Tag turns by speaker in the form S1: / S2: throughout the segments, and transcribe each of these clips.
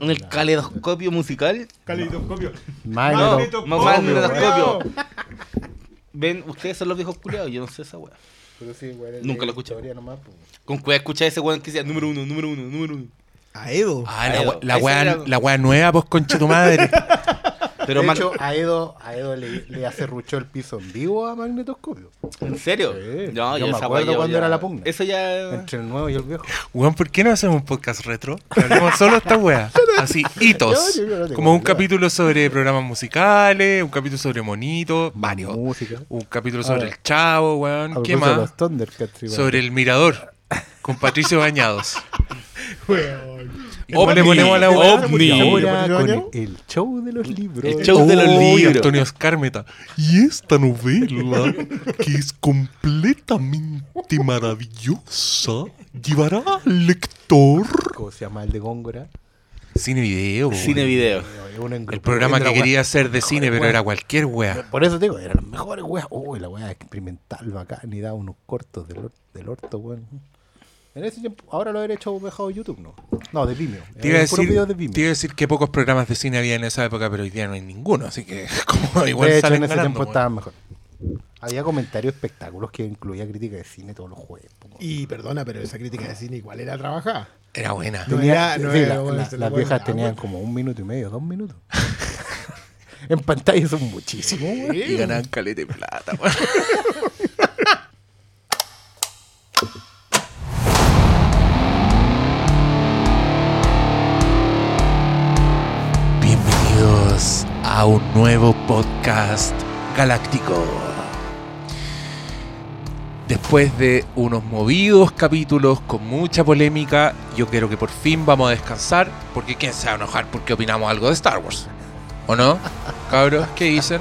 S1: En el caleidoscopio musical.
S2: Caleidoscopio.
S3: Magneto-
S1: No, magnetoscopio. Ven, ustedes son los viejos culiados, yo no sé esa weá.
S3: Pero sí, güey,
S1: Nunca lo escuché.
S3: nomás, po.
S1: Con cuidado escuchar ese weón que decía número uno, número uno, número uno.
S2: A Edo.
S4: Ah, la, la weá, la weá nueva, pues concha tu madre.
S1: Pero
S3: de hecho, a Edo, a Edo le, le acerruchó el piso en vivo a Magnetoscopio.
S1: ¿En serio?
S3: Sí.
S1: No,
S3: Yo me acuerdo
S1: yo
S3: cuando
S1: ya-
S3: era la pugna.
S1: Eso ya.
S3: Entre el nuevo y el viejo.
S4: Weón, ¿por qué no hacemos un podcast retro? Que Hablemos solo de esta weá. Así, hitos.
S3: No
S4: Como un capítulo sobre programas musicales, un capítulo sobre monitos, varios.
S3: Música.
S4: Un capítulo sobre el chavo, weón. ¿Qué más? Sobre el mirador. Con Patricio Bañados.
S2: Weón.
S4: ¿Y cómo le
S1: Ovni,
S4: ponemos a la
S1: ovni.
S3: Ahora
S2: ¿Patricio
S3: con
S2: Bañados?
S3: el show de los libros.
S1: El show de los libros.
S4: Antonio Escármeta. Y esta novela, que es completamente maravillosa, llevará al lector.
S3: ¿Cómo se llama el de Góngora?
S4: Cine video, weón.
S1: Cine video.
S4: El programa que quería hacer de cine, pero era cualquier wea.
S3: Por eso te digo, eran las mejores weas. Uy, la wea experimental, bacán, y daba unos cortos del, or- del orto, weón. En ese tiempo, ahora lo habría hecho dejado YouTube, ¿no? No, de Vimeo.
S4: Te iba, a
S3: Eran puros
S4: decir,
S3: videos de Vimeo.
S4: te iba a decir que pocos programas de cine había en esa época, pero hoy día no hay ninguno, así que como igual
S3: de hecho,
S4: salen
S3: en ese
S4: ganando,
S3: tiempo
S4: weón.
S3: estaban mejor. Había comentarios espectáculos que incluía crítica de cine todos los jueves.
S2: Y perdona, pero esa crítica de cine igual era trabajada.
S4: Era buena.
S2: No
S3: Tenía-
S2: era- no
S3: sí,
S2: era,
S3: la-
S2: bueno,
S3: las viejas tenían como un minuto y medio, dos minutos. en pantalla son muchísimos, weón.
S4: Y ganaban caleta de plata, a un nuevo podcast galáctico. Después de unos movidos capítulos con mucha polémica, yo quiero que por fin vamos a descansar, porque ¿quién se va a enojar porque opinamos algo de Star Wars? ¿O no? Cabros, ¿qué dicen?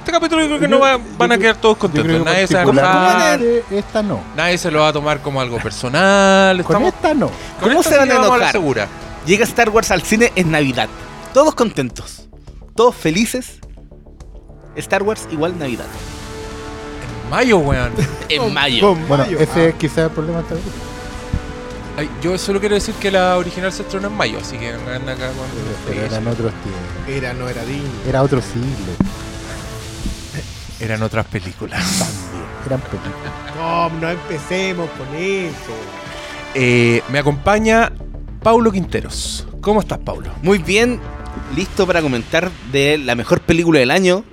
S4: Este capítulo yo creo que no va- van a quedar todos
S3: creo
S4: contentos.
S3: que
S4: Nadie se va a enojar,
S3: esta no.
S4: nadie se lo va a tomar como algo personal.
S3: Con
S4: Estamos,
S3: esta no.
S4: con
S1: ¿Cómo
S4: esta
S1: se van
S4: sí
S1: a enojar?
S4: segura.
S1: Llega Star Wars al cine en Navidad. Todos contentos. Todos felices. Star Wars igual Navidad.
S4: Mayo, weón.
S1: En mayo.
S2: Con
S3: Bueno,
S2: mayo.
S3: ese es quizás el problema de esta.
S4: Ay, yo solo quiero decir que la original se estrenó en mayo, así que no andan acá con...
S3: Pero eran otros tiempos.
S2: Era, no era digno.
S3: Era otro siglo.
S4: Eran otras películas.
S3: También. Eran películas.
S2: No, no empecemos con eso.
S4: Eh, me acompaña Paulo Quinteros. ¿Cómo estás, Paulo?
S1: Muy bien, listo para comentar de la mejor película del año.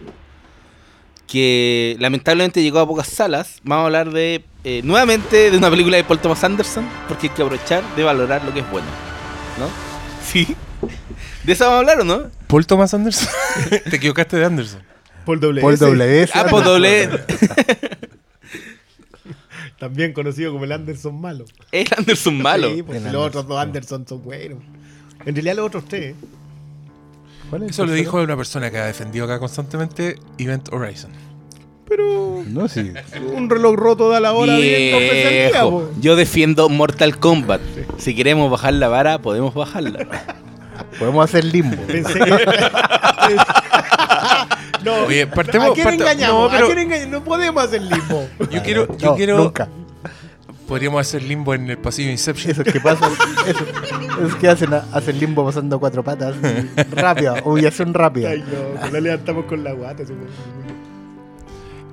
S1: Que lamentablemente llegó a pocas salas. Vamos a hablar de eh, nuevamente de una película de Paul Thomas Anderson. Porque hay que aprovechar de valorar lo que es bueno. ¿No? Sí. ¿De eso vamos a hablar o no?
S4: ¿Paul Thomas Anderson? Te equivocaste de Anderson.
S2: Paul W.
S3: Paul W.
S1: Ah, pues doble.
S2: También conocido como el Anderson malo.
S1: Es Anderson malo.
S2: Sí, porque
S3: El
S2: los otros dos Anderson son buenos. En realidad los otros tres.
S3: ¿Cuál es el
S4: Eso lo dijo una persona que ha defendido acá constantemente Event Horizon.
S2: Pero
S3: No, sí.
S2: un reloj roto da la hora bien al día.
S1: Yo defiendo Mortal Kombat. Si queremos bajar la vara, podemos bajarla.
S3: Podemos hacer limbo.
S2: Pensé que. no,
S4: Oye, partemos-
S2: ¿a quién
S4: parte-
S2: engañamos?
S4: no, pero-
S2: ¿A quién engañamos? No podemos hacer limbo.
S4: Yo quiero... Yo
S3: No,
S4: quiero
S3: Nunca.
S4: Podríamos hacer limbo en el pasillo Inception.
S3: Eso es que pasa. Eso, es que hacen, hacen limbo pasando cuatro patas. y Rápida. Humillación rápida.
S2: Ay, no, la levantamos con la guata.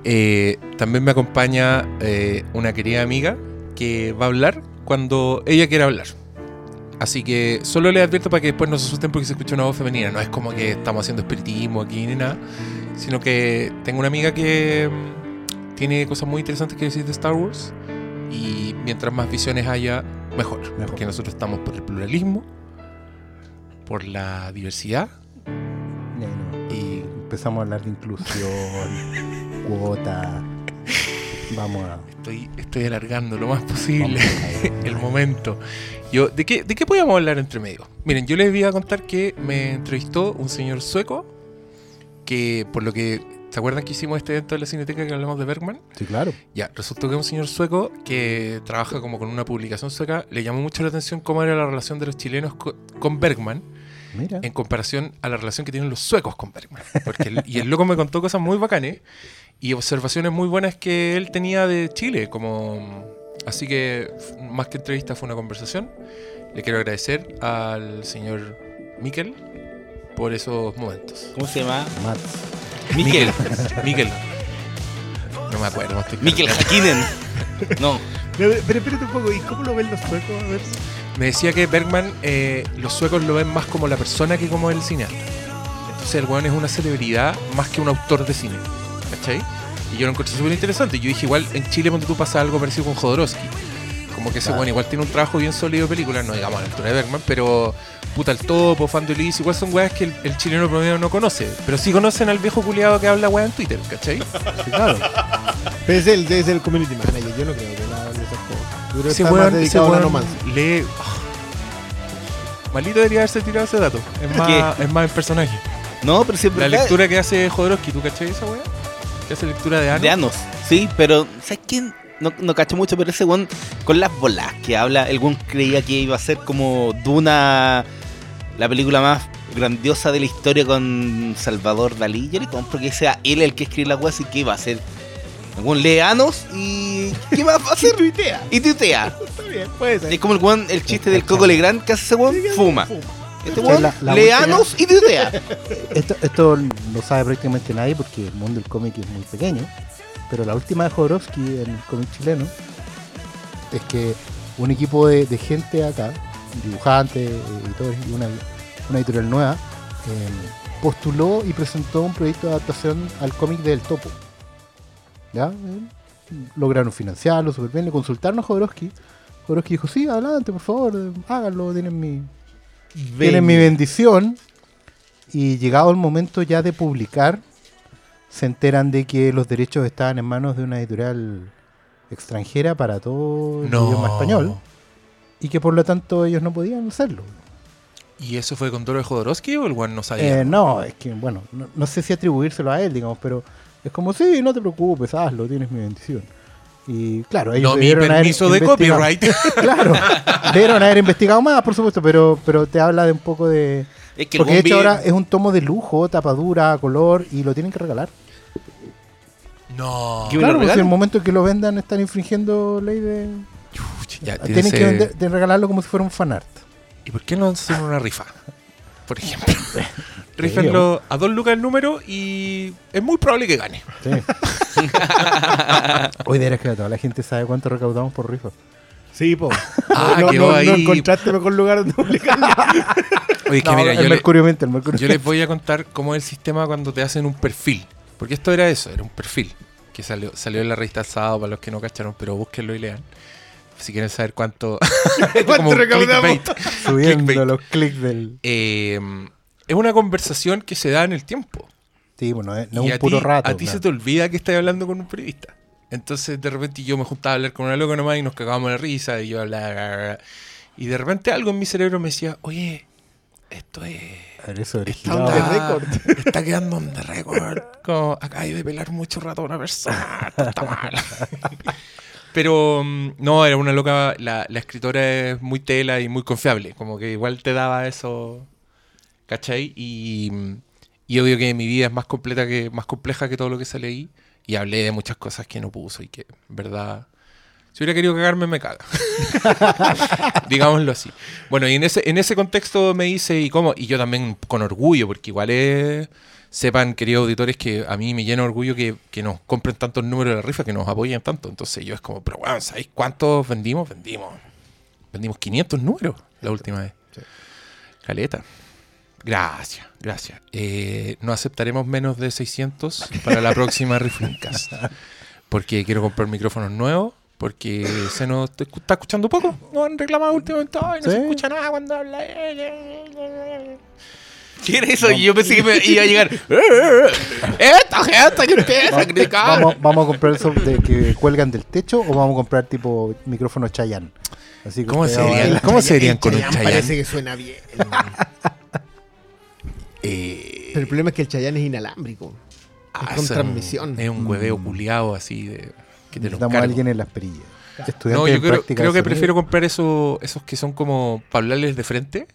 S4: Eh, también me acompaña eh, una querida amiga que va a hablar cuando ella quiera hablar. Así que solo les advierto para que después no se asusten porque se escucha una voz femenina. No es como que estamos haciendo espiritismo aquí ni nada. Sino que tengo una amiga que mm, tiene cosas muy interesantes que decir de Star Wars. Y mientras más visiones haya, mejor.
S3: Mejor.
S4: Porque nosotros estamos por el pluralismo, por la diversidad.
S3: No, no.
S4: Y
S3: Empezamos a hablar de inclusión, cuota. Vamos a.
S4: estoy, estoy alargando lo más posible. el momento. Yo, ¿de qué, ¿De qué podíamos hablar entre medio? Miren, yo les voy a contar que me entrevistó un señor sueco que, por lo que, ¿se acuerdan que hicimos este evento de la Cineteca que hablamos de Bergman?
S3: Sí, claro.
S4: Ya, resultó que un señor sueco que trabaja como con una publicación sueca le llamó mucho la atención cómo era la relación de los chilenos co- con Bergman
S3: Mira.
S4: en comparación a la relación que tienen los suecos con Bergman. Porque el- y el loco me contó cosas muy bacanes y observaciones muy buenas que él tenía de Chile. como Así que, más que entrevista, fue una conversación. Le quiero agradecer al señor Miquel por esos momentos.
S1: ¿Cómo se llama?
S3: Mats.
S1: Miquel.
S4: Miquel. No me acuerdo. no estoy
S1: Miquel
S4: cargando.
S1: Hakkinen. No.
S2: Pero, pero espérate un poco, ¿y cómo lo ven los suecos? A ver.
S4: Me decía que Bergman, eh, los suecos lo ven más como la persona que como el cineasta. Entonces el weón es una celebridad más que un autor de cine. ¿Cachai? Y yo lo encontré súper interesante. Yo dije, igual en Chile, cuando tú pasa algo parecido con Jodorowsky. Como que ese weón igual tiene un trabajo bien sólido de película, no digamos a la altura de Bergman, pero puta el topo, fan de Ulises, igual son weas que el, el chileno promedio no conoce. Pero sí conocen al viejo culiado que habla wea en Twitter, ¿cachai?
S3: Sí, claro.
S2: Pero es el, es el community manager, yo no creo que la hable esas cosas. Yo creo que
S4: Ese
S2: está más
S4: weón, ese
S2: dedicado a la
S4: weón
S2: romance.
S4: lee. ah. Malito debería haberse tirado ese dato. Es más, es más en personaje.
S1: No, pero siempre.
S4: La lectura que hace Jodorowsky, ¿tú cachai esa weá? Que hace lectura de ano.
S1: De Anos. Sí, pero ¿sabes quién? No, no cacho mucho, pero ese weón con las bolas que habla, el weón creía que iba a ser como Duna, la película más grandiosa de la historia con Salvador Dalí. Yo le compro que sea él el que escribe la weá, así que iba a ser. El weón lee Anos y. ¿Qué va a hacer?
S2: tuitea.
S1: y tuitea.
S2: Está bien, puede ser.
S1: Es como el weón, el chiste del Coco Legrand que hace ese weón, fuma. Este weón lee Anos y tuitea.
S3: Esto, esto no sabe prácticamente nadie porque el mundo del cómic es muy pequeño. Pero la última de Jodorowsky en el cómic chileno es que un equipo de, de gente acá, dibujantes, editores y una, una editorial nueva, eh, postuló y presentó un proyecto de adaptación al cómic del Topo. ¿Ya? Eh, lograron financiarlo súper bien, le consultaron a Jodorowsky. Jodorowsky dijo, sí, adelante, por favor, háganlo, tienen mi, tienen mi bendición. Y llegado el momento ya de publicar, se enteran de que los derechos estaban en manos de una editorial extranjera para todo el idioma español. Y que por lo tanto ellos no podían hacerlo.
S4: ¿Y eso fue con Doro de Jodorowsky o el weón no sabía?
S3: Eh, no, es que, bueno, no, no sé si atribuírselo a él, digamos, pero es como, sí, no te preocupes, hazlo, tienes mi bendición. Y claro, ellos
S4: no mi
S3: debieron haber
S4: permiso de copyright.
S3: Claro, debieron haber investigado más, por supuesto, pero, pero te habla de un poco de...
S1: Es que
S3: Porque de hecho
S1: vive-
S3: ahora es un tomo de lujo, tapadura, color, y lo tienen que regalar.
S4: No.
S1: ¿Qué me lo
S3: Claro, pues en el momento que lo vendan están infringiendo ley de...
S4: Ya,
S3: Tienen
S4: tiene
S3: que vender- de regalarlo como si fuera un fanart.
S4: ¿Y por qué no hacen una rifa? Por ejemplo. Rífenlo a dos lucas el número y es muy probable que gane.
S3: Sí. Hoy de veras que toda la gente sabe cuánto recaudamos por rifa.
S2: Sí, po.
S4: Ah,
S2: no,
S4: quedó
S2: no, no
S4: ahí.
S2: encontraste mejor lugar donde publicarlo.
S4: Oye, es que
S3: No,
S4: mira,
S3: el
S4: yo, le-
S3: Mercurio Mente, el Mercurio
S4: yo les voy a contar cómo es el sistema cuando te hacen un perfil. Porque esto era eso, era un perfil. Que salió, salió en la revista El sábado para los que no cacharon, pero búsquenlo y lean. Si quieren saber cuánto.
S2: ¿Cuánto
S4: como un
S2: recaudamos?
S4: clickbait.
S3: subiendo
S4: clickbait.
S3: los clics del...
S4: Eh, es una conversación que se da en el tiempo.
S3: Sí, bueno, eh, no
S4: y
S3: es un puro
S4: ti,
S3: rato.
S4: A ti se te olvida que estás hablando con un periodista. Entonces, de repente, yo me juntaba a hablar con una loca nomás y nos cagábamos de risa. Y yo hablaba. Y de repente, algo en mi cerebro me decía, oye, esto es.
S3: Eso
S4: Está,
S2: on the record.
S4: está quedando on the record. Como acá hay de pelar mucho rato a una persona. Esto está mal. Pero mm, no, era una loca. La, la escritora es muy tela y muy confiable. Como que igual te daba eso. ¿Cachai? Y, y obvio que mi vida es más completa que más compleja que todo lo que sale ahí. Y hablé de muchas cosas que no puso y que, en verdad. Si hubiera querido cagarme, me caga. Digámoslo así. Bueno, y en ese, en ese contexto me dice, ¿y cómo? Y yo también con orgullo, porque igual es. Sepan, queridos auditores, que a mí me llena de orgullo que, que nos compren tantos números de la rifa, que nos apoyen tanto. Entonces yo es como, pero bueno, ¿sabéis cuántos vendimos? Vendimos. Vendimos 500 números la última vez. Caleta. Gracias, gracias. Eh, no aceptaremos menos de 600 para la próxima Reflimcast. Porque quiero comprar micrófonos nuevos. Porque se nos te- está escuchando poco. Nos han reclamado últimamente. Ay, no se
S3: Sí.
S4: escucha nada cuando habla.
S1: ¿Qué era eso? Y yo pensé que me iba a llegar. Esta gente que empieza a criticar.
S3: Vamos, vamos a comprar esos de que cuelgan del techo o vamos a comprar tipo micrófonos Chayanne. Así que
S4: ¿Cómo serían? ¿Cómo serían
S2: El
S4: con un
S2: Chayanne? Parece que suena bien.
S4: Eh,
S2: Pero el problema es que el Chayanne es inalámbrico.
S4: ah,
S2: es con transmisión.
S4: Es un hueveo culiado así de. Que te lo
S3: Necesitamos a alguien en las perillas. Estudiante
S4: No, yo creo, que prefiero comprar esos, esos que son como para hablarles de frente,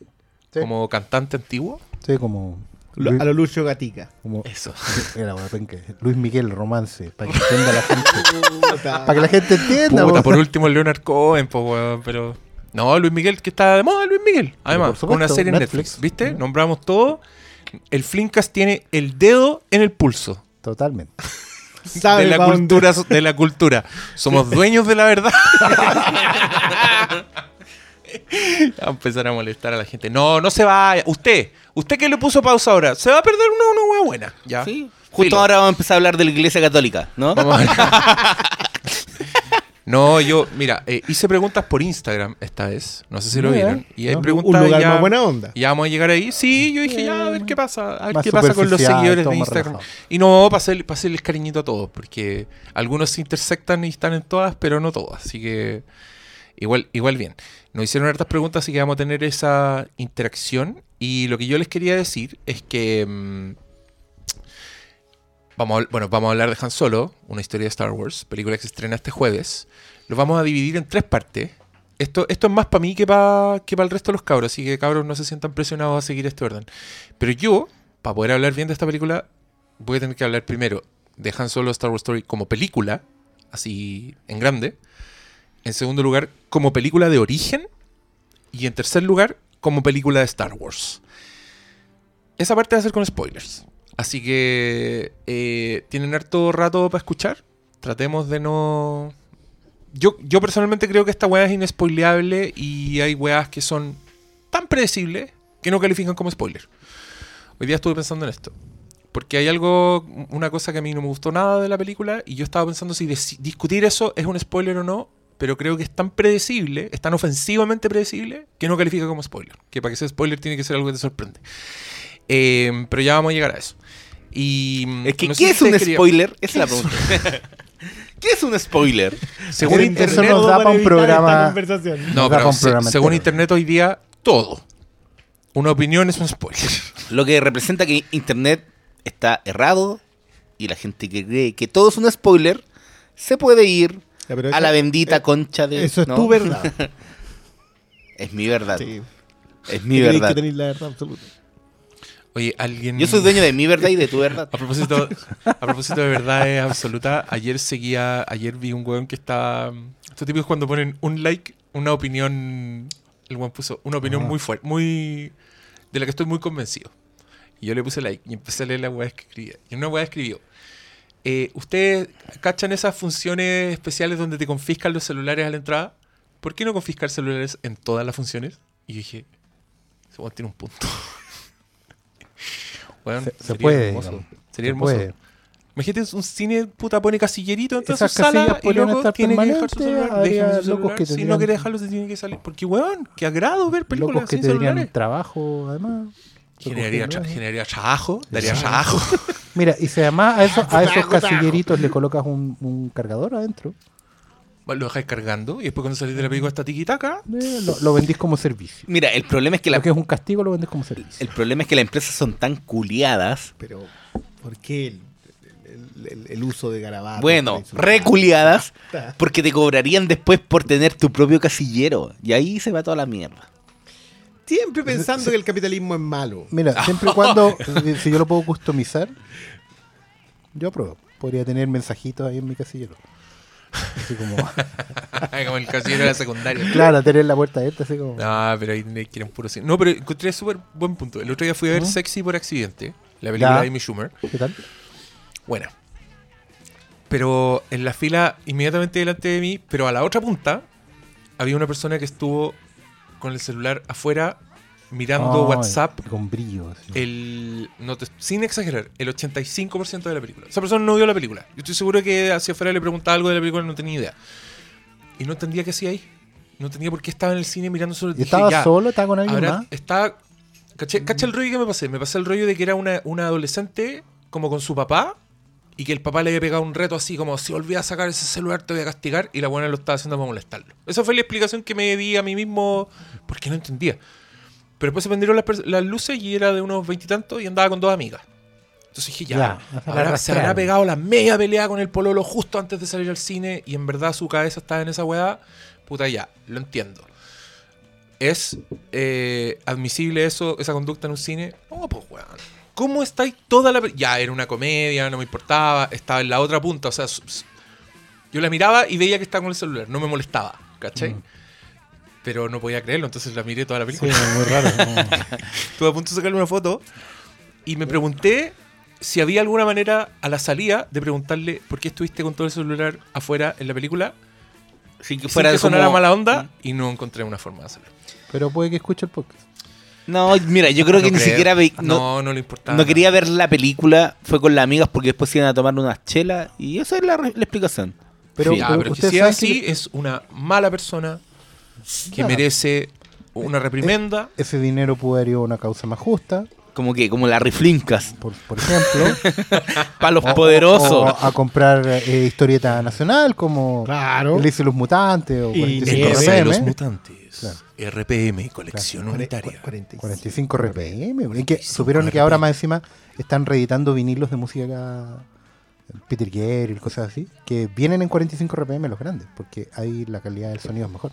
S3: Sí.
S4: como cantante antiguo.
S3: Sí, como. Luis,
S2: A lo Lucio Gatica.
S3: como
S4: Eso.
S3: era, penca, Luis Miguel Romance, para que entienda la gente. para que la gente entienda.
S4: Puta,
S3: po.
S4: por último Leonard Cohen, po, weón, pero No, Luis Miguel, que está de moda, Luis Miguel. Además, con una serie en
S3: Netflix.
S4: Netflix. ¿Viste? Nombramos todo. El Flinkas tiene el dedo en el pulso.
S3: Totalmente.
S2: Sabe
S4: de la
S2: dónde-
S4: cultura, de la cultura. Somos dueños de la verdad. a empezar a molestar a la gente. No, no se vaya. Usted, usted que le puso pausa ahora, se va a perder una, una hueá buena. Ya.
S1: Sí. Justo
S4: Filo.
S1: ahora vamos a empezar a hablar de la iglesia católica, ¿no?
S4: Vamos a ver. No, yo, mira, eh, hice preguntas por Instagram esta vez. No sé si lo
S3: Mira,
S4: vieron. Y hay
S3: ¿no?
S4: preguntas
S2: Un lugar
S4: ya,
S2: más buena onda.
S4: ya vamos a llegar ahí. Sí, yo dije, ya, a ver qué pasa. A ver
S3: Más
S4: qué pasa con los
S3: superficial,
S4: seguidores
S3: todo
S4: de
S3: más
S4: Instagram.
S3: relajado.
S4: Y no, para hacerles cariñito a todos, porque algunos se intersectan y están en todas, pero no todas. Así que igual, igual bien. Nos hicieron hartas preguntas, así que vamos a tener esa interacción. Y lo que yo les quería decir es que... mm, Bueno, vamos a hablar de Han Solo, una historia de Star Wars, película que se estrena este jueves. Lo vamos a dividir en tres partes. Esto, es más para mí que para que el resto de los cabros, así que cabros no se sientan presionados a seguir este orden. Pero yo, para poder hablar bien de esta película, voy a tener que hablar primero de Han Solo Star Wars Story como película, así en grande. En segundo lugar, como película de origen. Y en tercer lugar, como película de Star Wars. Esa parte va a ser con spoilers. Así que eh, tienen harto rato para escuchar. Tratemos de no. Yo, yo personalmente creo que esta weá es inespoileable y hay weas que son tan predecibles que no califican como spoiler. Hoy día estuve pensando en esto. Porque hay algo, una cosa que a mí no me gustó nada de la película y yo estaba pensando si discutir eso es un spoiler o no, pero creo que es tan predecible, es tan ofensivamente predecible que no califica como spoiler. Que para que sea spoiler tiene que ser algo que te sorprende. Eh, pero ya vamos a llegar a eso. Y
S1: Es que,
S4: no
S1: ¿qué
S4: si
S1: es un spoiler? Esa es la pregunta. ¿Qué es un spoiler?
S4: Según
S3: Eso
S4: internet,
S3: nos
S2: Todo
S3: da
S2: para
S3: un programa-
S4: no,
S3: nos
S4: pero se-
S3: programa
S4: según
S3: entero.
S4: internet hoy día, todo. Una opinión es un spoiler.
S1: Lo que representa que Internet está errado y la gente que cree que todo es un spoiler se puede ir
S2: Ya,
S1: a
S2: eso-
S1: la bendita
S2: eh,
S1: concha de...
S2: Eso es
S1: ¿no?
S2: tu verdad.
S1: Es mi verdad.
S2: Sí.
S1: Es mi verdad.
S2: que la verdad absoluta.
S4: Oye, alguien.
S1: Yo soy dueño de mi verdad y de tu verdad.
S4: A propósito, a propósito de verdad absoluta, ayer seguía, ayer vi un weón que está. Estos tipos cuando ponen un like, una opinión. El weón puso una opinión
S3: Ah.
S4: muy fuerte, muy. de la que estoy muy convencido. Y yo le puse like y empecé a leer la weá que escribía. Y una weá escribió. Eh, ¿Ustedes cachan esas funciones especiales donde te confiscan los celulares a la entrada? ¿Por qué no confiscar celulares en todas las funciones? Y yo dije, ese weón tiene un punto. Weón,
S3: Se- se
S4: sería
S3: puede,
S4: hermoso. Sería
S3: Se
S4: hermoso.
S3: puede.
S4: Imagínate un cine, puta, pone casillerito en toda
S3: Esas
S4: su sala y luego tiene que dejar su celular. déjenme su celular.
S3: que
S4: Si no quiere dejarlo, se tiene que salir. Porque, weón, qué agrado ver películas
S3: Locos que
S4: sin celulares.
S3: trabajo, además.
S4: Generaría, tra- generaría trabajo, daría trabajo.
S3: Mira, y si además a, eso- a esos casilleritos le colocas un, un cargador adentro,
S4: Lo dejáis cargando y después cuando salís de la película está tiquitaca.
S3: eh, lo, lo vendís como servicio.
S1: Mira, el problema es que la,
S3: Lo que es un castigo lo vendés como servicio.
S1: el problema es que las empresas son tan culiadas,
S2: Pero, ¿por qué el, el- el- el uso de garabatos?
S1: bueno, reculiadas,
S2: Está.
S1: porque te cobrarían después por tener tu propio casillero. Y ahí se va toda la mierda.
S2: Siempre pensando que el capitalismo es malo.
S3: Mira, siempre y cuando, si yo lo puedo customizar, yo apruebo. Podría tener mensajitos ahí en mi casillero. Así como,
S4: Como el casillero de la secundaria.
S3: claro, tener la puerta abierta, así como.
S4: No, pero ahí me quieren puro cine. No, pero encontré súper buen punto. El otro día fui a ver
S3: ¿Mm?
S4: Sexy por accidente, la película
S3: Ya.
S4: de Amy Schumer.
S3: ¿Qué tal?
S4: Buena. Pero en la fila inmediatamente delante de mí, pero a la otra punta, había una persona que estuvo con el celular afuera mirando
S3: Ay,
S4: WhatsApp.
S3: Con brillo.
S4: El, no te- sin exagerar, el 85% de la película. Esa persona no vio la película. Yo estoy seguro que hacia afuera le preguntaba algo de la película y no tenía idea. Y no entendía qué hacía ahí. No entendía por qué estaba en el cine mirando solo.
S3: ¿Y
S4: Dije,
S3: estaba
S4: ya,
S3: solo? ¿Estaba con alguien
S4: Habrá-
S3: más?
S4: está. ¿Caché, caché el rollo que me pasé? Me pasé el rollo de que era una, una adolescente como con su papá y que el papá le había pegado un reto así como si volvías a sacar ese celular te voy a castigar y la buena lo estaba haciendo para molestarlo. Esa fue la explicación que me di a mí mismo porque no entendía. Pero después se prendieron las, luces y era de unos veintitantos y, andaba con dos amigas. Entonces dije, ya, se habrá pegado la media pelea con el pololo justo antes de salir al cine y en verdad su cabeza estaba en esa weá. Puta, ya, lo entiendo. ¿Es eh, admisible eso, esa conducta en un cine? No, pues weón. ¿Cómo estáis toda la... Ya, era una comedia, no me importaba, estaba en la otra punta, o sea, yo la miraba y veía que estaba con el celular, no me molestaba, ¿cachai?
S3: Mm.
S4: Pero no podía creerlo, entonces la miré toda la
S3: Sí,
S4: película.
S3: es muy raro. no.
S4: Estuve a punto de sacarle una foto y me pregunté si había alguna manera a la salida de preguntarle por qué estuviste con todo el celular afuera en la película
S1: Sin que
S4: sin
S1: fuera
S4: que sonara
S1: como-
S4: mala onda y no encontré una forma de hacerlo.
S3: Pero puede que escuche el podcast.
S1: No, mira, yo creo que
S4: No
S1: ni
S4: creo.
S1: siquiera ve- no,
S4: no, no le importaba.
S1: no quería ver la película, fue con las amigas porque después se iban a tomar unas chelas y esa es la, la explicación.
S3: Pero,
S1: Sí.
S4: Ya,
S3: pero
S4: pero que así,
S3: que
S4: es una mala persona que
S3: Claro.
S4: merece una reprimenda.
S3: ese dinero pudo haber ido a una causa más justa,
S1: Como que, como la riflincas,
S3: por, por ejemplo.
S1: para los
S3: o-
S1: poderosos.
S3: o a comprar eh, historieta nacional como
S2: Claro.
S3: Dice los Mutantes o
S2: Y
S3: 45
S2: Nieve.
S4: Rosa de los
S3: RPM.
S4: mutantes.
S3: Claro.
S4: RPM, colección unitaria.
S2: 45.
S3: 45 RPM. güey. Y que
S4: 45
S3: supieron que ahora más encima están reeditando vinilos de música Peter Gabriel y cosas así, que vienen en 45 RPM los grandes, porque ahí la calidad del sonido es mejor.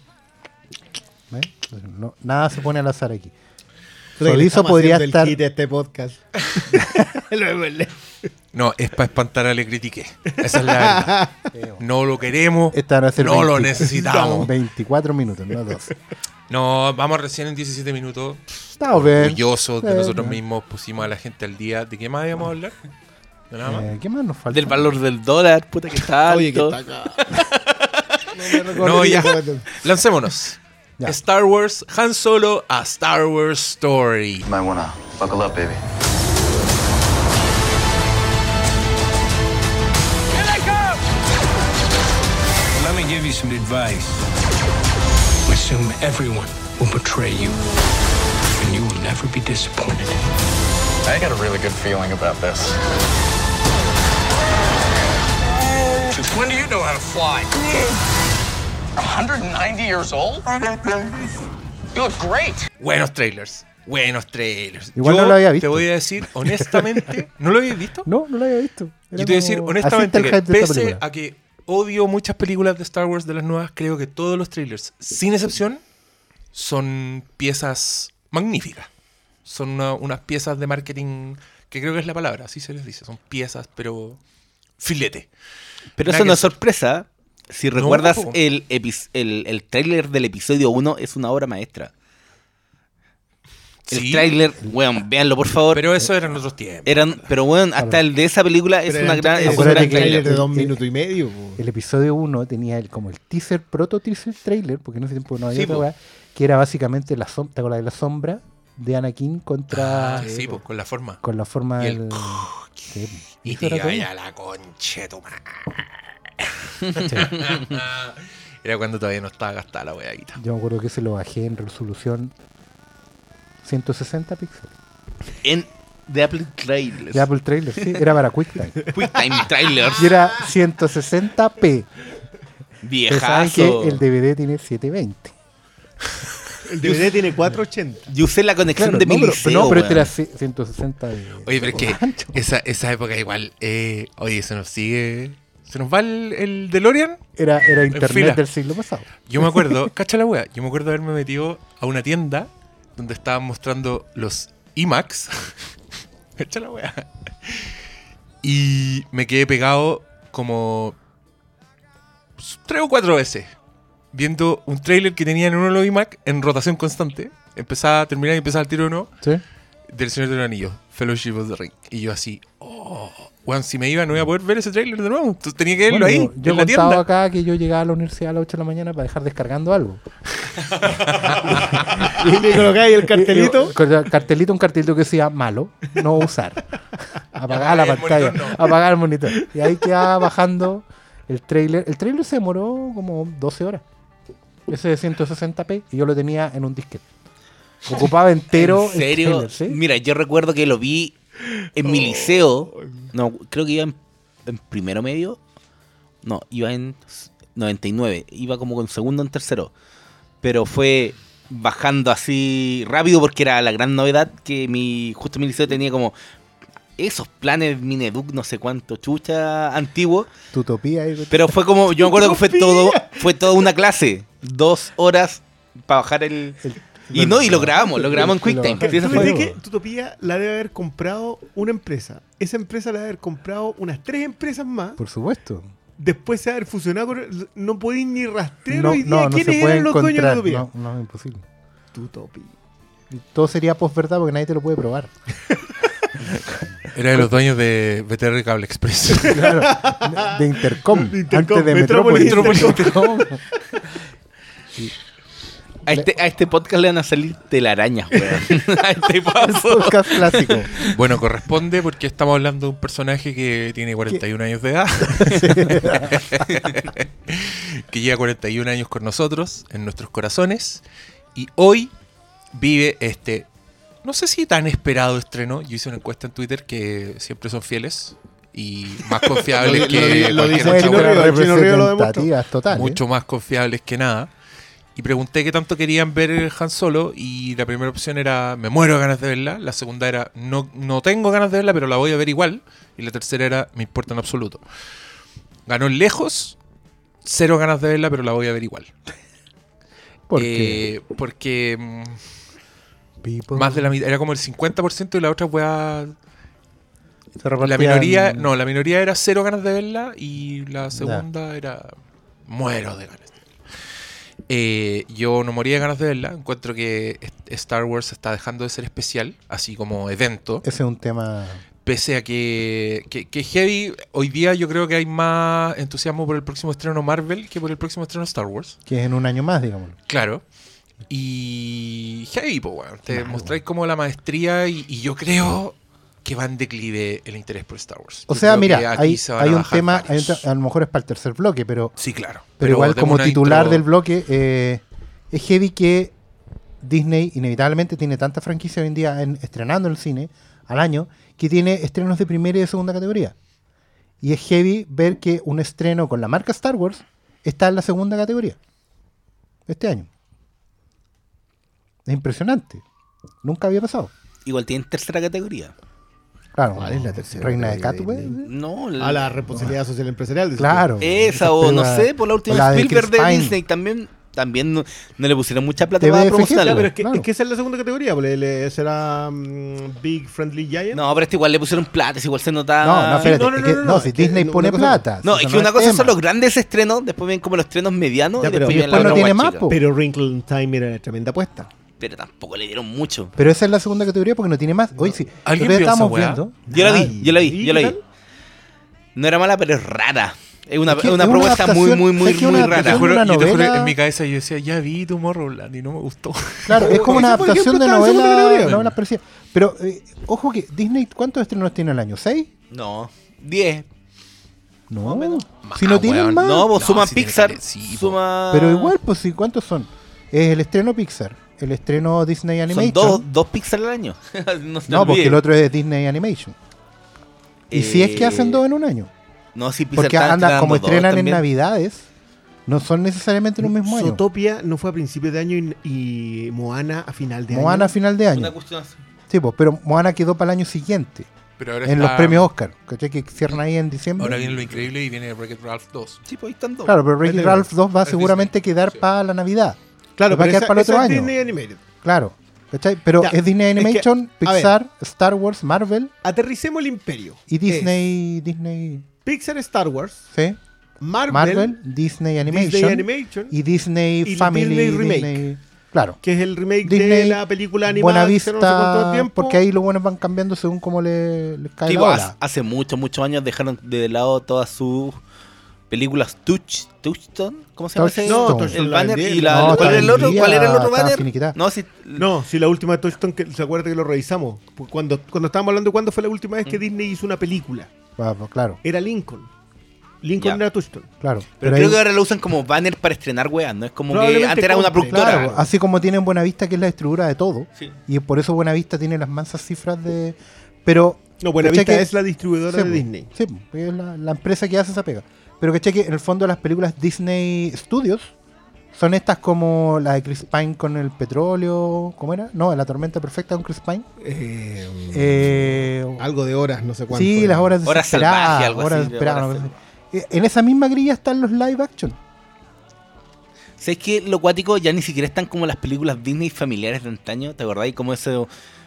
S3: No- nada se pone al azar aquí. Solizo podría estar-
S2: el hit a este podcast.
S4: No, es para espantar a Le Critiqué. Esa es la verdad. No lo queremos.
S3: Esta
S4: No lo
S3: 20
S4: necesitamos.
S3: 24 minutos, no 12.
S4: No, vamos recién en 17 minutos.
S3: Estamos bien.
S4: Orgullosos de
S3: Eh,
S4: nosotros
S3: eh.
S4: mismos. Pusimos a la gente al día. ¿De qué más íbamos a hablar? ¿De nada más?
S3: Eh, ¿Qué más nos falta?
S1: Del valor del dólar, puta que está alto.
S2: Oye, que está acá. No me
S4: No, ya. Lancémonos.
S3: Ya.
S4: Star Wars, Han Solo, a Star Wars Story.
S5: Might wanna buckle up, baby.
S6: Let me give you some advice. Assume everyone will betray you, and you will never be disappointed.
S5: I got a really good feeling about this.
S6: Since when do you know how to fly?
S5: 190 years old? You look great.
S4: Buenos trailers. Buenos trailers.
S3: Igual
S4: Yo
S3: no lo había visto.
S4: Te voy a decir honestamente. ¿No lo habías visto?
S3: No, no lo había visto. Era
S4: Yo te voy a decir honestamente que pese a que odio muchas películas de Star Wars de las nuevas, creo que todos los trailers, sin excepción, son piezas magníficas. Son una- unas piezas de marketing que creo que es la palabra, así se les dice. Son piezas, pero filete.
S1: Pero
S4: Nada
S1: eso no es sorpresa. Si recuerdas, el, el, el tráiler del episodio 1 es una obra maestra. El
S4: Sí,
S1: tráiler, weón, véanlo por favor.
S4: pero eso eran otros tiempos.
S1: Eran, pero weón, hasta el de esa película es
S2: Pero
S1: una gran, es un gran tráiler.
S2: trailer de dos minutos y medio. po.
S3: El episodio 1 tenía el, como el teaser, proto teaser trailer, porque en ese tiempo no había
S4: Sí,
S3: otra weá, que era básicamente la sombra, ¿te acuerdas de la sombra de Anakin contra
S4: Ah, sí, pues, con la forma.
S3: con la forma
S4: Y el
S3: del
S4: Y te la conche tu madre. Era cuando todavía no estaba gastada la weaguita.
S3: Yo me acuerdo que se lo bajé en resolución 160 píxeles.
S1: En The Apple Trailers.
S3: De Apple Trailer, sí, era para QuickTime.
S1: QuickTime Trailers.
S3: Y era 160p. Ustedes saben
S1: Viejazo.
S3: que el DVD tiene 720.
S2: El DVD tiene 480.
S1: Yo usé la conexión
S3: Claro,
S1: de
S3: no,
S1: mi
S3: pero,
S1: liceo,
S3: no, pero este era ci- 160 de
S4: Oye, pero es que esa, esa época igual, eh, oye, se nos sigue, se nos va el, el DeLorean.
S3: Era, era internet del siglo pasado.
S4: Yo me acuerdo, cacha la wea, yo me acuerdo haberme metido a una tienda donde estaban mostrando los IMAX. cacha la wea. Y me quedé pegado como tres o cuatro veces viendo un trailer que tenían en uno de los IMAX en rotación constante. Empezaba, terminaba y empezaba el tiro uno
S3: ¿Sí?
S4: del Señor de los Anillos, Fellowship of the Ring. Y yo así, oh, weón, si me iba no iba a poder ver ese trailer de nuevo. Entonces tenía que verlo
S3: Bueno,
S4: ahí,
S3: yo- yo he
S4: la
S3: contado
S4: tienda.
S3: acá que yo llegaba a la universidad a las 8 de la mañana para dejar descargando algo.
S2: Y le colocáis el cartelito.
S3: Cartelito, un cartelito que decía malo, no usar. Apagar la pantalla,
S4: no.
S3: apagar el monitor. Y ahí quedaba bajando el trailer. El trailer se demoró como 12 horas. Ese de 160p y yo lo tenía en un disquete. Ocupaba entero
S1: ¿En serio?
S3: el trailer, ¿sí?
S1: Mira, yo recuerdo que lo vi en mi liceo. No, creo que iba en, en primero medio. No, iba en s- 99. Iba como con segundo en tercero. Pero fue bajando así rápido porque era la gran novedad que mi justo mi liceo tenía como esos planes Mineduc no sé cuánto chucha antiguo
S3: Tutopía y
S1: pero fue como yo me acuerdo que fue todo fue toda una clase dos horas para bajar el, y no y lo grabamos lo grabamos en QuickTime. Sí,
S2: ¿Tú viste que Tutopía la debe haber comprado una empresa? Esa empresa la debe haber comprado unas tres empresas más.
S3: Por supuesto.
S2: después de haber fusionado con. No podéis ni rastrear
S3: No,
S2: hoy día
S3: no, no
S2: quiénes
S3: se
S2: eran los dueños de
S3: encontrar.
S2: Utopía.
S3: No, no, imposible.
S2: Utopía.
S3: Y Todo sería posverdad porque nadie te lo puede probar.
S4: Era de los dueños de BTR Cable Express.
S3: Claro. De Intercom.
S2: De Intercom,
S3: antes de
S2: Metrópolis,
S3: Metrópolis. Intercom.
S1: A este, a este podcast le van a salir telarañas, weón. a este paso.
S3: Podcast clásico.
S4: bueno, corresponde porque estamos hablando de un personaje que tiene 41 años de edad. que lleva 41 años con nosotros, en nuestros corazones. Y hoy vive este, no sé si tan esperado estreno. Yo hice una encuesta en Twitter que siempre son fieles y más confiables
S2: Lo-
S4: que
S2: lo- lo
S4: cualquier
S2: dice Chino. Río, el Chino Río lo demostró.
S4: mucho más confiables que nada. Y pregunté qué tanto querían ver Han Solo y la primera opción era me muero de ganas de verla, la segunda era no, no tengo ganas de verla pero la voy a ver igual y la tercera era me importa en absoluto. Ganó lejos, cero ganas de verla pero la voy a ver igual.
S3: Porque
S4: Eh, porque mm,
S3: people
S4: más de la mitad, era como el 50% y la otra weá...
S3: se
S4: La minoría, no, la minoría era cero ganas de verla y la segunda era muero de ganas. Eh, yo no moría de ganas de verla. Encuentro que Star Wars está dejando de ser especial, así como evento.
S3: Ese es un tema.
S4: Pese a que, que, que Heavy, hoy día yo creo que hay más entusiasmo por el próximo estreno Marvel que por el próximo estreno Star Wars.
S3: que es en un año más, digamos.
S4: Claro. Y Heavy, pues, weón. Te mostráis como la maestría y, y yo creo que va en declive el interés por Star Wars.
S3: O
S4: Yo
S3: sea, mira, hay, hay un tema, hay un a lo mejor es para el tercer bloque, pero,
S4: Sí, claro.
S3: pero, igual como titular
S4: intro-
S3: del bloque, eh, es heavy que Disney inevitablemente tiene tanta franquicia hoy en día en- estrenando en el cine al año que tiene estrenos de primera y de segunda categoría. Y es heavy ver que un estreno con la marca Star Wars está en la segunda categoría este año. Es impresionante. Nunca había pasado.
S1: Igual tienen tercera categoría.
S3: Claro,
S2: ¿Cuál es la tercera
S3: Reina de
S2: de
S3: Catway.
S1: No,
S2: A la responsabilidad social empresarial.
S3: Claro.
S1: Esa o no sé, por la última
S3: la de
S1: Spielberg de,
S3: Pine.
S1: Disney también, también no, no le pusieron mucha plata
S3: De
S1: para promocionarla.
S2: pero es que,
S3: Claro.
S2: es que esa es la segunda categoría. porque será mm, Big Friendly Giant.
S1: No, pero este igual le pusieron plata, es igual se notaba.
S3: No, no, espérate.
S2: no, no,
S3: es que-
S2: no,
S3: no,
S2: no,
S3: si Disney pone
S2: cosa-
S3: plata.
S1: No, es que una cosa
S3: tema.
S1: son los grandes estrenos, después vienen como los estrenos medianos
S2: Ya,
S1: y
S2: pero-
S1: después
S2: y
S1: viene
S3: después
S1: la
S3: no tiene más.
S2: Pero Wrinkle in Time era tremenda apuesta.
S1: Pero tampoco le dieron mucho.
S3: Pero esa es la segunda categoría porque no tiene más. Hoy sí.
S4: ¿Alguien vio esa
S3: estamos
S4: weá?
S3: viendo.
S1: Yo la vi, yo la vi,
S2: ¿y
S1: yo la vi. No era mala, pero es rara. Es una,
S3: Es que
S1: es una
S3: es una
S1: propuesta muy,
S3: adaptación-
S1: muy, muy, muy
S4: Te
S1: rara.
S4: juro,
S3: una
S4: yo te juro,
S3: novela-
S4: en mi cabeza yo decía, ya vi Tomorrowland y no me gustó.
S3: Claro, es como una adaptación de novela,
S2: categoría.
S3: novelas parecidas. Pero, eh, ojo que Disney, ¿cuántos estrenos tiene al año? ¿Seis?
S1: No, 10.
S3: No.
S1: Más.
S3: Si no
S4: Ah,
S3: tienen
S4: weón.
S3: más.
S1: No, pues
S4: No,
S1: suman
S4: tiene
S1: Pixar. suma...
S3: Pero igual, pues sí, ¿cuántos son? Es el estreno Pixar, el estreno Disney
S1: Son
S3: Animation.
S1: dos, dos Pixar al año. no, se te
S3: no, porque el otro es Disney Animation. Y si es que hacen dos en un año.
S1: No, si Pixar
S3: Porque
S1: está
S3: anda, como estrenan en. Navidades, no son necesariamente en un mismo año.
S2: Zootopia no fue a principios de año y, y Moana a final de
S3: Moana a
S2: año.
S3: final de
S1: Una
S3: año.
S1: cuestión así.
S3: Sí, pues, pero Moana quedó para el año siguiente,
S4: Pero ahora
S3: en los premios Oscar. ¿Cachai? Que cierran ahí en diciembre.
S4: Ahora viene lo increíble y viene Wreck-It Ralph 2.
S1: Sí, pues ahí están dos.
S3: Claro, pero Wreck-It Ralph 2 va seguramente a quedar
S4: sí.
S3: para la Navidad.
S2: Claro,
S3: va a
S2: pero
S3: quedar
S2: esa,
S3: para el otro
S2: es
S3: año.
S2: Disney Animated.
S3: Claro. ¿Cachai? Pero
S2: Ya,
S3: es Disney
S2: es que,
S3: Animation,
S2: ver.
S3: Pixar, Star Wars, Marvel
S2: Aterricemos el imperio.
S3: y
S2: Es
S3: Disney, Disney,
S2: Pixar Star Wars,
S3: ¿sí?
S2: Marvel,
S3: Marvel, Disney Animation,
S2: Disney Animation,
S3: y Disney
S2: y
S3: Family,
S2: Disney Remake.
S3: Disney- claro.
S2: que es el remake de la película animada
S3: Buena
S2: que hicieron no sé
S3: Vista,
S2: tiempo.
S3: porque ahí los buenos van cambiando según cómo le- les cae
S1: Sí,
S3: la ola.
S1: hace- hace muchos, muchos años dejaron de lado todas sus películas Touch, Touchstone, ¿cómo se llama ese?
S3: Touchstone.
S2: No, Touchstone
S1: el banner y la,
S3: No,
S1: ¿cuál era el otro?
S3: vendida,
S1: ¿Cuál era el otro
S3: estaba
S1: banner?
S3: finiquitada.
S1: No, sí,
S2: No, si la última de Toy Story, que se acuerda que lo revisamos. Pues Cuando, cuando estábamos hablando de cuándo fue la última vez que
S3: Mm.
S2: Disney hizo una película.
S3: Ah, pues, claro,
S2: Era Lincoln. Lincoln era Toy Story.
S3: claro.
S1: pero,
S3: Pero
S1: creo
S3: ahí-
S1: que ahora lo usan como banner para estrenar weas, ¿no? Es como que antes era una productora.
S3: Claro, así como tienen Buenavista, que es la distribuidora de todo.
S1: Sí.
S3: Y por eso Buenavista tiene las mansas cifras de. Pero.
S2: No, Buena
S3: ¿cachai
S2: Vista
S3: que-
S2: es la distribuidora
S3: Sí,
S2: de
S3: po,
S2: Disney.
S3: Sí, es la, la empresa que hace esa pega. Pero que cheque, en el fondo las películas Disney Studios son estas como la de Chris Pine con el petróleo. ¿Cómo era? No, la tormenta perfecta con Chris Pine.
S2: Eh,
S3: Eh,
S2: algo de horas, no sé cuánto.
S3: sí, las horas
S1: Horas algo
S3: horas
S1: así, de horas
S3: una cosa así. Eh, En esa misma grilla están los live action.
S1: ¿Sabes que lo cuático ya ni siquiera están como las películas Disney familiares de antaño? ¿Te acordáis? Como ese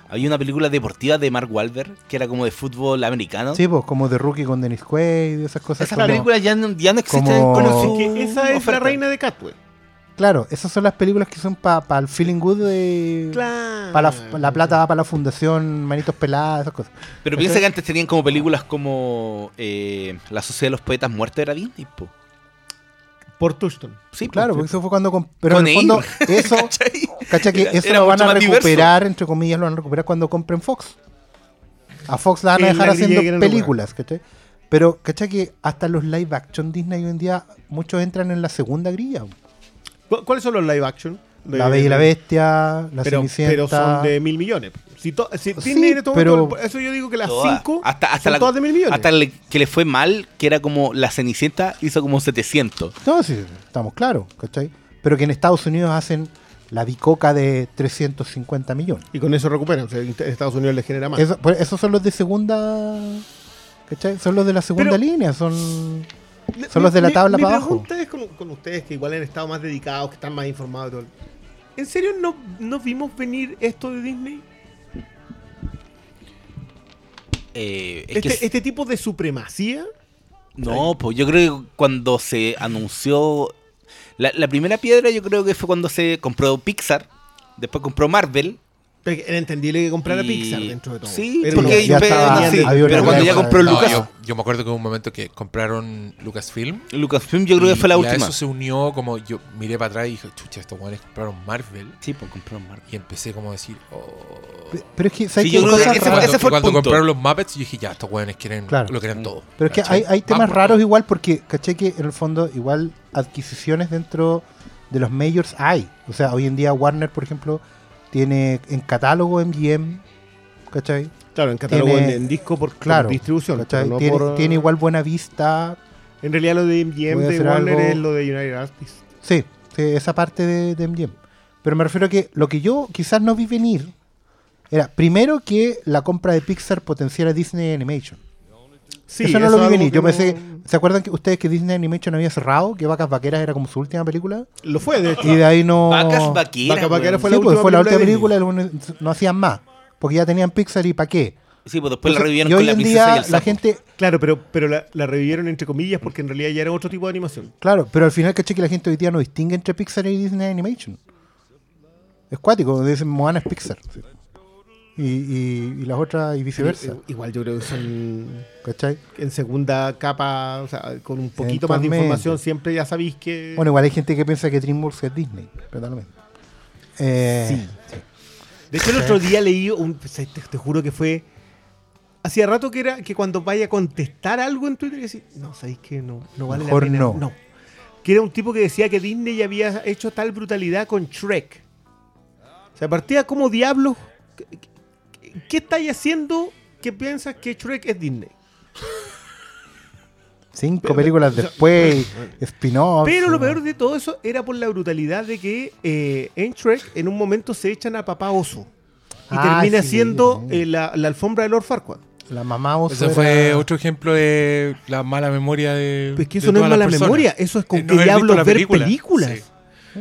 S1: Había una película deportiva de Mark Wahlberg que era como de fútbol americano.
S3: Sí, pues como The Rookie con Dennis Quaid y esas cosas.
S1: Esas películas ya no, ya no existen
S3: como-
S1: con
S2: que esa es
S1: oferta.
S2: la reina de Catwell.
S3: Claro, esas son las películas que son para el feeling good de...
S2: Claro.
S3: Para la, la plata va para la fundación, manitos peladas, esas cosas.
S1: Pero piensa que antes tenían como películas como eh, La Sociedad de los Poetas Muertos era Disney, po.
S2: Por Touchstone.
S1: Sí.
S3: Claro, porque eso fue cuando... Pero
S1: Con
S3: en el fondo, eso...
S1: ¿Cachai?
S3: ¿Cachai? Que
S1: Era-
S3: eso
S1: era
S3: lo van a
S1: diverso.
S3: recuperar, entre comillas, lo van a recuperar cuando compren Fox. A Fox la van a dejar haciendo películas, ¿cachai? Pero, ¿cachai? Que hasta los live action Disney hoy en día, muchos entran en la segunda grilla.
S2: ¿Cu- ¿Cuáles son los live action? De-
S3: La Bella y la Bestia, La
S2: pero,
S3: Cenicienta.
S2: pero son de mil millones. Si to- si
S3: Sí,
S2: Disney en este
S3: pero-
S2: momento- eso yo digo que las
S1: Todas.
S2: cinco
S1: hasta, hasta
S2: son
S1: la-
S2: todas de mil millones.
S1: Hasta le- que le fue mal, que era como La Cenicienta hizo como 700.
S3: No, sí, estamos claros, ¿cachai? Pero que en Estados Unidos hacen la bicoca de 350 millones.
S2: Y con eso recuperan. O sea, en Estados Unidos les genera más.
S3: Eso- pues, esos son los de segunda. ¿Cachai? Son los de la segunda
S2: Pero-
S3: línea, son. Son los de la
S2: mi-
S3: tabla
S2: mi
S3: para abajo.
S2: pregunta es con, con ustedes que igual han estado más dedicados, que están más informados y todo. ¿En serio no, no vimos venir esto de Disney?
S1: Eh, es
S2: Este,
S1: que
S2: este tipo de supremacía.
S1: No, pues yo creo que cuando se anunció. La, la primera piedra, yo creo que fue cuando se compró Pixar. Después compró Marvel.
S2: Pero Era entendible que comprara
S1: y-
S2: Pixar dentro de todo.
S1: Sí,
S2: Era
S1: porque pero,
S3: estaba-
S1: sí, pero cuando ya compró
S4: No,
S1: Lucas,
S4: yo, yo me acuerdo que hubo un momento que compraron Lucasfilm.
S1: Lucasfilm, yo creo que
S4: y-
S1: fue la
S4: y
S1: última.
S4: eso se unió como yo miré para atrás y dije, chucha, estos guanes compraron Marvel.
S1: Sí, pues compró Marvel.
S4: Y empecé como a decir, oh.
S3: Pe- Pero es que, ¿sabes
S1: Sí,
S3: qué?
S1: yo creo que
S3: Cosas
S1: ese fue-
S4: cuando,
S1: ese fue el
S4: cuando
S1: punto.
S4: compraron los Muppets, yo dije, ya, estos guanes quieren,
S3: Claro.
S4: lo quieren todo.
S3: Pero es que hay, hay temas
S4: Vamos.
S3: raros igual porque, caché que en el fondo igual adquisiciones dentro de los majors hay. O sea, hoy en día Warner, por ejemplo, tiene en catálogo MGM, ¿cachai?
S2: Claro, en catálogo
S3: Tiene-
S2: en, en disco por, por
S3: Claro.
S2: distribución.
S3: ¿cachai?
S2: pero no
S3: tiene,
S2: por-
S3: tiene igual buena vista.
S2: En realidad lo de MGM de Warner
S3: algo-
S2: es lo de United Artists.
S3: Sí, sí, esa parte de, de MGM. Pero me refiero a que lo que yo quizás no vi venir era, primero, que la compra de Pixar potenciara Disney Animation.
S2: Sí,
S3: eso no lo vi venir. Yo
S2: no-
S3: pensé, ¿se acuerdan que ustedes que Disney Animation había cerrado? Que Vacas Vaqueras era como su última película.
S2: Lo fue, de hecho.
S3: Y de ahí no...
S1: Vacas vaqueras.
S2: Fue
S3: Sí,
S2: la
S3: pues,
S2: última
S3: fue la última
S2: película
S3: película, no hacían más. Porque ya tenían Pixar y ¿para qué?
S1: Sí, pues después la revivieron
S3: y
S1: con
S3: hoy
S1: la
S3: en
S1: princesa y
S3: día
S1: el
S3: la gente,
S2: Claro, pero, pero la, la revivieron entre comillas porque en realidad ya era otro tipo de animación.
S3: claro, pero al final caché que la gente hoy día no distingue entre Pixar y Disney Animation. Es cuático, dicen Moana es Pixar. sí. Y, y, y las otras y viceversa.
S2: Igual yo creo que son
S3: ¿Cachai?
S2: en segunda capa, o sea, con un poquito más de información, siempre ya sabéis que...
S3: Bueno, igual hay gente que piensa que DreamWorks es Disney, totalmente. Eh,
S2: Sí. De hecho, el otro día leí un. Te, te juro que fue. Hacía rato que era que cuando vaya a contestar algo en Twitter, decía, no, sabéis que no, no vale
S3: Mejor
S2: la pena.
S3: no.
S2: Que era un tipo que decía que Disney ya había hecho tal brutalidad con Shrek. O sea, partía como diablos. ¿Qué, estáis haciendo que piensas que Shrek es Disney?
S3: Cinco
S2: Pero-
S3: películas después, spin-offs.
S2: Pero lo peor de todo eso era por la brutalidad de que eh, en Shrek en un momento se echan a papá oso. Y
S3: Ah,
S2: termina
S3: sí,
S2: siendo eh, la, la alfombra de Lord Farquaad.
S3: La mamá oso
S4: Ese
S3: era-
S4: fue otro ejemplo de la mala memoria de.
S2: Pues que eso no es mala memoria, eso es con
S4: Eh, no
S2: que diablos ver
S4: película.
S2: películas.
S4: Sí.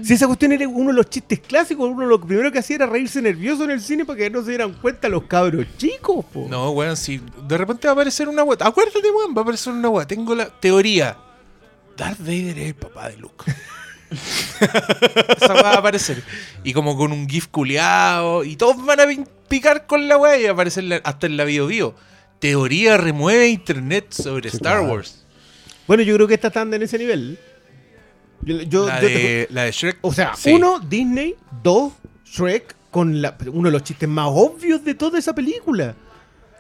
S2: Si esa cuestión era uno de los chistes clásicos, uno lo primero que hacía era reírse nervioso en el cine para que no se dieran cuenta los cabros chicos, po.
S4: No, weón, si de repente va a aparecer una weá. Acuérdate, weón, va a aparecer una weá. Tengo la teoría. Darth Vader es el papá de Luke. Esa va a aparecer. Y como con un GIF culeado. Y todos van a picar con la weá y aparecer hasta en la bio bio. Teoría remueve internet sobre Star. Wars.
S2: Bueno, yo creo que esta está en ese nivel. Yo, yo-
S4: La
S2: yo-
S4: de, la de Shrek.
S2: o sea,
S4: sí.
S2: uno, Disney, dos, Shrek, con la- uno de los chistes más obvios de toda esa película.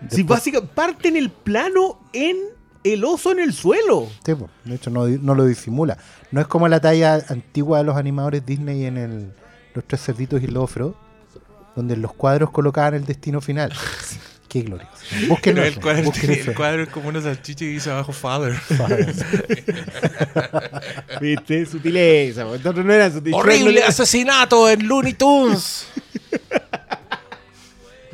S2: Si básicamente parten el plano en el oso en el suelo.
S3: Sí, po, de hecho no, no lo disimula. No es como la talla antigua de los animadores Disney en el, Los Tres Cerditos y el Lobo Feroz, donde en los cuadros colocaban el destino final. Qué glorioso. Búsquenlo.
S4: El, cuadro, el es como una salchicha y dice abajo Father.
S2: ¿Viste? Sutileza. Entonces no era no
S4: ¡Horrible
S2: le-
S4: asesinato en Looney Tunes!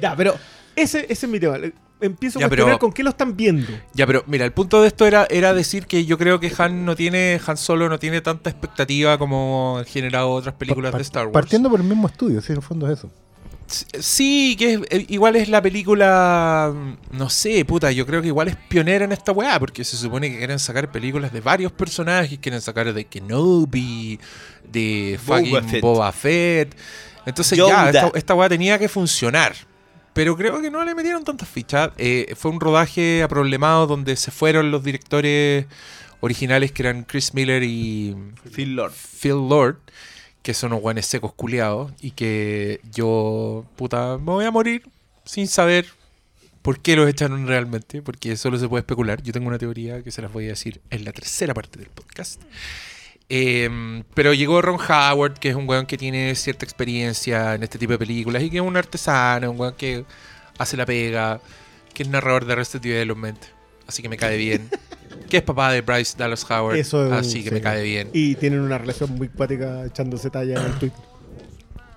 S2: Ya, pero ese, ese es mi tema. Empiezo a cuestionar
S4: pero-
S2: con qué lo están viendo.
S4: Ya, pero mira, el punto de esto era, era decir que yo creo que Han no tiene, Han Solo no tiene tanta expectativa como han generado otras películas
S3: Par-
S4: de Star Wars.
S3: Partiendo por el mismo estudio, sí, en el fondo es eso.
S4: Sí, que es- eh, igual es la película. No sé, puta, yo creo que igual es pionera en esta weá, porque se supone que quieren sacar películas de varios personajes, quieren sacar de Kenobi, de
S1: Boba
S4: fucking
S1: Fett.
S4: Boba Fett. Entonces
S1: Yoda.
S4: ya, esta, esta weá tenía que funcionar. Pero creo que no le metieron tantas fichas. Eh, fue un rodaje aproblemado donde se fueron los directores originales que eran Chris Miller y
S1: Phil Lord.
S4: Phil Lord, que son unos guanes secos culiados, y que yo, puta, me voy a morir sin saber por qué los echaron realmente, porque solo se puede especular. Yo tengo una teoría que se las voy a decir en la tercera parte del podcast. Eh, pero llegó Ron Howard, que es un weón que tiene cierta experiencia en este tipo de películas y que es un artesano, un weón que hace la pega, que es narrador de Arrested Development, así que me cae bien. que es papá de Bryce Dallas Howard,
S2: Eso es un-
S4: así que
S2: sí.
S4: me cae bien.
S2: Y tienen una relación muy cuática echándose talla en el Twitter.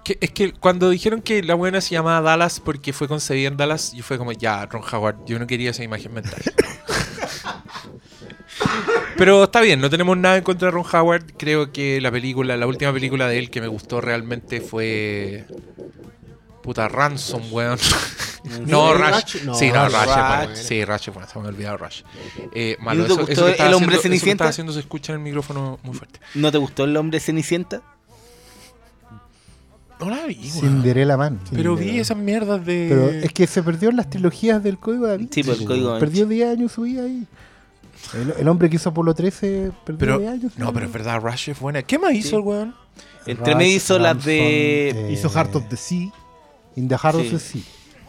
S4: Que- es que cuando dijeron que la buena se llamaba Dallas porque fue concebida en Dallas, yo fue como, ya, Ron Howard, yo no quería esa imagen mental. Pero está bien, no tenemos nada en contra de Ron Howard. Creo que la película, la última película de él que me gustó realmente fue. Puta Ransom, weón. no. Rush.
S2: No,
S4: sí, no,
S2: Rush.
S4: Bueno. Sí, Rush bueno, se me ha olvidado Rush. Eh, malo,
S1: ¿Y no te
S4: eso,
S1: gustó
S4: eso que estaba
S1: El Hombre
S4: haciendo, eso que
S1: Cenicienta?
S4: estaba haciendo se escucha en el micrófono muy fuerte.
S1: ¿No te gustó el hombre Cenicienta?
S4: No la vi, weón.
S3: Cinderella Man.
S4: Pero vi esas mierdas de.
S3: Pero es que se perdió en las trilogías del Código Da Vinci.
S1: Sí, por el Código Vinci.
S3: Perdió 10 años su vida ahí. El, el hombre que hizo Apolo 13 perdió
S4: Pero,
S3: 10 años.
S4: no, pero es verdad, Rush es buena. ¿Qué más hizo el weón?
S1: Entre medio hizo las de.
S3: Eh,
S2: Hizo Heart of the Sea.
S3: In the Heart of
S1: Sí.
S3: the Sea.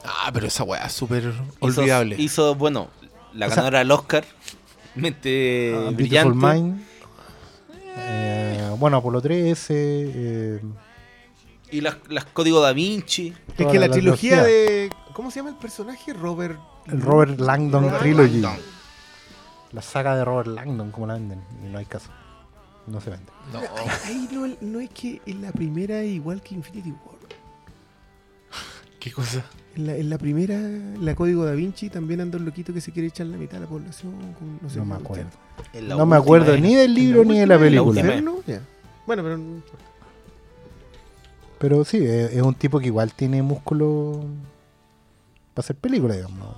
S4: Ah, pero esa weá es súper olvidable.
S1: Hizo, bueno, la ganadora del Oscar. Mente
S3: Ah,
S1: brillante.
S3: Beautiful Mind. Eh, bueno, Apolo 13. eh,
S1: Y las, las códigos da Vinci.
S2: Es que la,
S3: la
S2: trilogía de. ¿Cómo se llama el personaje? Robert.
S3: el Robert Langdon
S2: Robert
S3: Trilogy.
S2: Langdon.
S3: La saga de Robert Langdon, como la venden. No hay caso. No se vende.
S4: No.
S2: Ahí no, no es que en la primera igual que Infinity War.
S4: ¿Qué cosa?
S2: En la, en la primera, la Código Da Vinci, también anda un loquito que se quiere echar la mitad de la población. con- no sé
S3: No me acuerdo.
S1: La
S3: No me acuerdo ni del libro ni de la película.
S2: Bueno, pero.
S3: Pero sí, es, es un tipo que igual tiene músculo para hacer película, digamos.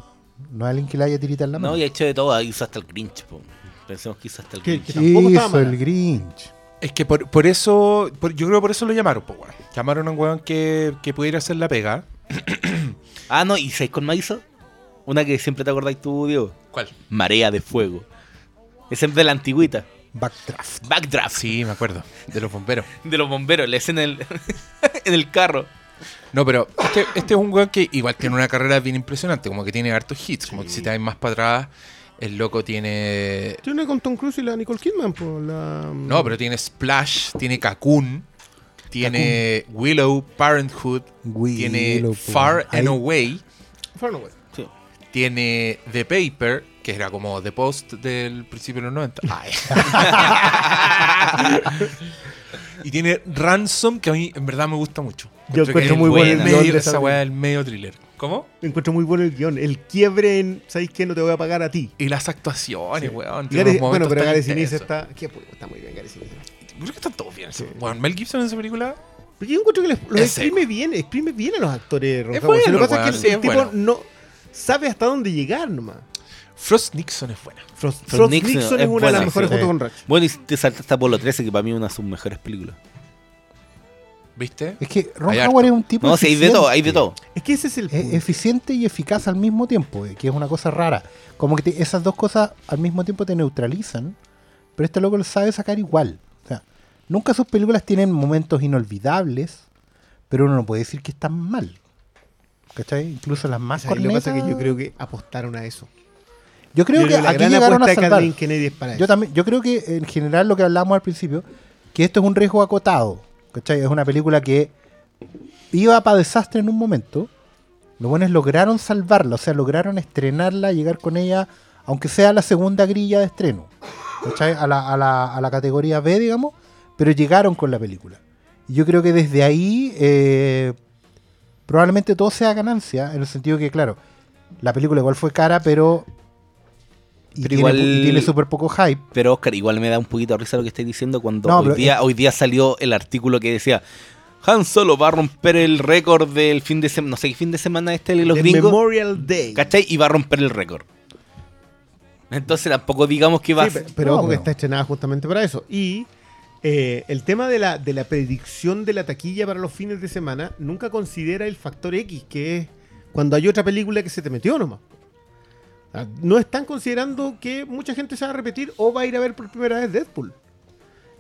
S3: No, es alguien que le haya tirita en la mano.
S1: No, y ha hecho de todo. Hizo hasta el Grinch. po. Pensemos que hizo hasta el
S2: ¿Qué?
S1: Grinch.
S2: que
S3: Hizo el. Grinch.
S4: Es que por, por eso, por- yo creo que por eso lo llamaron, weón. Llamaron a un weón que, que pudiera hacer la pega.
S1: Ah, no, ¿y sabes con más hizo? Una que siempre te acordáis tú, Diego.
S4: ¿Cuál?
S1: Marea de Fuego. Esa es de la antigüita.
S3: Backdraft.
S1: Backdraft.
S4: Sí, me acuerdo. De los bomberos.
S1: De los bomberos. La escena en el, en el carro.
S4: No, pero este, este es un weón que igual tiene una carrera bien impresionante. Como que tiene hartos hits. Como que si te vas más para atrás, el loco tiene.
S2: Tiene una con Tom Cruise y la Nicole Kidman, por la.
S4: No, pero tiene Splash, tiene Cocoon, tiene Willow, Parenthood, tiene
S3: Willow, po.
S4: Far
S3: Ahí-
S4: and Away,
S2: Far and Away.
S1: Sí.
S4: tiene The Paper, que era como The Post del principio de los 90. Ay. y tiene Ransom, que a mí en verdad me gusta mucho.
S2: Yo
S4: Encuentro
S2: muy bueno
S4: el medio, esa weá del medio thriller. ¿Cómo?
S2: Encuentro muy bueno el guion. El quiebre en. ¿Sabéis qué? No te voy a pagar a ti.
S4: Y las actuaciones, weón.
S2: Y
S4: tiene
S2: bueno, pero Gary Sinise está. ¿Qué, pues, está muy bien, Gary Sinise.
S4: Creo que están todos bien. Weón, Mel Gibson en esa película.
S2: Pero yo encuentro que los exprime bien, exprime bien a los actores. Ron
S4: Es
S2: Howard. Si
S4: bueno,
S2: lo que pasa es que
S4: sí,
S2: el, tipo
S4: bueno.
S2: no sabe hasta dónde llegar nomás.
S4: Frost Nixon es buena.
S2: Frost,
S1: Frost
S2: Frost
S1: Nixon
S2: Nixon,
S1: es
S2: es una de las mejores
S3: sí.
S2: junto con Ratch.
S1: Bueno, y te saltaste Apolo 13, que para mí es una de sus mejores películas.
S4: ¿Viste?
S3: Es que Ron
S4: Hay
S3: Howard
S4: harto.
S3: es un tipo.
S1: No, sí, hay de todo, hay de todo.
S2: Es que ese es el
S3: Es
S2: punto.
S3: eficiente y eficaz al mismo tiempo, eh, que es una cosa rara. Como que te- esas dos cosas al mismo tiempo te neutralizan, pero este loco lo sabe sacar igual. Nunca sus películas tienen momentos inolvidables, pero uno no puede decir que están mal. ¿Cachai? Incluso las más
S2: y lo que
S3: cornetas.
S2: pasa es que yo creo que apostaron a eso.
S3: Yo creo
S2: Yo
S3: que aquí llegaron a salvar.
S2: Es para
S3: Yo también, yo creo que en general lo que hablábamos al principio, que esto es un riesgo acotado. ¿Cachai? Es una película que iba para desastre en un momento. Los buenos lograron salvarla, o sea, lograron estrenarla, llegar con ella, aunque sea la segunda grilla de estreno. ¿Cachai? A la, a la- a la categoría B, digamos, pero llegaron con la película. Y yo creo que desde ahí eh, probablemente todo sea ganancia, en el sentido que, claro, la película igual fue cara, pero... Y
S1: Pero
S3: tiene,
S1: igual-
S3: y tiene súper poco hype.
S1: Pero Oscar, igual me da un poquito de risa lo que estáis diciendo cuando
S3: No,
S1: hoy,
S3: pero
S1: día,
S3: es-
S1: hoy día salió el artículo que decía Han Solo va a romper el récord del fin de semana. No sé qué fin de semana este de los
S2: The
S1: gringos.
S2: Memorial Day.
S1: ¿Cachai? Y va a romper el récord. Entonces tampoco digamos que va
S2: Sí,
S1: a
S2: pe- pero
S3: No,
S2: ojo que
S3: pero-
S2: está estrenada justamente para eso. Y eh, el tema de la, de la predicción de la taquilla para los fines de semana nunca considera el factor X, que es cuando hay otra película que se te metió nomás. O sea, No están considerando que mucha gente se va a repetir o va a ir a ver por primera vez Deadpool.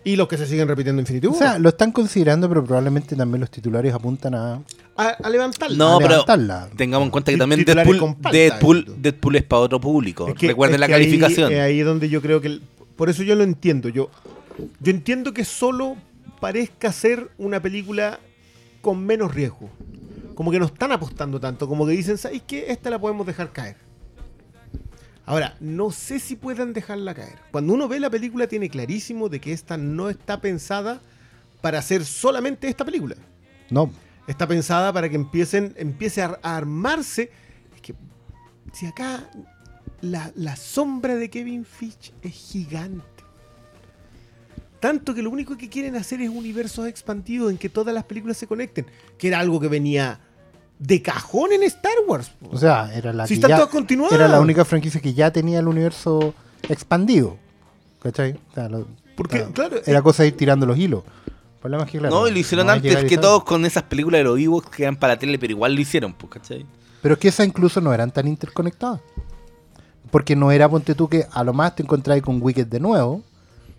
S2: Y los que se siguen repitiendo Infinity
S3: O
S2: War.
S3: sea, lo están considerando, pero probablemente también los titulares apuntan a,
S2: a, a levantarla.
S1: No,
S3: a
S1: pero
S3: levantarla.
S1: tengamos en cuenta que también Deadpool,
S2: palta,
S1: Deadpool. Deadpool es para otro público.
S2: Es que-
S1: Recuerden
S2: es
S1: la
S2: que
S1: calificación.
S2: Ahí, es donde yo creo que. el- por eso yo lo entiendo. Yo, yo entiendo que solo parezca ser una película con menos riesgo. Como que no están apostando tanto. Como que dicen, ¿sabes qué? Esta la podemos dejar caer. Ahora, no sé si puedan dejarla caer. Cuando uno ve la película, tiene clarísimo de que esta no está pensada para hacer solamente esta película.
S3: No,
S2: Está pensada para que empiecen, empiece a, a armarse. Es que si acá la, la sombra de Kevin Fitch es gigante. Tanto que lo único que quieren hacer es universos expandidos en que todas las películas se conecten. Que era algo que venía de cajón en Star Wars. po.
S3: o sea, era la
S2: Si
S3: que ya- era la única franquicia que ya tenía el universo expandido. ¿Cachai? O sea, lo-
S2: Porque,
S3: o sea,
S2: claro,
S3: era
S2: eh,
S3: cosa de ir tirando los hilos. Problema es que, claro,
S1: no, y lo hicieron
S3: no
S1: antes que todos con esas películas de los vivos que eran para la tele, pero igual lo hicieron, pues, ¿cachai?
S3: Pero es que esas incluso no eran tan interconectadas. Porque no era, ponte tú, que a lo más te encontrabas con Wicked de nuevo.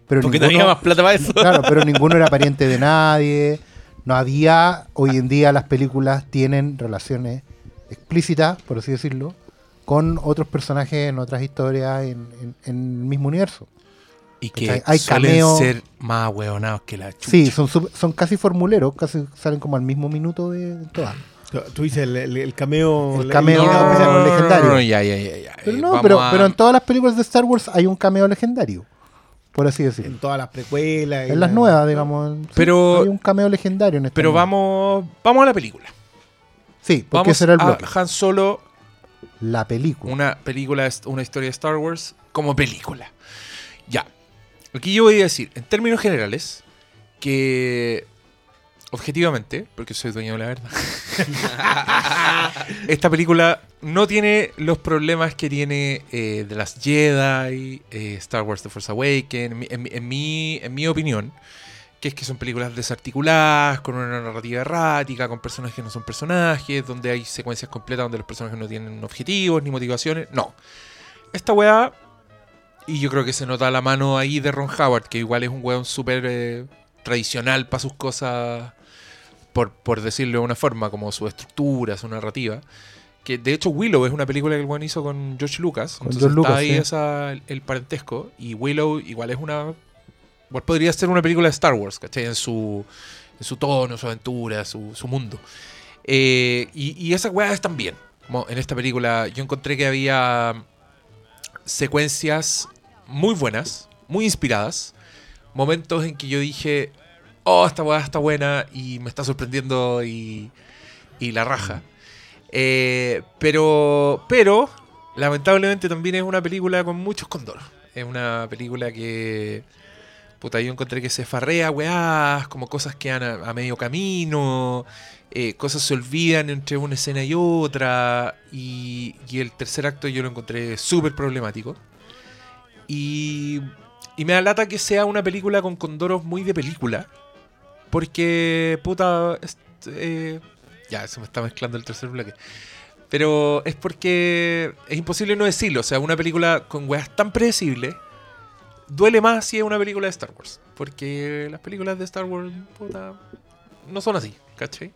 S3: Pero
S1: Porque
S3: ninguno-
S1: tenía más plata para eso.
S3: Claro, pero ninguno era pariente de nadie. No había, hoy en día las películas tienen relaciones explícitas, por así decirlo, con otros personajes en otras historias en, en- en el mismo universo.
S4: Y que
S3: ¿Cachai? Hay
S4: suelen
S3: cameo.
S4: ser más hueonados que la chucha.
S3: Sí, son, son casi formuleros, casi salen como al mismo minuto de, de todas.
S2: Tú dices el, el- el cameo.
S3: El cameo
S2: invitado especial.
S3: no, legendario.
S4: no, ya, ya, ya, ya.
S3: Pero
S4: Eh,
S3: no, pero,
S4: a-
S3: pero en todas las películas de Star Wars hay un cameo legendario, por así decirlo.
S2: En todas las precuelas.
S3: En las nuevas, digamos. sí,
S4: Pero-
S3: hay un cameo legendario en esta
S4: Pero vamos, vamos a la película.
S3: Sí, porque
S4: Vamos
S3: era el
S4: a
S3: bloque.
S4: Han Solo,
S3: La película.
S4: una película, una historia de Star Wars como película. Ya. Aquí yo voy a decir, en términos generales, que objetivamente, porque soy dueño de la verdad, esta película no tiene los problemas que tiene eh, The Last Jedi, eh, Star Wars The Force Awakens, en, mi- en mi- en mi, en mi opinión, que es que son películas desarticuladas, con una narrativa errática, con personajes que no son personajes, donde hay secuencias completas donde los personajes no tienen objetivos ni motivaciones. No. Esta weá, y yo creo que se nota la mano ahí de Ron Howard, que igual es un weón súper eh, tradicional para sus cosas, por, por decirlo de una forma, como su estructura, su narrativa. Que de hecho Willow es una película que el weón hizo con George Lucas.
S3: Con
S4: entonces
S3: George
S4: está
S3: Lucas,
S4: ahí
S3: sí.
S4: esa, el, el parentesco. Y Willow igual es una. Igual podría ser una película de Star Wars, ¿cachai? En su, en su tono, su aventura, su, su mundo. Eh, y, y esas weas están bien. Como en esta película yo encontré que había secuencias muy buenas, muy inspiradas. Momentos en que yo dije, oh, esta weá está buena y me está sorprendiendo y, y la raja. Eh, pero, pero, lamentablemente también es una película con muchos condoros. Es una película que, puta, yo encontré que se farrea, weás, como cosas quedan a, a medio camino, eh, cosas se olvidan entre una escena y otra, y, y el tercer acto yo lo encontré súper problemático. Y, y me da lata que sea una película con condoros muy de película, porque, puta, eh, ya, se me está mezclando el tercer bloque. Pero es porque es imposible no decirlo. O sea, una película con weas tan predecibles duele más si es una película de Star Wars. Porque las películas de Star Wars, puta, no son así, ¿cachai?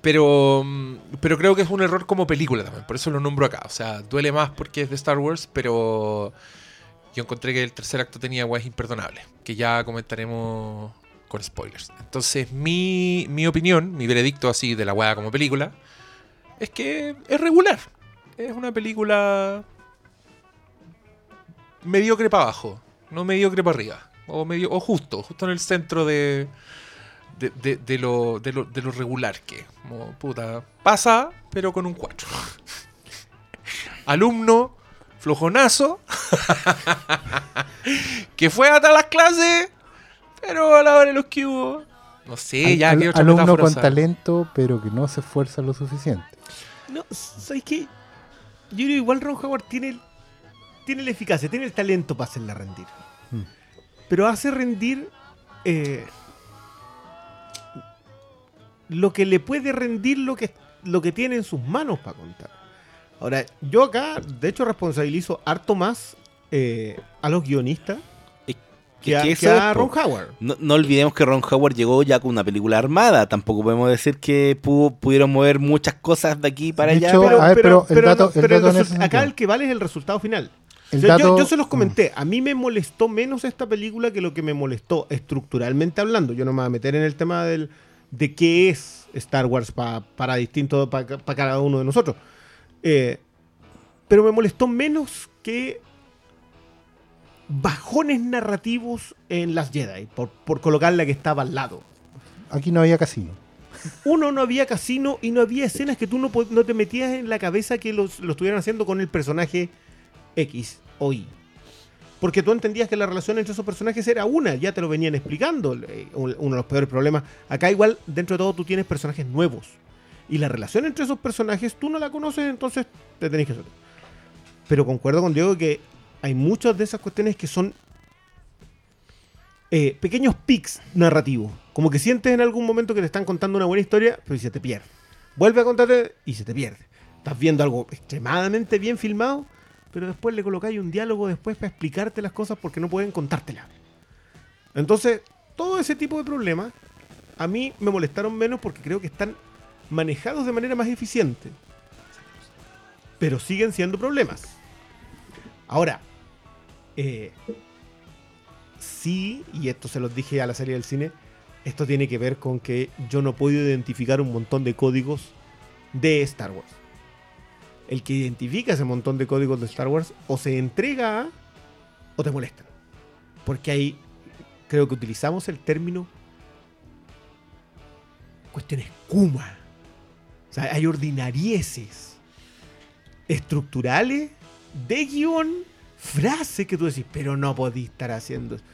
S4: Pero, mm, pero creo que es un error como película también. Por eso lo nombro acá. O sea, duele más porque es de Star Wars, pero yo encontré que el tercer acto tenía weas imperdonables. Que ya comentaremos con spoilers. Entonces, mi, mi opinión, mi veredicto así de la wea como película, es que es regular. Es una película mediocre para abajo, no mediocre para arriba. O, medio, o justo, justo en el centro de, de, de- lo, de, lo, de lo regular que. Como, puta, pasa, pero con un 4. Alumno flojonazo, que fue a todas las clases, pero a la hora de los que hubo, No sé,
S3: Al-
S4: ya,
S3: al-
S4: ¿qué otra
S3: alumno
S4: metáfora
S3: con talento, pero que no se esfuerza lo suficiente.
S2: No, ¿sabes qué? Yo creo que igual Ron Howard tiene, el- tiene la eficacia, tiene el talento para hacerla rendir.
S3: Mm.
S2: Pero hace rendir eh, lo que le puede rendir lo que, lo que tiene en sus manos para contar. Ahora, yo acá, de hecho, responsabilizo harto más eh, a los guionistas que, a,
S1: que
S2: que
S1: eso
S2: a. Ron Howard.
S1: No, no olvidemos que Ron Howard llegó ya con una película armada. Tampoco podemos decir que pudo- pudieron mover muchas cosas de aquí para allá. pero-
S2: acá el que vale es el resultado final.
S3: El
S2: O sea, yo-
S3: dato-
S2: yo, se los
S3: Mm.
S2: comenté. A mí me molestó menos esta película que lo que me molestó estructuralmente hablando. Yo no me voy a meter en el tema del, de qué es Star Wars pa- para distinto para cada uno de nosotros. Eh, pero me molestó menos que bajones narrativos en las Jedi, por, por colocar la que estaba al lado.
S3: Aquí no había casino.
S2: Uno, no había casino y no había escenas que tú no, no te metías en la cabeza que los, lo estuvieran haciendo con el personaje X o Y. Porque tú entendías que la relación entre esos personajes era una, ya te lo venían explicando. un- Uno de los peores problemas. Acá igual, dentro de todo, tú tienes personajes nuevos. Y la relación entre esos personajes tú no la conoces, entonces te tenés que. Pero concuerdo con Diego que hay muchas de esas cuestiones que son eh, pequeños pics narrativos. Como que sientes en algún momento que te están contando una buena historia, pero se te pierde. Vuelve a contarte y se te pierde. Estás viendo algo extremadamente bien filmado, pero después le colocáis un diálogo después para explicarte las cosas porque no pueden contártelas. Entonces, todo ese tipo de problemas a mí me molestaron menos porque creo que están manejados de manera más eficiente. Pero siguen siendo problemas. Ahora, eh, sí, y esto se los dije a la salida del cine, esto tiene que ver con que yo no puedo identificar un montón de códigos de Star Wars. El que identifica ese montón de códigos de Star Wars o se entrega o te molestan. Porque ahí creo que utilizamos el término cuestiones kuma. O sea, hay ordinarieces estructurales de guion, frase que tú decís, pero no podí estar haciendo eso.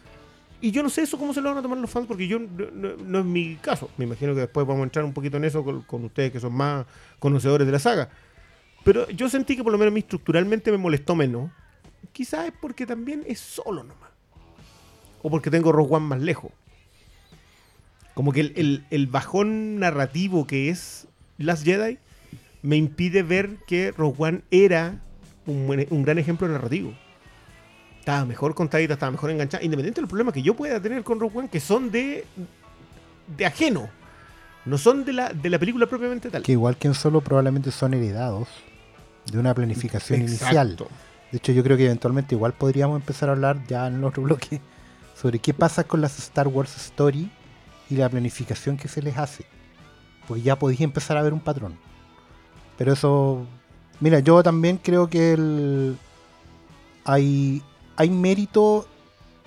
S2: Y yo no sé eso cómo se lo van a tomar los fans, porque yo no, es mi caso. Me imagino que después vamos a entrar un poquito en eso con, ustedes que son más conocedores de la saga. Pero yo sentí que por lo menos a mí estructuralmente me molestó menos. Quizás es porque también es solo nomás. O porque tengo Rogue One más lejos. Como que el, bajón narrativo que es Las Jedi me impide ver que Rogue One era un gran ejemplo narrativo. Estaba mejor contadita, estaba mejor enganchada. Independiente de los problemas que yo pueda tener con Rogue One, que son de, de ajeno. No son de la, de la película propiamente tal.
S3: Que igual que en solo probablemente son heredados de una planificación inicial.
S2: Exacto.
S3: De hecho, yo creo que eventualmente igual podríamos empezar a hablar ya en el otro bloque sobre qué pasa con las Star Wars Story y la planificación que se les hace. Porque ya podéis empezar a ver un patrón. Pero eso. Mira, yo también creo que el, hay, hay mérito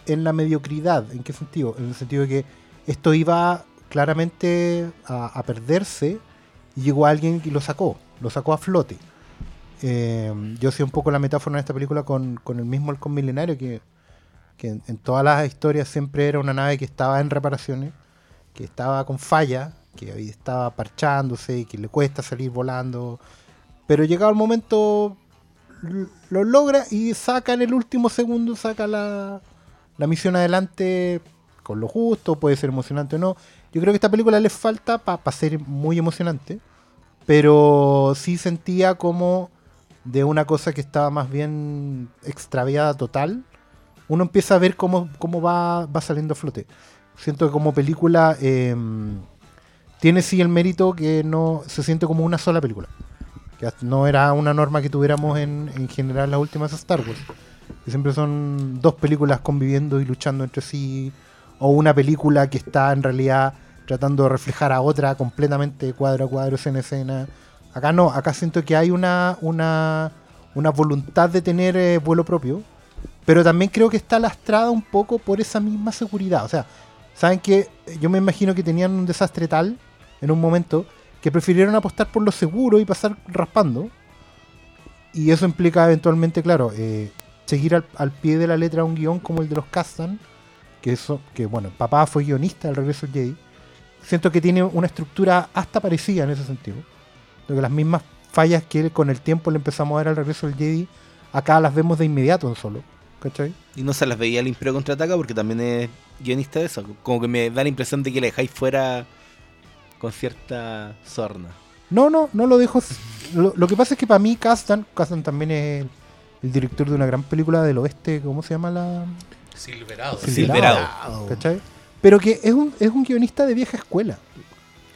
S3: en la mediocridad. ¿En qué sentido? En el sentido de que esto iba claramente a, perderse y llegó alguien y lo sacó. Lo sacó a flote. Eh, yo sé un poco la metáfora en esta película con, el mismo halcón milenario que, en, todas las historias siempre era una nave que estaba en reparaciones, que estaba con falla, que estaba parchándose y que le cuesta salir volando. Pero llegado el momento lo logra y saca en el último segundo, saca la, la misión adelante con lo justo, puede ser emocionante o no. Yo creo que esta película le falta para ser muy emocionante, pero sí sentía como de una cosa que estaba más bien extraviada total, uno empieza a ver cómo, cómo va, va saliendo a flote. Siento que como película eh, tiene sí el mérito que no se siente como una sola película. Que no era una norma que tuviéramos en, en general las últimas Star Wars. Que siempre son dos películas conviviendo y luchando entre sí. O una película que está en realidad tratando de reflejar a otra completamente cuadro a cuadro, escena a escena. Acá no, acá siento que hay una, una, una voluntad de tener eh, vuelo propio. Pero también creo que está lastrada un poco por esa misma seguridad. O sea, saben que yo me imagino que tenían un desastre tal en un momento que prefirieron apostar por lo seguro y pasar raspando. Y eso implica eventualmente, claro, eh, seguir al, pie de la letra un guion como el de los Kasdan, que eso, que bueno, papá fue guionista del regreso Jedi, siento que tiene una estructura hasta parecida en ese sentido. De que las mismas fallas que con el tiempo le empezamos a ver al regreso del Jedi, acá las vemos de inmediato en solo. ¿Cachai?
S1: Y no se las veía el Imperio contraataca porque también es guionista de eso. Como que me da la impresión de que le dejáis fuera con cierta sorna.
S3: No, no, no lo dejo. Lo, lo que pasa es que para mí Kasdan, Kasdan también es el, el director de una gran película del oeste, ¿cómo se llama la?
S4: Silverado.
S1: Silverado.
S3: ¿Cachai? Pero que es un, es un guionista de vieja escuela.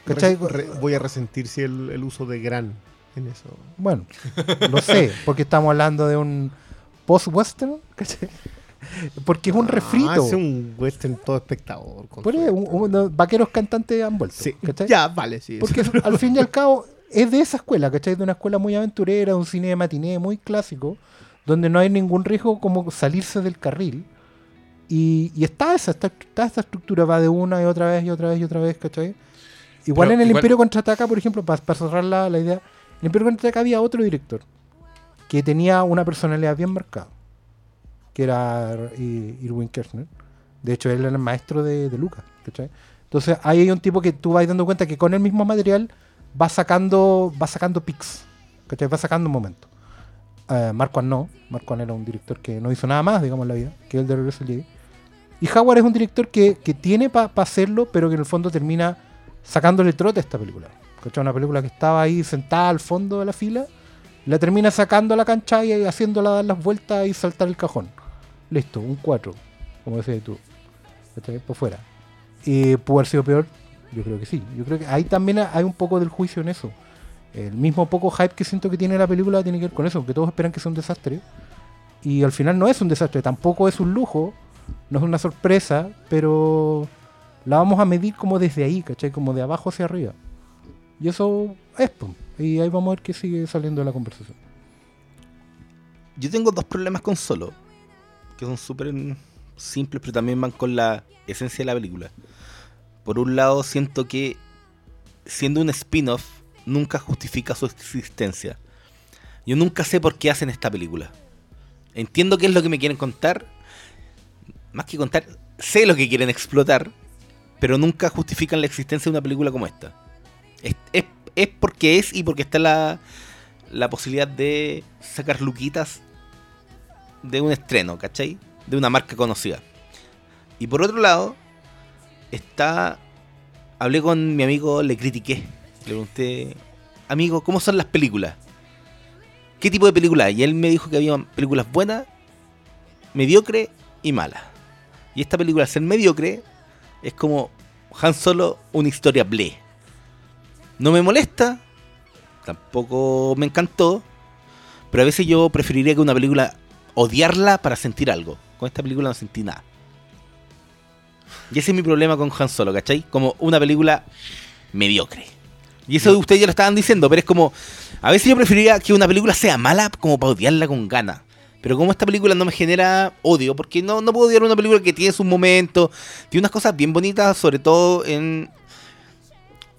S3: ¿Cachai?
S2: Re- re- voy a resentir si el, el uso de gran en eso.
S3: Bueno, lo sé, porque estamos hablando de un post-western, ¿cachai? Porque es un refrito.
S2: Ah, es un western todo espectador.
S3: Por un- un- vaqueros cantantes han vuelto.
S2: Sí, ya, vale, sí.
S3: Porque al fin y al cabo es de esa escuela, ¿cachai? De una escuela muy aventurera, un cine de matiné muy clásico, donde no hay ningún riesgo como salirse del carril. Y, y está esa, está, está esa estructura, va de una y otra vez y otra vez y otra vez, ¿cachai? Igual
S4: Pero
S3: en el
S4: igual-
S3: Imperio Contraataca, por ejemplo, para, para cerrar la, la idea, en el Imperio Contraataca había otro director que tenía una personalidad bien marcada, que era Irwin Kershner. De hecho, él era el maestro de, Lucas, ¿cachai? Entonces ahí hay un tipo que tú vas dando cuenta que con el mismo material va sacando, va sacando pics, ¿cachai? Va sacando momentos. Eh, Marco no, Marco era un director que no hizo nada más, digamos, en la vida, que el de Regreso. Y Howard es un director que, que tiene para hacerlo, pero que en el fondo termina sacándole trote a esta película. Una película que estaba ahí sentada al fondo de la fila, la termina sacando a la cancha y haciéndola dar las vueltas y saltar el cajón. Listo, un 4, como decías tú. ¿Cachai? Por fuera. Eh, ¿Pudo haber sido peor? Yo creo que sí. Yo creo que ahí también hay un poco del juicio en eso. El mismo poco hype que siento que tiene la película tiene que ver con eso, que todos esperan que sea un desastre. Y al final no es un desastre, tampoco es un lujo, no es una sorpresa, pero la vamos a medir como desde ahí, ¿cachai? Como de abajo hacia arriba. Y eso es, pum. Y ahí vamos a ver qué sigue saliendo de la conversación.
S1: Yo tengo dos problemas con Solo, que son súper simples, pero también van con la esencia de la película. Por un lado, siento que siendo un spin-off, nunca justifica su existencia. Yo nunca sé por qué hacen esta película. Entiendo qué es lo que me quieren contar. Más que contar, sé lo que quieren explotar, pero nunca justifican la existencia de una película como esta. Es, es- es porque es y porque está la, la posibilidad de sacar luquitas de un estreno, ¿cachai? De una marca conocida. Y por otro lado, está. Hablé con mi amigo, le critiqué. Le pregunté, amigo, ¿cómo son las películas? ¿Qué tipo de película hay? Y él me dijo que había películas buenas, mediocre y malas. Y esta película, al ser mediocre, es como Han Solo, una historia ble. No me molesta, tampoco me encantó, pero a veces yo preferiría que una película odiarla para sentir algo. Con esta película no sentí nada. Y ese es mi problema con Han Solo, ¿cachai? Como una película mediocre. Y eso ustedes ya lo estaban diciendo, pero es como. A veces yo preferiría que una película sea mala como para odiarla con ganas. Pero como esta película no me genera odio, porque no, no puedo odiar una película que tiene sus momentos, tiene unas cosas bien bonitas, sobre todo en,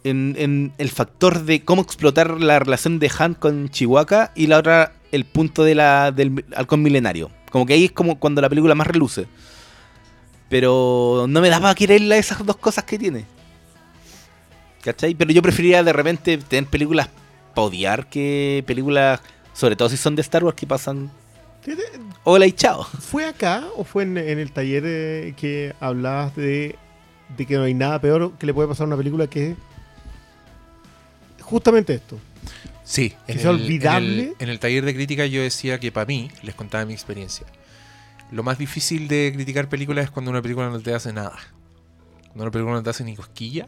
S1: en, en el factor de cómo explotar la relación de Han con Chihuahua y la otra, el punto de la, del halcón milenario. Como que ahí es como cuando la película más reluce. Pero no me da para quererla esas dos cosas que tiene. ¿Cachai? Pero yo preferiría de repente tener películas para odiar que películas, sobre todo si son de Star Wars, que pasan. Hola y chao.
S2: ¿Fue acá o fue en, en el taller eh, que hablabas de, de que no hay nada peor que le puede pasar a una película que justamente esto?
S4: Sí,
S2: Que
S4: en
S2: sea
S4: el, en
S2: olvidable.
S4: el- en el taller de crítica yo decía que para mí, les contaba mi experiencia, lo más difícil de criticar películas es cuando una película no te hace nada. Cuando una película no te hace ni cosquilla.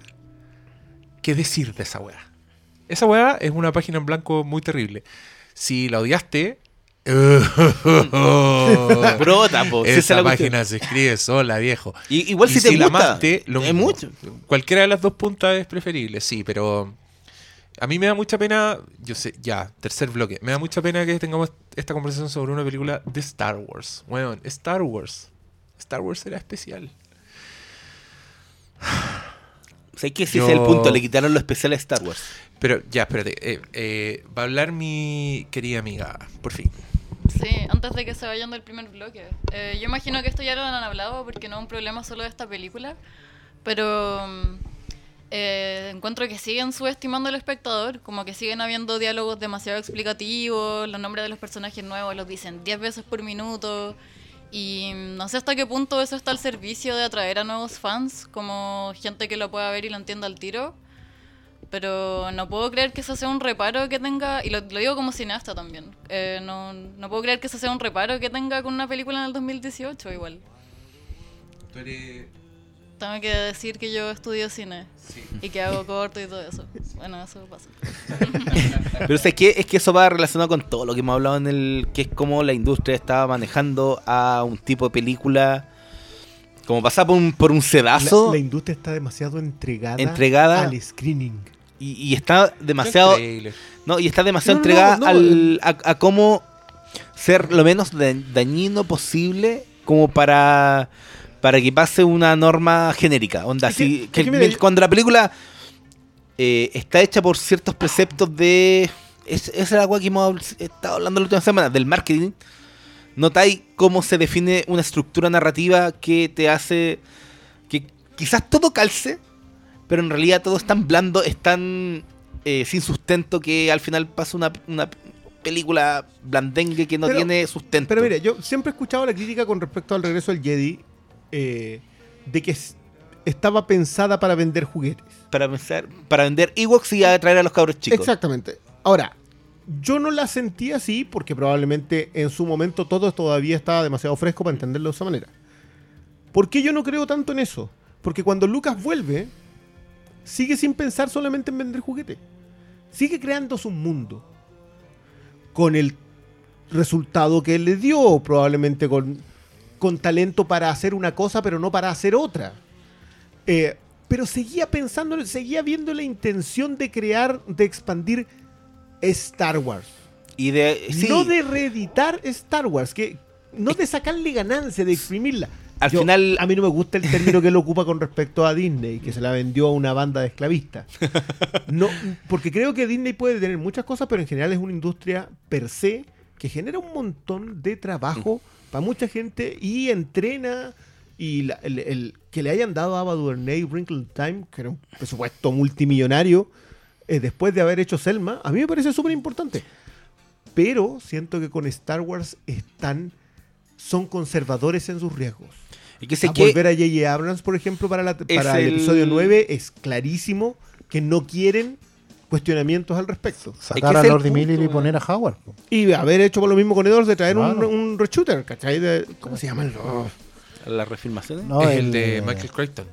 S4: ¿Qué decir de esa weá? Esa weá es una página en blanco muy terrible. Si la odiaste...
S1: Brota, po. si esa cuestión.
S4: página se escribe sola, viejo.
S1: Y- igual
S4: Y
S1: si te
S4: la
S1: gusta,
S4: amaste, lo
S1: es
S4: mismo.
S1: mucho.
S4: Cualquiera de las dos puntas es preferible, sí, pero a mí me da mucha pena, yo sé, ya, tercer bloque, me da mucha pena que tengamos esta conversación sobre una película de Star Wars. Bueno, Star Wars. Star Wars era especial.
S1: O sea, que ese
S4: Yo-
S1: es el punto, le quitaron lo especial a Star Wars.
S4: Pero ya, espérate, eh, eh, va a hablar mi querida amiga, por fin.
S7: Sí, antes de que se vayan del primer bloque. Eh, yo imagino que esto ya lo han hablado porque no es un problema solo de esta película, pero mm, eh, encuentro que siguen subestimando al espectador, como que siguen habiendo diálogos demasiado explicativos, los nombres de los personajes nuevos los dicen 10 veces por minuto. Y no sé hasta qué punto eso está al servicio de atraer a nuevos fans, como gente que lo pueda ver y lo entienda al tiro. Pero no puedo creer que eso sea un reparo que tenga, y lo, digo como cineasta también, eh, no, no puedo creer que eso sea un reparo que tenga con una película en el 2018 igual. Tengo que decir que yo estudio cine y que hago corto y todo eso. Bueno, eso pasa.
S1: Pero es que, es que eso va relacionado con todo lo que hemos hablado en el. que es como la industria estaba manejando a un tipo de película. Como pasar por un, por un
S2: La,
S1: sedazo.
S2: la industria está demasiado entregada,
S1: Entregada.
S2: al screening.
S1: Y, y está demasiado. No, y está demasiado
S2: No, no,
S1: entregada
S2: no,
S1: al- a, a cómo ser lo menos da- dañino posible como para para que pase una norma genérica. Onda,
S2: Es
S1: si- que cuando la película eh, está hecha por ciertos preceptos de... Es, esa es la agua que hemos estado hablando la última semana, del marketing. Notáis cómo se define una estructura narrativa que te hace que quizás todo calce, pero en realidad todo es tan blando, es tan eh, sin sustento que al final pasa una, una película blandengue que no
S2: Pero-
S1: tiene sustento.
S2: Pero mira, yo siempre he escuchado la crítica con respecto al regreso del Jedi eh, de que estaba pensada para vender juguetes.
S1: para pensar, para vender Ewoks y atraer a los cabros chicos.
S2: Exactamente. Ahora, yo no la sentí así porque probablemente en su momento todo todavía estaba demasiado fresco para entenderlo de esa manera. ¿Por qué yo no creo tanto en eso? Porque cuando Lucas vuelve, sigue sin pensar solamente en vender juguetes. Sigue creando su mundo. Con el resultado que él le dio, probablemente con, con talento para hacer una cosa, pero no para hacer otra. Eh, pero seguía pensando, seguía viendo la intención de crear, de expandir Star Wars.
S1: Y de sí,
S2: No de reeditar Star Wars, que no de sacarle ganancia, de exprimirla.
S1: Al
S2: Yo-
S1: final-
S2: A mí no me gusta el término que él ocupa con respecto a Disney, que se la vendió a una banda de esclavistas. No, porque creo que Disney puede tener muchas cosas, pero en general es una industria per se que genera un montón de trabajo para mucha gente y entrena. Y la- el, el- que le hayan dado a Ava DuVernay Wrinkle Time, que era un presupuesto multimillonario, eh, después de haber hecho Selma, a mí me parece súper importante. Pero siento que con Star Wars están son conservadores en sus riesgos.
S1: y que sé
S2: A
S1: que
S2: volver a J.J. Abrams, por ejemplo, para, la- para el...
S1: el-
S2: episodio 9 es clarísimo que no quieren cuestionamientos al respecto.
S3: Sacar a
S1: es el
S3: Lord
S1: punto,
S3: Miller y poner a Howard. po.
S2: Y haber hecho por lo mismo con Edwards de traer un,
S3: Claro.
S2: un reshooter, ¿cachai? De- ¿Cómo se llama? el- oh,
S1: las refilmaciones.
S3: No,
S4: es el, de Michael Crichton.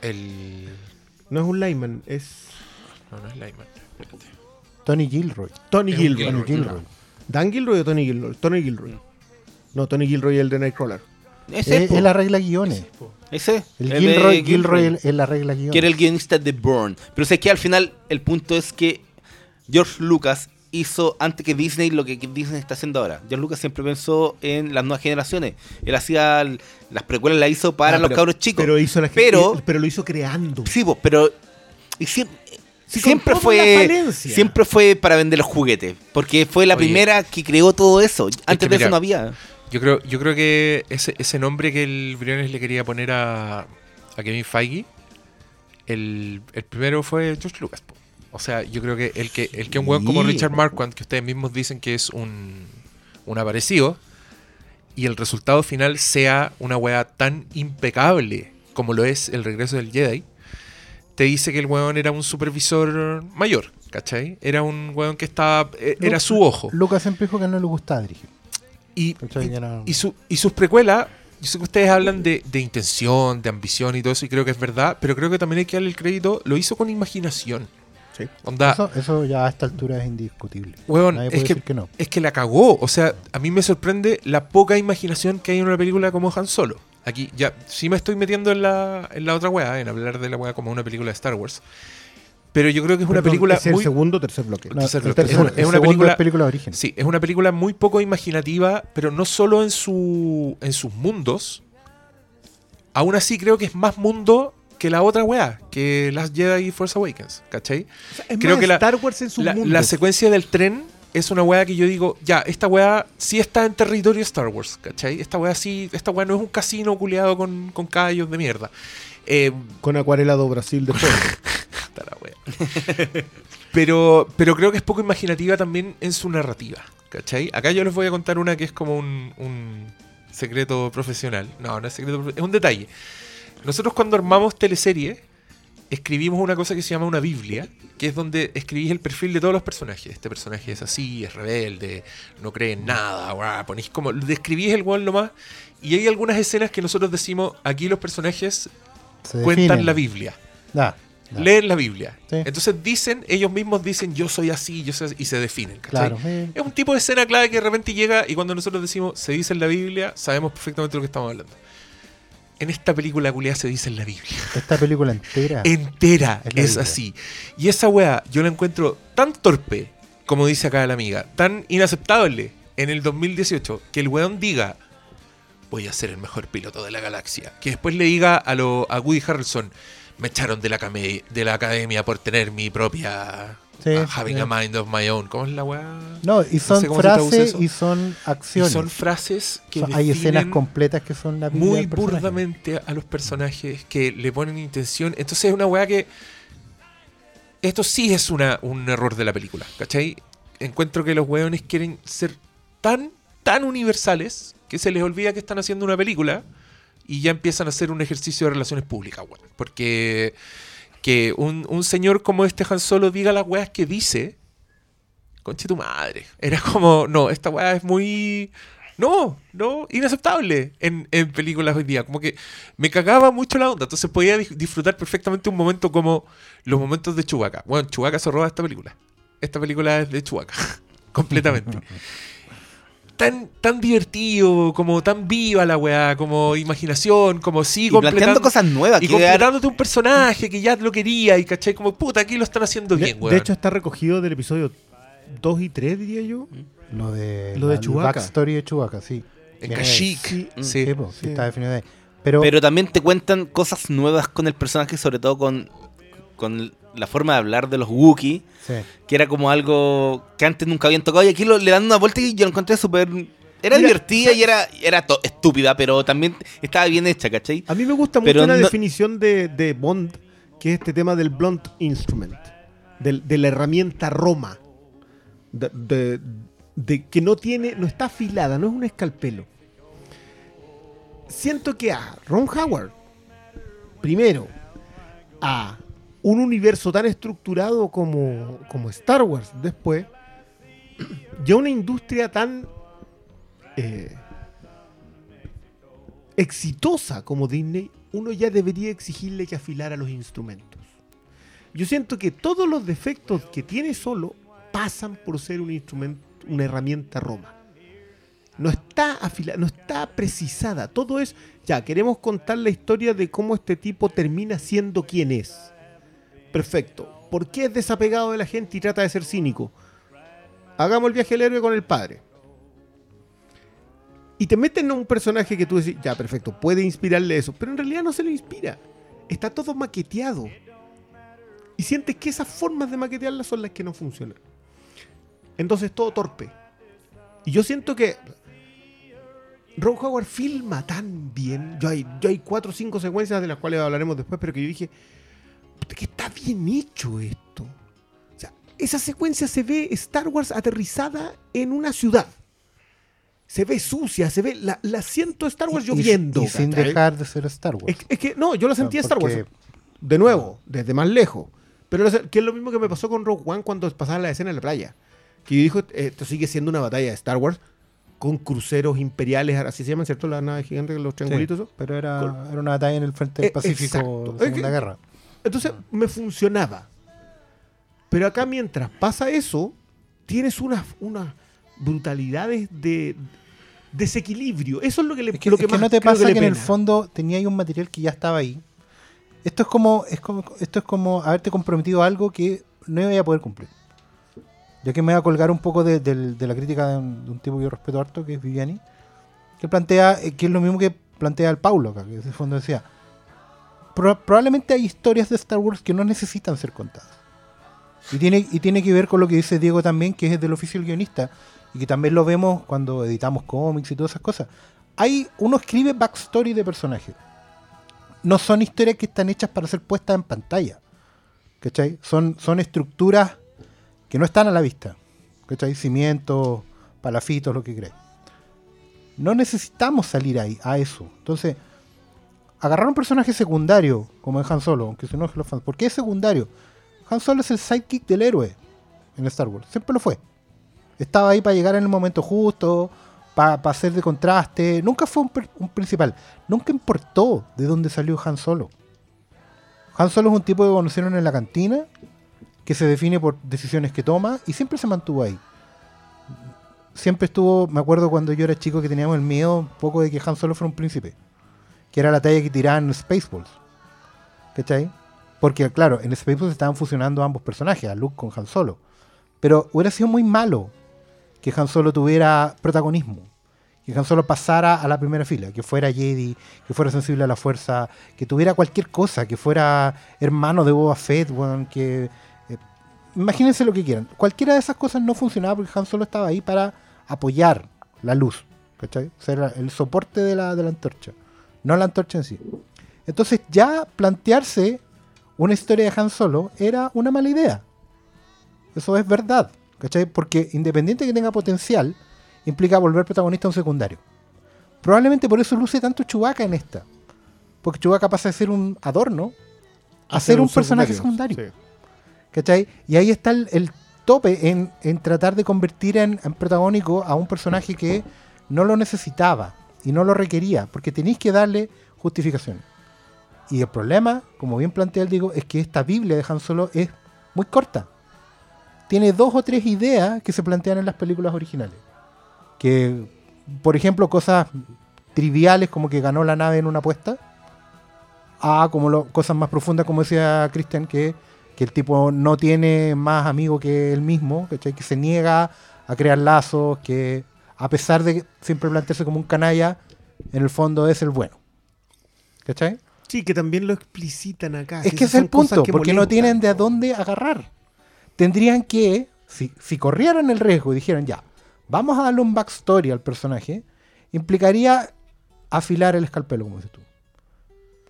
S4: El...
S2: no es un Lyman, es
S4: No, no es Lyman. Espérate.
S3: Tony Gilroy.
S2: Tony
S4: Es un
S2: Gilroy.
S3: Tony
S4: Gilroy,
S3: Gilroy.
S2: ¿Dan Gilroy o Tony Gilroy? Tony Gilroy. No, Tony Gilroy es el de Nightcrawler.
S1: Ese,
S3: Él,
S1: po.
S3: él arregla guiones.
S1: ese.
S3: El
S1: el de
S3: Gilroy, Gilroy,
S1: Gilroy,
S3: él, él arregla guiones.
S1: que era el guionista de Bourne. Pero sé que al final el punto es que George Lucas hizo antes que Disney lo que Disney está haciendo ahora. George Lucas siempre pensó en las nuevas generaciones. Él hacía las precuelas las hizo para
S2: Ah,
S1: los
S2: pero-
S1: cabros chicos.
S2: Pero, hizo la
S1: Pero-
S2: pero lo hizo creando.
S1: Sí, pero y siempre
S2: la
S1: fue siempre fue para vender los juguetes, porque fue la
S4: Oye.
S1: primera que creó todo eso. Antes de
S4: mira,
S1: eso no había.
S4: Yo creo, yo creo que ese, ese nombre que el Briones le quería poner a, a Kevin Feige, el, el primero fue George Lucas. po. O sea, yo creo que el que, el que un weón como. Richard Marquand, que ustedes mismos dicen que es un, un aparecido, y el resultado final sea una weá tan impecable como lo es el regreso del Jedi, te dice que el weón era un supervisor mayor, ¿cachai? Era un weón que estaba. e- Era su ojo.
S3: Lucas siempre dijo que no le gustaba dirigir.
S4: Y, su- y sus precuelas, yo sé que ustedes hablan de, de intención, de ambición y todo eso, y creo que es verdad, pero creo que también hay que darle el crédito, lo hizo con imaginación.
S2: Sí.
S4: Onda,
S3: Eso, eso ya a esta altura es indiscutible.
S4: weón,
S3: Nadie
S4: es
S3: puede
S4: que,
S3: decir que no.
S4: es que la cagó. O sea, a mí me sorprende la poca imaginación que hay en una película como Han Solo. Aquí ya sí me estoy metiendo en la, en la otra weá, en hablar de la weá como una película de Star Wars. Pero yo creo que es una
S2: Perdón,
S4: película
S2: es el
S4: muy...
S2: segundo tercer bloque.
S4: No, tercer bloque.
S3: tercer-
S4: Es una- es una película-
S3: de origen.
S4: Sí, es una película muy poco imaginativa, pero no solo en, su, en sus mundos. Aún así creo que es más mundo que la otra weá, que Last Jedi y Force Awakens, ¿cachai?
S2: Es
S4: creo
S2: más
S4: que la-
S2: Star Wars en su
S4: La,
S2: mundo.
S4: la secuencia del tren es una weá que yo digo, ya, esta weá sí está en territorio Star Wars, ¿cachai? Esta weá sí, esta weá no es un casino culeado con, con callos de mierda. Eh,
S2: Con Acuarela do Brasil de fondo.
S4: pero, pero creo que es poco imaginativa también en su narrativa. ¿Cachai? Acá yo les voy a contar una que es como un, un secreto profesional. No, no es secreto es un detalle. Nosotros cuando armamos teleserie, escribimos una cosa que se llama una Biblia, que es donde escribís el perfil de todos los personajes. Este personaje es así, es rebelde, no cree en nada, guau, ponís como, describís el weón nomás. Y hay algunas escenas que nosotros decimos, aquí los personajes
S3: Se
S4: cuentan
S3: definen.
S4: la Biblia
S3: Da,
S4: leen la Biblia.
S3: Sí.
S4: Entonces dicen, ellos mismos dicen, yo soy así, yo soy así", y se definen.
S3: Claro.
S4: Es un tipo de escena clave que de repente llega y cuando nosotros decimos, se dice en la Biblia, sabemos perfectamente de lo que estamos hablando. En esta película culiada se dice en la Biblia.
S3: Esta película entera.
S4: Entera
S3: Es
S4: así. Y esa weá yo la encuentro tan torpe, como dice acá la amiga, tan inaceptable en el 2018, que el weón diga, voy a ser el mejor piloto de la galaxia. Que después le diga a, lo, a Woody Harrelson, me echaron de la, de la academia por tener mi propia...
S3: Sí,
S4: uh, having
S3: sí.
S4: a mind of my own. ¿Cómo es la weá?
S3: No, y son
S4: sé
S3: frases y son
S4: Y
S3: acciones.
S4: son frases que
S3: hay escenas completas que son la
S4: muy burdamente a los personajes que le ponen intención. Entonces es una weá que. Esto sí es una, un error de la película, ¿cachai? Encuentro que los weones quieren ser tan, tan universales que se les olvida que están haciendo una película y ya empiezan a hacer un ejercicio de relaciones públicas, weón. Porque que un, un señor como este Han Solo diga las weas que dice, conche tu madre. Era como, no, esta weá es muy. No, no, inaceptable en, en películas hoy día. Como que me cagaba mucho la onda. Entonces podía dis- disfrutar perfectamente un momento como los momentos de Chewbacca. Bueno, Chewbacca se roba esta película. Esta película es de Chewbacca. completamente. Tan, tan divertido, como tan viva la weá, como imaginación, como sí,
S1: Y planteando cosas nuevas.
S4: y completándote un personaje que ya lo quería y caché como puta, aquí lo están haciendo
S2: De,
S4: bien,
S2: de
S4: weón.
S2: hecho, está recogido del episodio 2 y 3, diría yo.
S3: Lo de,
S2: Lo de Chewbacca.
S3: backstory de Chewbacca, sí.
S4: en Kashyyyk.
S2: sí,
S4: Sí.
S3: Sí, po, sí
S2: Sí.
S3: está definido ahí. Pero,
S1: Pero también te cuentan cosas nuevas con el personaje, sobre todo con, con la forma de hablar de los Wookiee,
S3: sí.
S1: que era como algo que antes nunca habían tocado y aquí lo- le dan una vuelta y yo lo encontré súper... Era
S2: Mira,
S1: divertida y era, era estúpida, pero también estaba bien hecha, ¿cachai?
S2: A mí me gusta mucho la
S1: no-
S2: definición de, de Bond, que es este tema del blunt instrument, del- de la herramienta Roma, de, de- de que no tiene, no está afilada, no es un escalpelo. Siento que a Ron Howard, primero, a un universo tan estructurado como, como Star Wars después, y a una industria tan eh, exitosa como Disney, uno ya debería exigirle que afilara los instrumentos. Yo siento que todos los defectos que tiene solo pasan por ser un instrumento, una herramienta Roma. No está afilada, no está precisada. Todo es, ya, queremos contar la historia de cómo este tipo termina siendo quien es. Perfecto. ¿Por qué es desapegado de la gente y trata de ser cínico? Hagamos el viaje del héroe con el padre. Y te meten a un personaje que tú decís, ya, perfecto, puede inspirarle eso, pero en realidad no se le inspira. Está todo maqueteado. Y sientes que esas formas de maquetearla son las que no funcionan. Entonces todo torpe. Y yo siento que Ron Howard filma tan bien. Yo hay, yo hay cuatro o cinco secuencias de las cuales hablaremos después, pero que yo dije, "Puta, que está bien hecho esto. O sea, esa secuencia se ve Star Wars aterrizada en una ciudad. Se ve sucia, se ve. La, la siento Star Wars
S3: Y-
S2: lloviendo.
S3: Y, sin dejar de ser Star Wars.
S2: Es, es que no, yo lo sentí Star Wars.
S3: porque-
S2: De nuevo, desde más lejos. Pero que es lo mismo que me pasó con Rogue One cuando pasaba la escena en la playa. Que yo dijo, esto sigue siendo una batalla de Star Wars con cruceros imperiales, así se llaman, ¿cierto? Las naves gigantes, los triangulitos. eso.
S3: pero era,
S2: Con-
S3: era una batalla en el frente del
S2: Eh,
S3: Pacífico de Segunda Guerra.
S2: Entonces me funcionaba. Pero acá mientras pasa eso, tienes unas unas brutalidades de desequilibrio. Eso es lo que le
S3: Es que,
S2: lo
S3: es que no te pasa
S2: le
S3: que, en el fondo tenía ahí un material que ya estaba ahí. Esto es como, es como, esto es como haberte comprometido a algo que no iba a poder cumplir. Ya que me voy a colgar un poco de la crítica de un, de un tipo que yo respeto harto, que es Viviani, que plantea, eh, que es lo mismo que plantea el Paulo acá, que en el fondo decía, "Pro- probablemente hay historias de Star Wars que no necesitan ser contadas. Y tiene, y tiene que ver con lo que dice Diego también, que es del oficio del guionista, y que también lo vemos cuando editamos cómics y todas esas cosas. Hay, uno escribe backstory de personajes. No son historias que están hechas para ser puestas en pantalla. ¿Cachai? Son, son estructuras que no están a la vista. ¿Cachai? Cimientos, palafitos, lo que crees. No necesitamos salir ahí, a eso. Entonces, agarrar un personaje secundario, como en Han Solo, aunque se enojen los fans. ¿Por qué es secundario? Han Solo es el sidekick del héroe en Star Wars. Siempre lo fue. Estaba ahí para llegar en el momento justo, para hacer de contraste. Nunca fue un, un principal. Nunca importó de dónde salió Han Solo. Han Solo es un tipo que conocieron en la cantina, que se define por decisiones que toma y siempre se mantuvo ahí. Siempre estuvo, me acuerdo cuando yo era chico que teníamos el miedo un poco de que Han Solo fuera un príncipe, que era la talla que tiraban en Spaceballs. ¿Cachai? Porque claro, en Spaceballs estaban fusionando ambos personajes, a Luke con Han Solo. Pero hubiera sido muy malo que Han Solo tuviera protagonismo. Que Han Solo pasara a la primera fila, que fuera Jedi, que fuera sensible a la fuerza, que tuviera cualquier cosa, que fuera hermano de Boba Fett, weón, que... eh, imagínense lo que quieran. Cualquiera de esas cosas no funcionaba porque Han Solo estaba ahí para apoyar la luz, ¿cachai? Ser el soporte de la, de la antorcha, no la antorcha en sí. Entonces ya plantearse una historia de Han Solo era una mala idea. Eso es verdad, ¿cachai? Porque independiente de que tenga potencial, implica volver protagonista a un secundario. Probablemente por eso luce tanto Chewbacca en esta. Porque Chewbacca pasa de ser un adorno a ser un, personaje secundario.
S2: Sí.
S3: ¿Cachai? Y ahí está el, el tope en, en tratar de convertir en, en protagónico a un personaje que no lo necesitaba y no lo requería, porque tenéis que darle justificación. Y el problema, como bien plantea el Diego, es que esta Biblia de Han Solo es muy corta. Tiene dos o tres ideas que se plantean en las películas originales. Que, por ejemplo, cosas triviales como que ganó la nave en una apuesta, a como lo- cosas más profundas, como decía Christian, que, que el tipo no tiene más amigo que él mismo, ¿cachai? que se niega a crear lazos, que a pesar de siempre plantearse como un canalla, en el fondo es el bueno. ¿Cachai?
S2: Sí, que también lo explicitan acá.
S3: Es que es el punto,
S2: que
S3: porque no tienen de dónde agarrar. Tendrían que, si, si corrieran el riesgo y dijeran, ya, vamos a darle un backstory al personaje, implicaría afilar el escalpelo, como dices tú.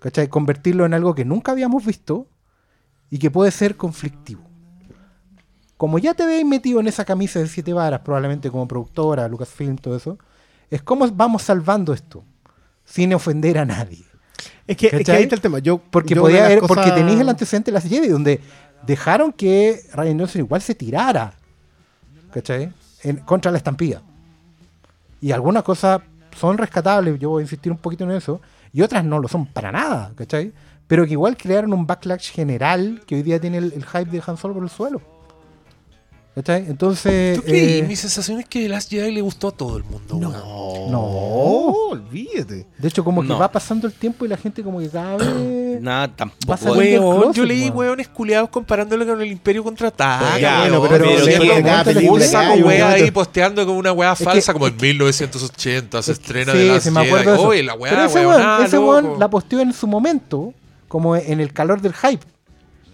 S3: ¿Cachai? Convertirlo en algo que nunca habíamos visto y que puede ser conflictivo. Como ya te veis metido en esa camisa de siete varas, probablemente como productora, Lucasfilm, todo eso, es como vamos salvando esto, sin ofender a nadie.
S2: Es que, es que
S3: ¿Cachai?
S2: ahí está el tema. Yo,
S3: Porque
S2: yo
S3: podía haber, porque tenéis el antecedente de las Jedi, donde dejaron que Ryan Johnson igual se tirara. ¿Cachai? En, contra la estampida. Y algunas cosas son rescatables, yo voy a insistir un poquito en eso, y otras no lo son para nada, ¿cachai? Pero que igual crearon un backlash general que hoy día tiene el, el hype de Han Solo por el suelo. ¿Cachai? Entonces.
S4: ¿Tú creí?
S3: eh,
S4: Mi sensación es que Last Jedi le gustó a todo el mundo. weón.
S2: No,
S3: No.
S2: olvídate.
S3: de hecho, como que
S1: No.
S3: va pasando el tiempo y la gente como que cada vez.
S1: Nada, tampoco.
S3: Va saliendo del
S4: Weón,
S3: closet,
S4: yo leí
S3: weón.
S4: weones culeados comparándolo con el Imperio contraataca.
S1: Ya,
S4: weón.
S2: bueno, pero-
S3: pero
S1: pero
S3: película
S4: Un
S2: que
S4: saco
S2: hay un
S4: wea ahí posteando como una wea
S3: que-
S4: falsa, como en
S3: es
S4: 1980 se estrena de Last
S3: sí, me acuerdo de
S4: Jedi.
S3: eso.
S4: Oye, la wea,
S3: Pero ese
S4: weón,
S3: weón, ese
S4: loco.
S3: weón la posteó en su momento, como en el calor del hype.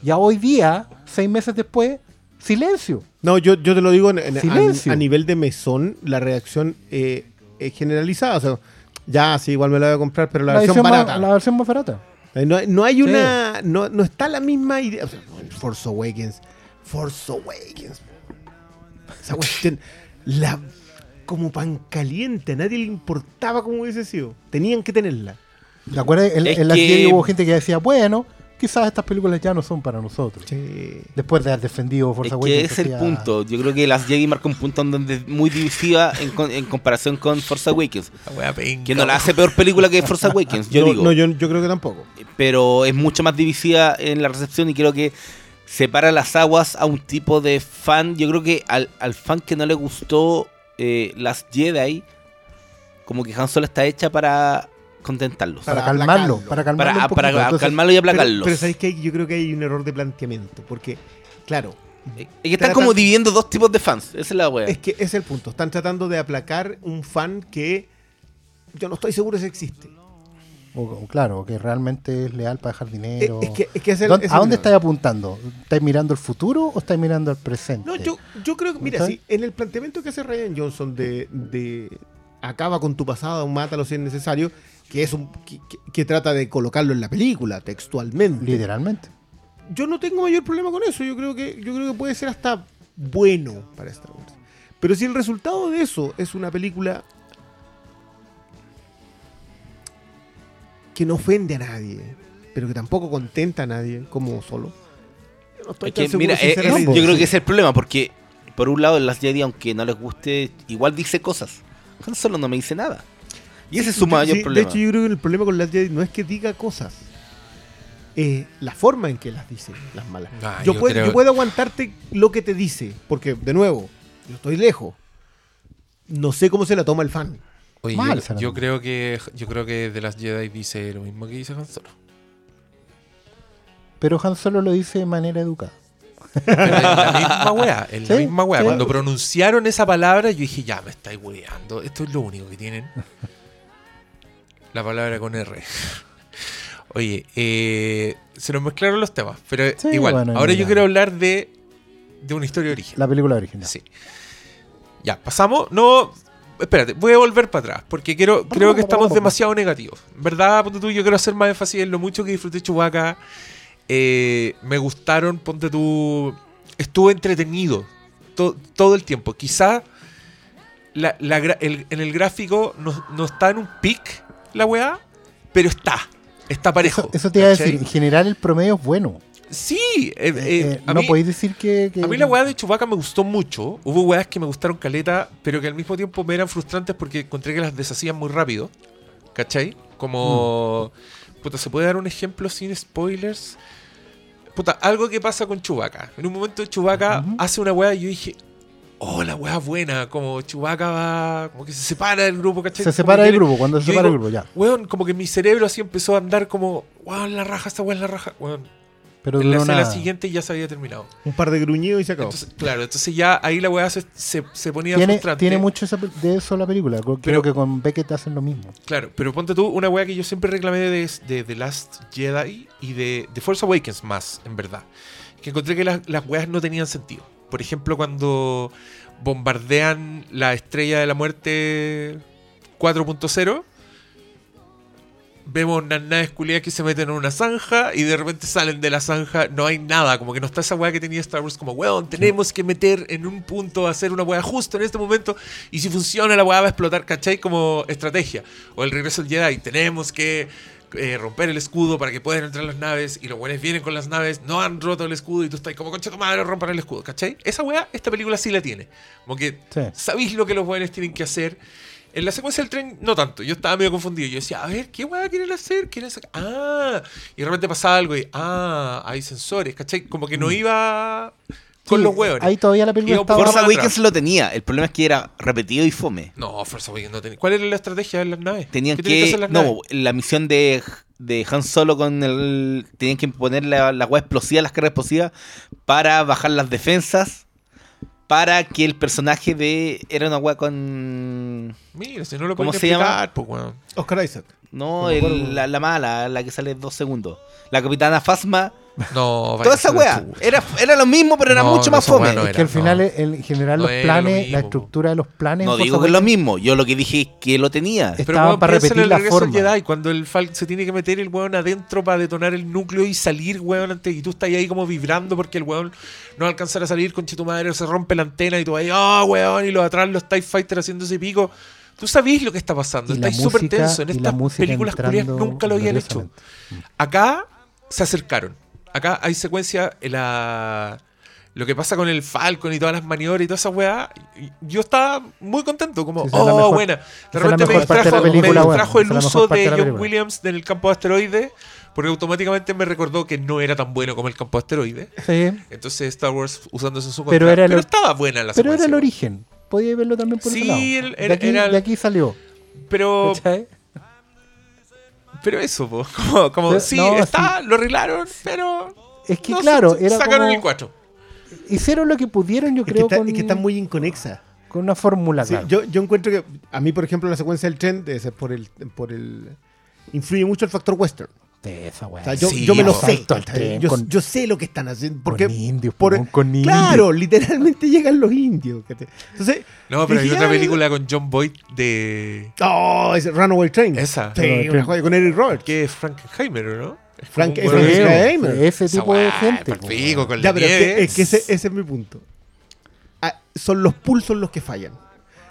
S3: Ya hoy día, seis meses después, silencio.
S2: No, yo, yo te lo digo en- en- a,
S3: Silencio.
S2: a nivel de mesón, la reacción eh, es generalizada. O sea, ya, sí, igual me la voy a comprar, pero la, versión, barata.
S3: la versión más barata.
S2: Eh, No, no hay una. No, no está la misma idea. O sea, Force Awakens. Force Awakens. Esa cuestión. La, como pan caliente. A nadie le importaba cómo hubiese sido. Tenían que tenerla.
S3: ¿Te acuerdas? En, en la
S1: que-
S3: serie hubo gente que decía, bueno, quizás estas películas ya no son para nosotros.
S2: Sí.
S3: Después de haber defendido Force
S1: Es
S3: Awakens.
S1: que es el punto. Yo creo que las Jedi marca un punto en donde es muy divisiva en, con- en comparación con Force Awakens. Que no la hace peor película que Force Awakens, yo
S2: no,
S1: digo.
S2: no, yo, yo creo que tampoco.
S1: pero es mucho más divisiva en la recepción y creo que separa las aguas a un tipo de fan. Yo creo que al, al fan que no le gustó eh, las Jedi, como que Han Solo está hecha para contentarlos.
S3: Para,
S2: Para
S3: calmarlo.
S2: aplacarlo.
S3: Para calmarlo.
S1: Para,
S3: un
S1: para
S3: poquito. Entonces,
S1: calmarlo y aplacarlos.
S2: pero ¿sabéis que yo creo que hay un error de planteamiento. Porque, claro,
S1: es que están
S2: tratan-
S1: como dividiendo dos tipos de fans. Esa es la wea.
S2: es que es el punto. Están tratando de aplacar un fan que yo no estoy seguro si existe.
S3: o- o claro, que realmente es leal para dejar dinero.
S2: es que, es que es el-
S3: ¿Dónde-
S2: es
S3: ¿A dónde estáis apuntando? ¿Estáis mirando el futuro o estáis mirando el presente?
S2: No, yo, yo creo que, mira, si en el planteamiento que hace Ryan Johnson de, de acaba con tu pasado, mátalo si es necesario, que es un que, que- que trata de colocarlo en la película textualmente.
S3: Literalmente.
S2: yo no tengo mayor problema con eso. Yo creo que, yo creo que puede ser hasta bueno para Star Wars. Pero si el resultado de eso es una película que no ofende a nadie, pero que tampoco contenta a nadie, como solo. yo no estoy
S1: Es
S2: tan
S1: que,
S2: seguro
S1: mira,
S2: si
S1: eh, es- yo creo que ese es el problema, porque por un lado, en las Jedi, aunque no les guste, igual dice cosas. Han Solo no me dice nada. Y ese es su
S2: Sí,
S1: mayor
S2: de
S1: problema.
S2: hecho, yo creo que el problema con las Jedi no es que diga cosas, es la forma en que las dice, las malas.
S4: Ah,
S2: yo,
S4: yo
S2: puedo,
S4: creo-
S2: yo puedo aguantarte lo que te dice, porque, de nuevo, yo estoy lejos. No sé cómo se la toma el fan.
S4: Oye,
S3: Mal,
S4: yo, creo que yo creo que de las Jedi dice lo mismo que dice Han Solo.
S3: Pero Han Solo lo dice de manera educada.
S4: Pero en la misma weá, en la
S3: Sí,
S4: misma weá.
S3: sí.
S4: Cuando pronunciaron esa palabra, yo dije, ya me estáis weando. Esto es lo único que tienen. La palabra con R. Oye, eh, se nos mezclaron los temas, pero
S3: Sí,
S4: igual.
S3: bueno,
S4: ahora yo quiero hablar de, de una historia original.
S3: La película original.
S4: Sí. Ya, pasamos. No. Espérate, voy a volver para atrás. Porque quiero, creo que estamos demasiado negativos. ¿Verdad? Ponte tú, yo quiero hacer más énfasis en lo mucho que disfruté Chewbacca. Eh, me gustaron, ponte tú. Estuvo entretenido to- todo el tiempo. Quizá la- el- en el gráfico no, no está en un pic la weá, pero está. Está parejo.
S3: Eso, eso te iba a decir. En general, el promedio es bueno.
S4: Sí,
S3: eh,
S4: Eh,
S3: eh,
S4: a
S3: no
S4: mí-
S3: podéis decir que. que-
S4: a mí la weá de Chewbacca me gustó mucho. Hubo weas que me gustaron caleta, pero que al mismo tiempo me eran frustrantes porque encontré que las deshacían muy rápido. ¿Cachai? Como. Puta, ¿se puede dar un ejemplo sin spoilers? Puta, algo que pasa con Chewbacca. En un momento Chewbacca
S3: Ujú.
S4: hace una weá y yo dije. Oh, la weá buena. Como Chewbacca va. Como que se separa del grupo, ¿cachai?
S3: Se separa del grupo. Cuando se separa del
S4: digo,
S3: grupo, ya.
S4: Weón, como que mi cerebro así empezó a andar como. Weón, la raja, esta weá es la raja. Weón.
S3: Pero
S4: En la siguiente ya se había terminado.
S2: Un par de gruñidos y se acabó.
S4: Entonces, claro, entonces ya ahí la weá se, se, se ponía
S3: Tiene,
S4: frustrante.
S3: tiene mucho de eso la película. Creo
S4: Pero-
S3: que con Beckett hacen lo mismo.
S4: Claro, pero ponte tú una weá que yo siempre reclamé de, de The Last Jedi y de, de Force Awakens más, en verdad. Que encontré que las, las weas no tenían sentido. Por ejemplo, cuando bombardean la estrella de la muerte 4.0, vemos unas naves culiadas que se meten en una zanja y de repente salen de la zanja, no hay nada, como que no está esa weá que tenía Star Wars como, weón, tenemos que meter en un punto, hacer una weá justo en este momento y si funciona la weá va a explotar, ¿cachai? Como estrategia. O el regreso del Jedi, tenemos que eh, romper el escudo para que puedan entrar las naves y los weones vienen con las naves, no han roto el escudo y tú estás como, concha tu madre, rompan el escudo, ¿cachai? Esa weá, esta película sí la tiene. Como que
S3: Sí.
S4: sabéis lo que los weones tienen que hacer. En la secuencia del tren, no tanto. Yo estaba medio confundido. Yo decía, a ver, ¿qué weá quieren hacer? ¿Quieren sacar? Ah, y de repente pasaba algo y, ah, hay sensores, ¿cachai? Como que no iba con
S3: Sí,
S4: los hueones.
S3: Ahí todavía la película estaba.
S4: para
S1: Awakens lo tenía. El problema es que era repetido y fome.
S4: No, Force Awakens no tenía. ¿Cuál era la estrategia de las naves?
S1: Tenían
S4: ¿Qué
S1: que.
S4: tenían hacer las
S1: no,
S4: naves?
S1: la misión de, de Han Solo con el. Tenían que poner la, la weá explosiva, las cargas explosivas, para bajar las defensas. Para que el personaje de. Era una weá con.
S4: Mira, si no lo
S1: ¿Cómo se llama?
S4: explicar, pues.
S2: Oscar Isaac.
S1: No, el- la, la mala, la que sale dos segundos. La capitana Fasma.
S4: No,
S1: Toda esa weá. Era, era lo mismo, pero era
S4: No,
S1: mucho más fome.
S4: no
S3: Es que al final,
S4: no.
S3: el- en general,
S4: No
S3: los
S4: lo
S3: planes, la estructura de los planes.
S1: No digo que es lo mismo. Yo lo que dije es que lo tenía.
S3: Es-
S4: Pero
S3: Estaban
S4: weón,
S3: para repetir
S4: el
S3: la forma.
S4: Jedi, cuando el Falcon se tiene que meter el weón adentro para detonar el núcleo y salir, weón, antes, y tú estás ahí como vibrando porque el weón no va a salir con tu madre se rompe la antena y tú ahí, ah, weón, y los atrás los TIE Fighters haciendo ese pico. Tú sabés lo que está pasando, estáis súper tenso. En estas películas
S3: entrando
S4: nunca lo habían hecho. Acá se acercaron. Acá hay secuencia en la. Lo que pasa con el Falcon y todas las maniobras y toda esa weá, yo estaba muy contento, como,
S3: la
S4: oh,
S3: mejor-
S4: buena. De repente me
S3: parte de la
S4: distrajo, me
S3: película, bueno,
S4: distrajo el uso de
S3: de
S4: John
S3: película.
S4: Williams en el campo de asteroides, porque automáticamente me recordó que no era tan bueno como el campo de asteroides.
S3: Sí,
S4: Entonces Star Wars usándose en su
S3: Pero
S4: contra.
S3: era
S4: Pero,
S3: el-
S4: estaba buena la
S3: pero era el origen. Podía verlo también por
S4: Sí,
S3: lado.
S4: el-
S3: de,
S4: era-
S3: aquí,
S4: era el-
S3: de aquí salió.
S4: Pero,
S3: ¿cachai?
S4: Pero eso, po, como, como
S3: Pero-
S4: sí,
S3: no,
S4: está, lo arreglaron, pero...
S3: Es que
S4: no,
S3: claro, era
S4: sacaron
S3: como-
S4: el 4.
S3: Hicieron lo que pudieron, yo
S2: Es que,
S3: creo,
S2: está,
S3: con,
S2: es que está muy inconexa.
S3: con una fórmula,
S2: Sí,
S3: claro.
S2: yo, yo encuentro que a mí, por ejemplo, la secuencia del tren debe ser por el, por el influye mucho el factor western.
S3: De esa weá.
S2: O sea, yo,
S4: Sí,
S2: yo me lo sé. Yo,
S3: con-
S2: yo sé lo que están haciendo. Porque,
S3: con indios,
S2: por-
S3: po, con indios.
S2: claro, literalmente llegan los indios. Entonces,
S4: No, pero hay otra película con John Boyd de...
S2: Oh, ese Runaway Train.
S4: Esa.
S2: Sí,
S3: Runaway
S2: una
S3: Train.
S2: joya con Eric Roberts.
S4: que es Frankenheimer, ¿o ¿no?
S2: Es
S4: hueón
S2: Frank
S4: así.
S2: Skygamer.
S3: ese
S4: Esa
S3: tipo de gente.
S4: con
S2: Ya,
S4: la
S2: pero es que, es que ese, ese es mi punto. Ah, son los pulsos los que fallan.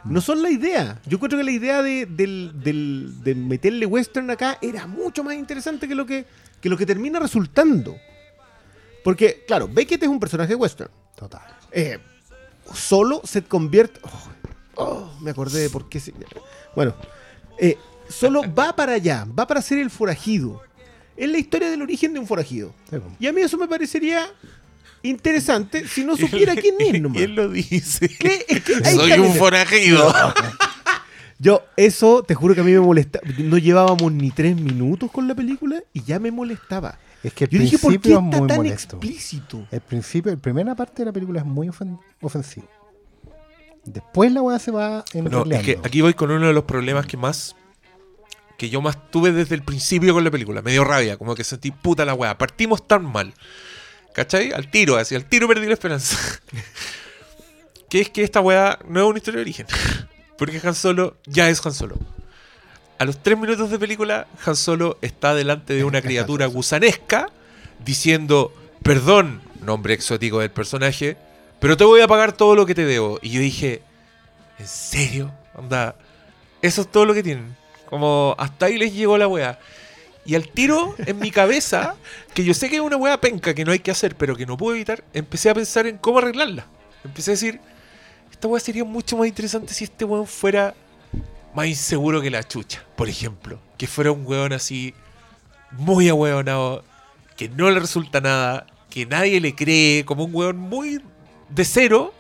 S2: No son la idea. Yo creo que la idea de, del- del- de meterle western acá era mucho más interesante que lo que, que lo que termina resultando. Porque, claro, Beckett es un personaje western.
S3: Total.
S2: Eh, solo se convierte. oh, oh, me acordé de por qué. se- Bueno, eh, solo va para allá, va para ser el forajido. Es la historia del origen de un forajido.
S3: Sí.
S2: Y a mí eso me parecería interesante si no supiera quién es nomás.
S4: Él lo dice.
S2: ¿Qué? Es que ahí
S4: Soy un forajido.
S2: Yo, eso, te juro que a mí me molesta. No llevábamos ni tres minutos con la película y ya me molestaba.
S3: Es que el
S2: Yo dije, ¿por qué
S3: principio es
S2: está
S3: muy
S2: tan
S3: molesto.
S2: explícito?
S3: El principio, la primera parte de la película es muy ofen- ofensivo. Después la weá se va
S4: No, es que aquí voy con uno de los problemas que más. que yo más tuve desde el principio con la película. Me dio rabia, como que sentí puta la weá. Partimos tan mal. ¿Cachai? Al tiro, así, al tiro perdí la esperanza. que es que esta weá no es una historia de origen. Porque Han Solo ya es Han Solo. A los tres minutos de película, Han Solo está delante de una criatura gusanesca diciendo, perdón, nombre exótico del personaje, pero te voy a pagar todo lo que te debo. Y yo dije, ¿en serio? Anda, eso es todo lo que tienen. Como hasta ahí les llegó la weá. Y al tiro, en mi cabeza, que yo sé que es una weá penca que no hay que hacer, pero que no puedo evitar, empecé a pensar en cómo arreglarla. Empecé a decir, esta weá sería mucho más interesante si este weón fuera más inseguro que la chucha, por ejemplo. Que fuera un weón así, muy ahueonado, que no le resulta nada, que nadie le cree, como un weón muy de cero,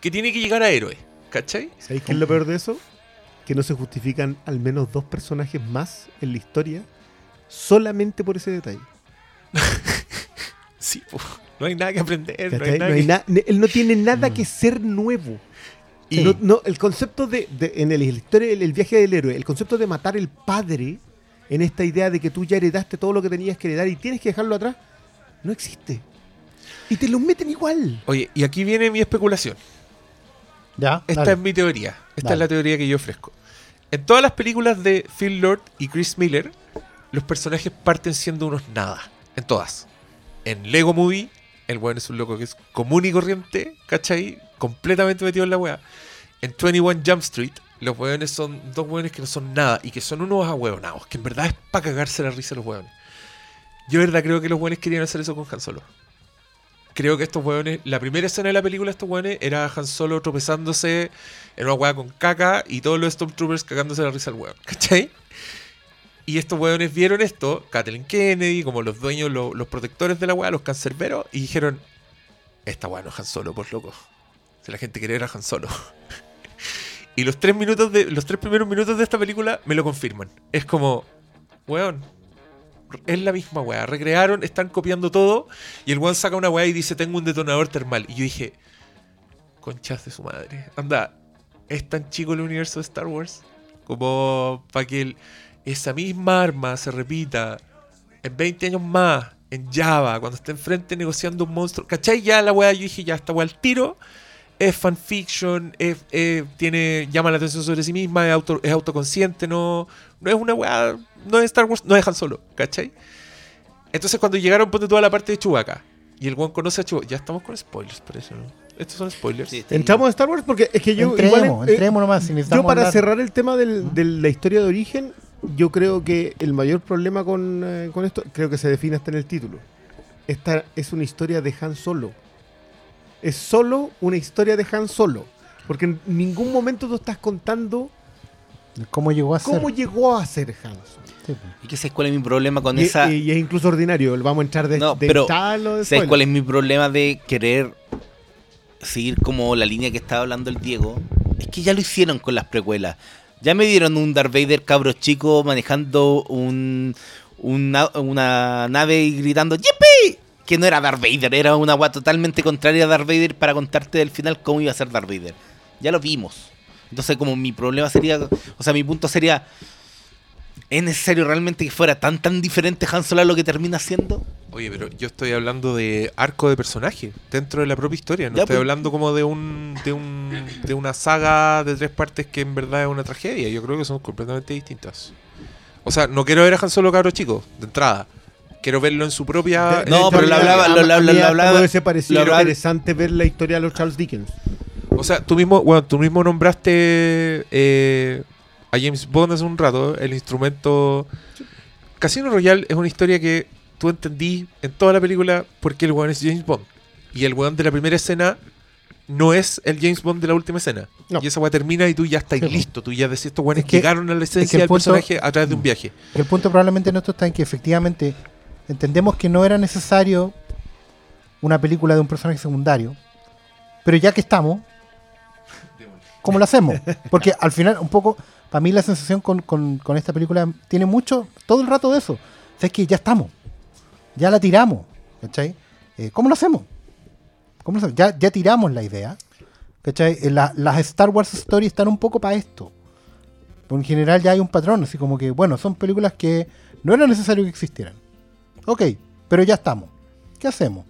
S4: que tiene que llegar a héroe. ¿Cachai?
S2: ¿Sabéis qué es lo peor de eso? Que no se justifican al menos dos personajes más en la historia solamente por ese detalle.
S4: Sí, po. no hay nada que aprender. No hay
S2: No
S4: nada
S2: hay
S4: que-
S2: na- él no tiene nada que ser nuevo.
S4: Y-
S2: No- no, el concepto de, de- en el, historia, el, el viaje del héroe, el concepto de matar el padre en esta idea de que tú ya heredaste todo lo que tenías que heredar y tienes que dejarlo atrás, no existe. Y te lo meten igual.
S4: Oye, y aquí viene mi especulación.
S3: Ya,
S4: Esta
S3: dale.
S4: es mi teoría. Esta
S3: Dale.
S4: es la teoría que yo ofrezco. En todas las películas de Phil Lord y Chris Miller, los personajes parten siendo unos nada. En todas. En Lego Movie, el weón es un loco que es común y corriente, ¿cachai? Completamente metido en la weá. En 21 Jump Street, los weones son dos weones que no son nada y que son unos ahueonados, que en verdad es para cagarse la risa los weones. Yo de verdad creo que los weones querían hacer eso con Han Solo. Creo que estos weones, la primera escena de la película estos weones era Han Solo tropezándose en una weá con caca y todos los Stormtroopers cagándose la risa al weón, ¿cachai? Y estos weones vieron esto, Kathleen Kennedy, como los dueños, lo- los protectores de la weá, los cancerberos, y dijeron, esta weá no es Han Solo, por loco. Si la gente quería era Han Solo. y los tres minutos de, los tres primeros minutos de esta película me lo confirman. Es como, weón, es la misma weá. Recrearon, están copiando todo. Y el weón saca una weá y dice: Tengo un detonador termal. Y yo dije: Conchas de su madre. Anda, es tan chico el universo de Star Wars como para que el- esa misma arma se repita en 20 años más en Java, cuando esté enfrente negociando un monstruo. ¿Cachai? Ya la weá, yo dije: Ya esta weá al tiro. Es fanfiction, es, es- tiene, llama la atención sobre sí misma, es, auto, es autoconsciente, no, no es una weá, no es Star Wars, no Han Solo, ¿cachai? Entonces cuando llegaron, ponte toda la parte de Chewbacca, y el weón conoce a Chewbacca, ya estamos con spoilers, por eso, ¿no? Estos son spoilers.
S1: Sí.
S2: Entramos a Star Wars porque es que yo
S3: entremos,
S2: igual, eh,
S3: entremos nomás. Si
S2: yo para
S3: hablar-
S2: cerrar el tema del- de la historia de origen, yo creo que el mayor problema con, eh, con esto, creo que se define hasta en el título. Esta es una historia de Han Solo. Es solo una historia de Han Solo. Porque en ningún momento tú estás contando
S3: ¿Cómo llegó a ser?
S2: cómo llegó a ser Han Solo.
S3: Sí.
S1: ¿Y qué sabes cuál es mi problema con
S2: Y,
S1: esa?
S2: y- y es incluso ordinario. Vamos a entrar de,
S1: No,
S2: de
S1: pero
S2: tal o de
S1: ¿Sabes cuál es mi problema de querer seguir como la línea que estaba hablando el Diego? Es que ya lo hicieron con las precuelas. Ya me dieron un Darth Vader cabro chico manejando un, una, una nave y gritando ¡Yippee! Que no era Darth Vader, era una agua totalmente contraria a Darth Vader para contarte del final cómo iba a ser Darth Vader. Ya lo vimos. Entonces como mi problema sería, o sea, mi punto sería, ¿es necesario realmente que fuera tan tan diferente Han Solo a lo que termina siendo?
S4: Oye, pero yo estoy hablando de arco de personaje dentro de la propia historia. No
S1: Ya,
S4: estoy
S1: pues.
S4: hablando como de un, de un de una saga de tres partes que en verdad es una tragedia. Yo creo que son completamente distintas. O sea, no quiero ver a Han Solo cabro chico, de entrada. Quiero verlo en su propia.
S1: No, pero lo hablaba-
S2: a-
S1: lo- hablaba-
S2: me interesante ver la historia de los Charles Dickens.
S4: O sea, tú mismo, bueno, tú mismo nombraste eh, a James Bond hace un rato, el instrumento. Casino Royale es una historia que tú entendí en toda la película porque el weón es James Bond. Y el weón de la primera escena no es el James Bond de la última escena.
S2: No.
S4: Y esa weá termina y tú ya estás
S3: Sí, po.
S4: listo. Tú ya decís, estos weones
S3: Es que-
S4: llegaron a la esencia
S3: es que el
S4: del
S3: punto-
S4: personaje a través de un viaje.
S3: El punto probablemente nuestro está en que efectivamente entendemos que no era necesario una película de un personaje secundario, pero ya que estamos, ¿cómo lo hacemos? Porque al final, un poco, para mí la sensación con, con- con esta película tiene mucho, todo el rato de eso. O sea, es que ya estamos, ya la tiramos, ¿cachai? Eh, ¿Cómo lo hacemos? ¿Cómo lo hacemos? Ya, ya tiramos la idea, ¿cachai? Eh, la- las Star Wars Stories están un poco para esto. Pero en general ya hay un patrón, así como que, bueno, son películas que no era necesario que existieran. Ok, pero ya estamos. ¿Qué hacemos?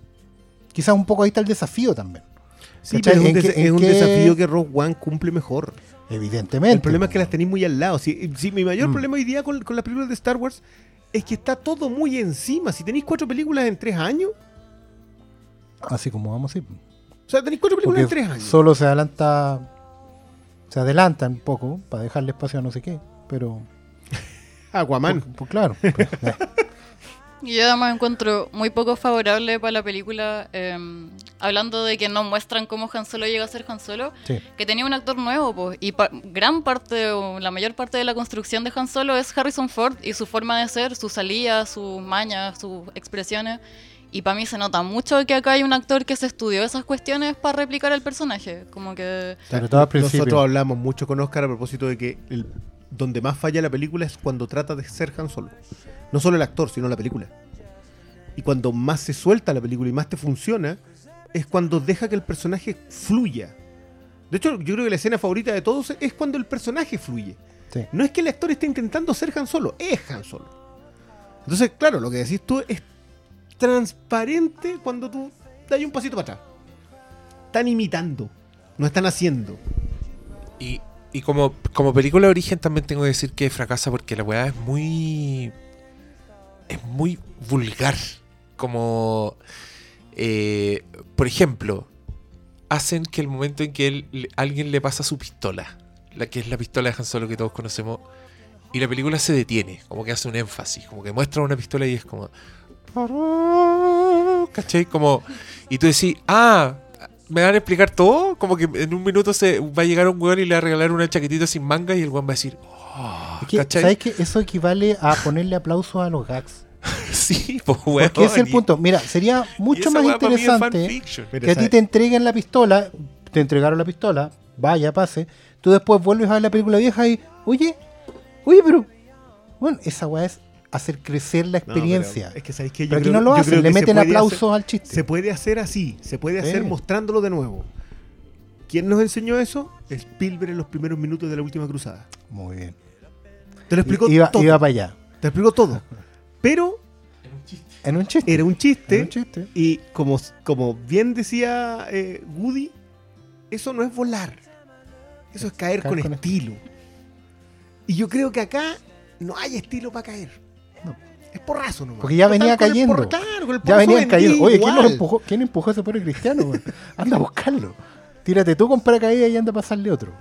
S3: Quizás un poco ahí está el desafío también.
S2: Sí,
S3: ¿Cachai?
S2: pero es un,
S3: ¿En
S2: des-
S3: qué- en
S2: es un
S3: qué-
S2: desafío que Rogue One cumple mejor.
S3: Evidentemente.
S2: El problema es que las tenéis muy al lado. Si, si mi mayor
S3: Mm.
S2: problema hoy día con, con las películas de Star Wars es que está todo muy encima. Si tenéis cuatro películas en tres años,
S3: Así como vamos, sí.
S2: o sea, tenéis cuatro películas
S3: Porque
S2: en tres años.
S3: solo se adelanta. Se adelanta un poco para dejarle espacio a no sé qué. Pero.
S2: Aquaman.
S3: Pues, pues claro. pues,
S7: yo además encuentro muy poco favorable para la película, eh, hablando de que no muestran cómo Han Solo llega a ser Han Solo,
S3: Sí.
S7: que tenía un actor nuevo, pues, y pa- gran parte, o la mayor parte de la construcción de Han Solo es Harrison Ford y su forma de ser, sus salidas, sus mañas, sus expresiones. Y para mí se nota mucho que acá hay un actor que se estudió esas cuestiones para replicar el personaje. Como que...
S3: Sobre todo al principio.
S2: Nosotros hablamos mucho con Oscar a propósito de que el, donde más falla la película es cuando trata de ser Han Solo. No solo el actor, sino la película. Y cuando más se suelta la película y más te funciona, es cuando deja que el personaje fluya. De hecho, yo creo que la escena favorita de todos es cuando el personaje fluye.
S3: Sí.
S2: No es que el actor esté intentando ser Han Solo, es Han Solo. Entonces, claro, lo que decís tú es transparente cuando tú das un pasito para atrás. Están imitando, no están haciendo.
S4: Y, y como, como película de origen también tengo que decir que fracasa porque la weá es muy. Es muy vulgar. Como. eh, por ejemplo, hacen que el momento en que él- alguien le pasa su pistola, la que es la pistola de Han Solo que todos conocemos, y la película se detiene, como que hace un énfasis, como que muestra una pistola y es como. ¿Cachai? Como. Y tú decís, ah, ¿me van a explicar todo? Como que en un minuto se va a llegar un weón y le va a regalar una chaquetita sin manga y el weón va a decir, oh,
S3: Es que. ¿Sabes qué? Eso equivale a ponerle aplausos a los gags.
S4: Sí, pues weón.
S3: Porque ese es el punto. Mira, sería mucho más interesante que a ti te entreguen la pistola, te entregaron la pistola, vaya, pase, tú después vuelves a ver la película vieja y, oye, oye, pero, bueno, esa weá es hacer crecer la
S2: No,
S3: experiencia.
S2: es que sabéis que yo
S3: pero aquí
S2: creo-
S3: no lo hacen, le meten aplausos
S2: hacer-
S3: al chiste.
S2: Se puede hacer así, se puede hacer
S3: Sí.
S2: mostrándolo de nuevo. ¿Quién nos enseñó eso? Spielberg en los primeros minutos de la última cruzada.
S3: Muy bien.
S2: Te lo explicó
S3: Iba,
S2: todo.
S3: iba para allá.
S2: Te explicó todo. Pero
S3: En un chiste.
S2: era un chiste.
S3: Era un chiste.
S2: Y como, como bien decía eh, Woody, eso no es volar. Eso es caer,
S3: Caer
S2: con,
S3: con
S2: estilo. Y yo creo que acá no hay estilo para caer. Es porrazo nomás.
S3: Porque ya venía cayendo.
S2: porra- claro, con el
S3: Ya venían cayendo. Oye, ¿quién, empujó? ¿quién empujó a ese pobre cristiano? Anda a buscarlo. Tírate tú con paracaídas y anda a pasarle otro.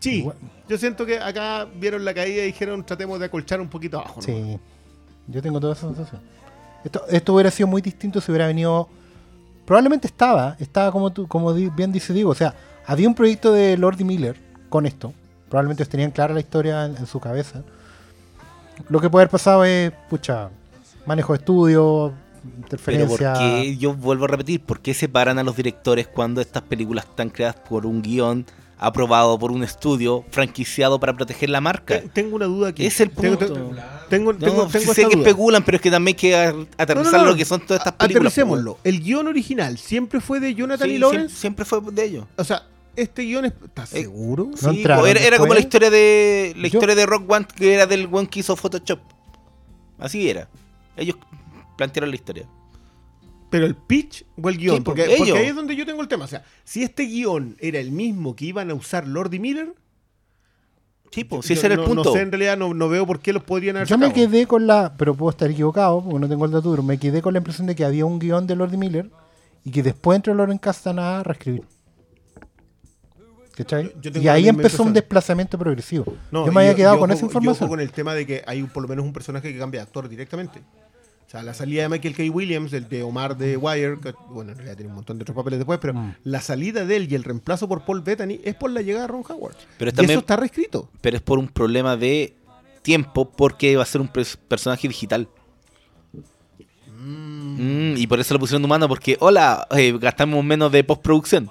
S2: Sí,
S3: Igual.
S2: yo siento que acá vieron la caída y dijeron tratemos de acolchar un poquito abajo.
S3: Sí. Yo tengo toda esa sensación. Esto, esto hubiera sido muy distinto si hubiera venido. Probablemente estaba, estaba como tú, como bien dice Diego. O sea, había un proyecto de Lord Miller con esto. Probablemente tenían clara la historia en, en su cabeza. Lo que puede haber pasado es, pucha, manejo de estudio,
S1: Pero
S3: interferencia.
S1: ¿por qué, yo vuelvo a repetir, ¿por qué separan a los directores cuando estas películas están creadas por un guion aprobado por un estudio franquiciado para proteger la marca?
S2: Te- Tengo una duda aquí.
S1: Es el punto.
S2: Tengo, tengo,
S1: No,
S2: tengo,
S1: sé
S2: esta
S1: que
S2: duda.
S1: especulan, pero es que también hay que aterrizar
S2: No, no, no.
S1: lo que son todas estas películas.
S2: Aterricémoslo. El guion original siempre fue de Jonathan
S1: Sí,
S2: y Lawrence.
S1: siempre, fue de ellos.
S2: O sea, este guion es- ¿Estás
S1: Eh,
S2: seguro?
S3: No
S1: Sí,
S3: entraron
S1: pues, era, era como la historia de la
S3: Yo-
S1: historia de Rock One que era del one que hizo Photoshop. Así era. Ellos plantearon la historia.
S2: Pero el pitch o el guion.
S1: Sí,
S2: porque,
S1: porque
S2: porque
S1: ellos.
S2: ahí es donde yo tengo el tema. O sea, si este guion era el mismo que iban a usar Lord y Miller,
S1: Sí, pues, si
S2: Yo
S1: ese era el punto.
S2: No sé, en realidad no, no veo por qué los podrían haber
S3: Yo me quedé con la, pero puedo estar equivocado, porque no tengo el dato, duro, me quedé con la impresión de que había un guion de Lord Miller y que después entró Lauren Castaneda a reescribir.
S2: Yo
S3: Y ahí empezó un desplazamiento progresivo.
S2: No,
S3: yo me había quedado con esa información.
S2: con el tema de que hay un- por lo menos un personaje que cambia de actor directamente. O sea, la salida de Michael K. Williams, el de Omar de Wire, que, bueno, en realidad tiene un montón de otros papeles después, pero
S3: Mm.
S2: la salida de él y el reemplazo por Paul Bettany es por la llegada de Ron Howard.
S1: Pero
S2: y
S1: también-
S2: eso está reescrito.
S1: Pero es por un problema de tiempo porque va a ser un personaje digital. Mm, y por eso lo pusieron humano porque, hola, eh, gastamos menos de postproducción.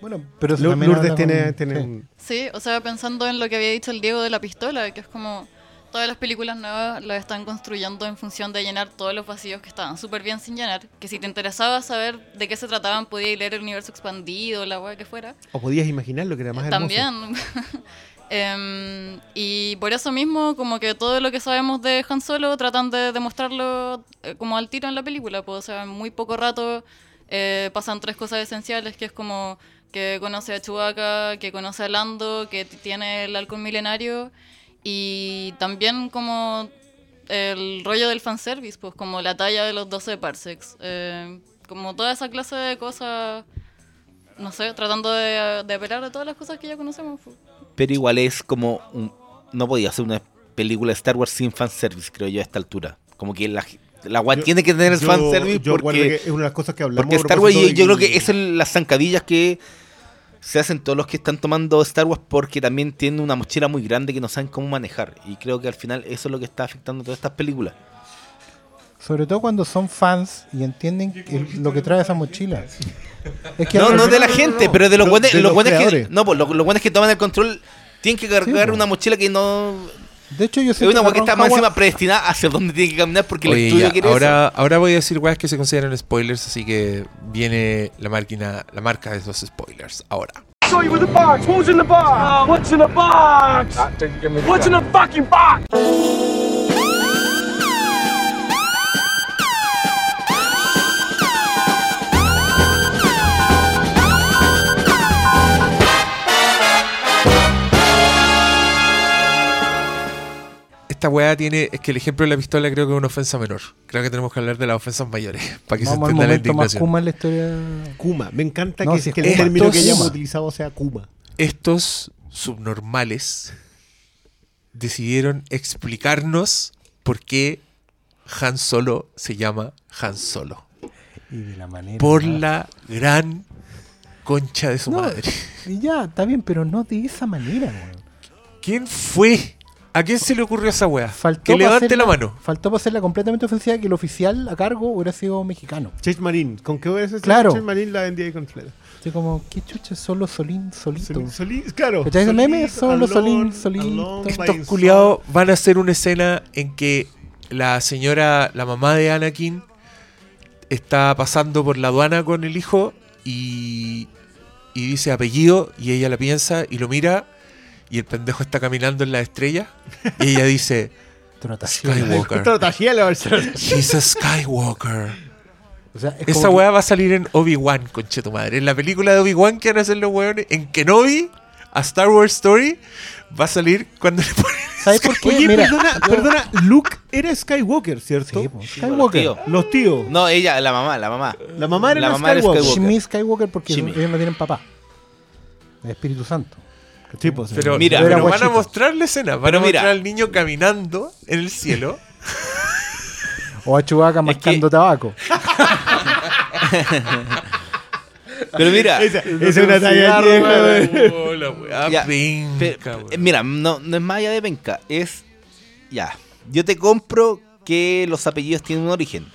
S3: Bueno, pero eso
S2: Lourdes tiene, tiene
S3: sí.
S2: un-
S7: Sí, o sea, pensando en lo que había dicho el Diego de la pistola, que es como todas las películas nuevas las están construyendo en función de llenar todos los vacíos que estaban súper bien sin llenar. Que si te interesaba saber de qué se trataban, podías leer el universo expandido, la weá que fuera.
S2: O podías imaginar lo que era más hermoso.
S7: También. Em, y por eso mismo, como que todo lo que sabemos de Han Solo tratan de demostrarlo eh, como al tiro en la película. Pues, o sea, en muy poco rato eh, pasan tres cosas esenciales, que es como que conoce a Chewbacca, que conoce a Lando, que tiene el halcón milenario y también como el rollo del fanservice, pues como la talla de los 12 parsecs. eh, como toda esa clase de cosas, no sé, tratando de, de apelar a todas las cosas que ya conocemos. pues.
S1: Pero igual es como un- no podía ser una película de Star Wars sin fanservice, creo yo, a esta altura. Como que la, la
S2: Yo-
S1: tiene que tener
S2: yo-
S1: fanservice
S2: yo
S1: porque,
S2: que es una de las cosas que hablamos.
S1: porque Star Wars, yo, creo que son las zancadillas que se hacen todos los que están tomando Star Wars porque también tienen una mochila muy grande que no saben cómo manejar. Y creo que al final eso es lo que está afectando a todas estas películas.
S3: Sobre todo cuando son fans y entienden el- lo que trae esa mochila. Es que
S1: No, no de la gente, pero de los
S2: Lo-
S1: buenos, los buenos que no, pues, los, los buenos que toman el control tienen que cargar
S3: pues.
S1: una mochila que no
S3: De hecho, yo
S1: es
S3: siento
S1: una
S3: que
S1: que está más encima predestinada hacia dónde tiene que caminar porque el
S4: Oye,
S1: estudio
S4: ya,
S1: quiere
S4: ahora, ahora voy a decir weas que se consideran spoilers, así que viene la máquina, la marca de esos spoilers. Ahora.
S8: Box.
S4: Esta wea tiene, es que el ejemplo de la pistola creo que es una ofensa menor. Creo que tenemos que hablar de las ofensas mayores, para que
S3: Vamos
S4: se
S3: al
S4: entienda la
S3: momento más
S4: indignación.
S3: Kuma en la historia.
S2: Kuma. Me encanta
S3: No,
S2: que,
S3: si es
S2: que el término que
S4: Estos-
S2: hayamos utilizado sea Kuma.
S4: Estos subnormales decidieron explicarnos por qué Han Solo se llama Han Solo.
S3: Y de la manera.
S4: Por
S3: más-
S4: la gran concha de su
S3: No,
S4: madre.
S3: y ya, está bien, pero no de esa manera, weón.
S4: ¿Quién fue? ¿A quién se le ocurrió esa wea?
S3: Faltó
S4: que levante
S3: hacerla-
S4: la mano.
S3: Faltó para hacerla completamente ofensiva que el oficial a cargo hubiera sido mexicano.
S2: Chase Marine. ¿Con qué hubiera sido
S3: Claro.
S2: Chase Marine la vendía ahí completa?
S3: Así como, ¿qué chucha solo Solín solito?
S2: Solín, Solín, claro.
S3: ¿Cachai ese meme? Solo Solín, solito.
S4: Estos culiados van a hacer una escena en que la señora, la mamá de Anakin, está pasando por la aduana con el hijo y, y dice apellido y ella la piensa y lo mira y el pendejo está caminando en la estrella y ella dice. Skywalker. She's a Skywalker.
S3: O sea, es
S4: Esa
S3: que-
S4: weá va a salir en Obi-Wan, conche tu madre. En la película de Obi-Wan que van a hacer los weones, en Kenobi, a Star Wars Story, va a salir cuando le ponen.
S3: ¿Sabes por qué?
S2: Oye,
S3: Mira,
S2: perdona,
S3: yo-
S2: perdona, Luke era Skywalker, ¿cierto?
S3: Sí,
S1: los
S3: Skywalker.
S1: tíos.
S2: Los tíos.
S1: No, ella, la mamá, la mamá.
S2: La mamá era
S1: La
S2: la
S1: mamá era
S2: Skywalker.
S1: Skywalker.
S3: Shmi Skywalker porque
S1: Shmi.
S3: ellos no tienen papá. El Espíritu Santo.
S2: Sí, pues,
S4: Pero,
S1: Mira,
S4: pero van a mostrar la escena, van
S1: Pero
S4: a
S1: mira.
S4: mostrar al niño caminando en el cielo.
S3: O a Chewbacca mascando tabaco.
S1: Pero mira,
S2: Esa, esa es una talla vieja,
S4: penca,
S1: mira, no, no es más allá de penca, es ya. Yo te compro que los apellidos tienen un origen.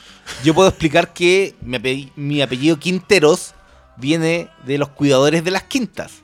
S1: Yo puedo explicar que mi apellido Quinteros viene de los cuidadores de las quintas.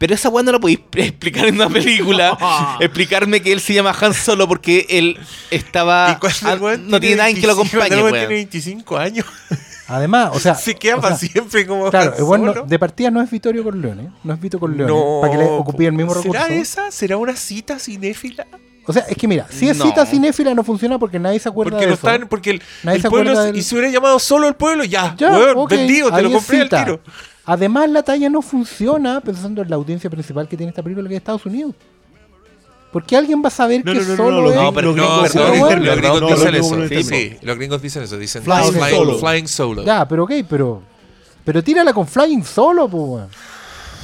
S1: Pero esa weá no la podéis explicar en una película. explicarme que él se llama Han Solo porque él estaba.
S4: Y
S1: no tiene nadie que lo
S4: 25
S1: acompañe,
S4: el tiene 25 años.
S3: Además, o sea.
S4: Se queda
S3: o
S4: para siempre como.
S3: Claro, bueno,
S4: Solo.
S3: de partida no es Vittorio Corleone, no es Vito Corleone,
S4: No.
S3: para que le ocupie el mismo recurso.
S4: ¿Será esa? ¿Será una cita cinéfila?
S3: O sea, es que mira, si es
S1: No.
S3: cita cinéfila no funciona porque nadie se acuerda
S4: Porque
S3: de
S4: no
S3: eso.
S4: están, porque el,
S3: Nadie
S4: el
S3: se
S4: pueblo,
S3: del-
S4: y se hubiera llamado solo el pueblo, ya,
S3: Ya,
S4: weón, vendido, te lo compré al tiro.
S3: Además, la talla no funciona pensando en la audiencia principal que tiene esta película, que es Estados Unidos. Porque alguien va a saber
S2: No,
S3: que
S2: no, no, no,
S3: solo
S2: los
S3: es-
S1: No, pero
S2: los
S1: no,
S2: gringos-
S1: perdón,
S2: los
S3: bueno,
S2: gringos-
S4: los gringos
S2: no,
S4: dicen eso. Sí, los gringos dicen eso. Dicen
S2: Flying
S4: flying,
S2: solo.
S4: flying solo.
S3: Ya, pero ok, pero. Pero tírala con Flying Solo, pues, weón.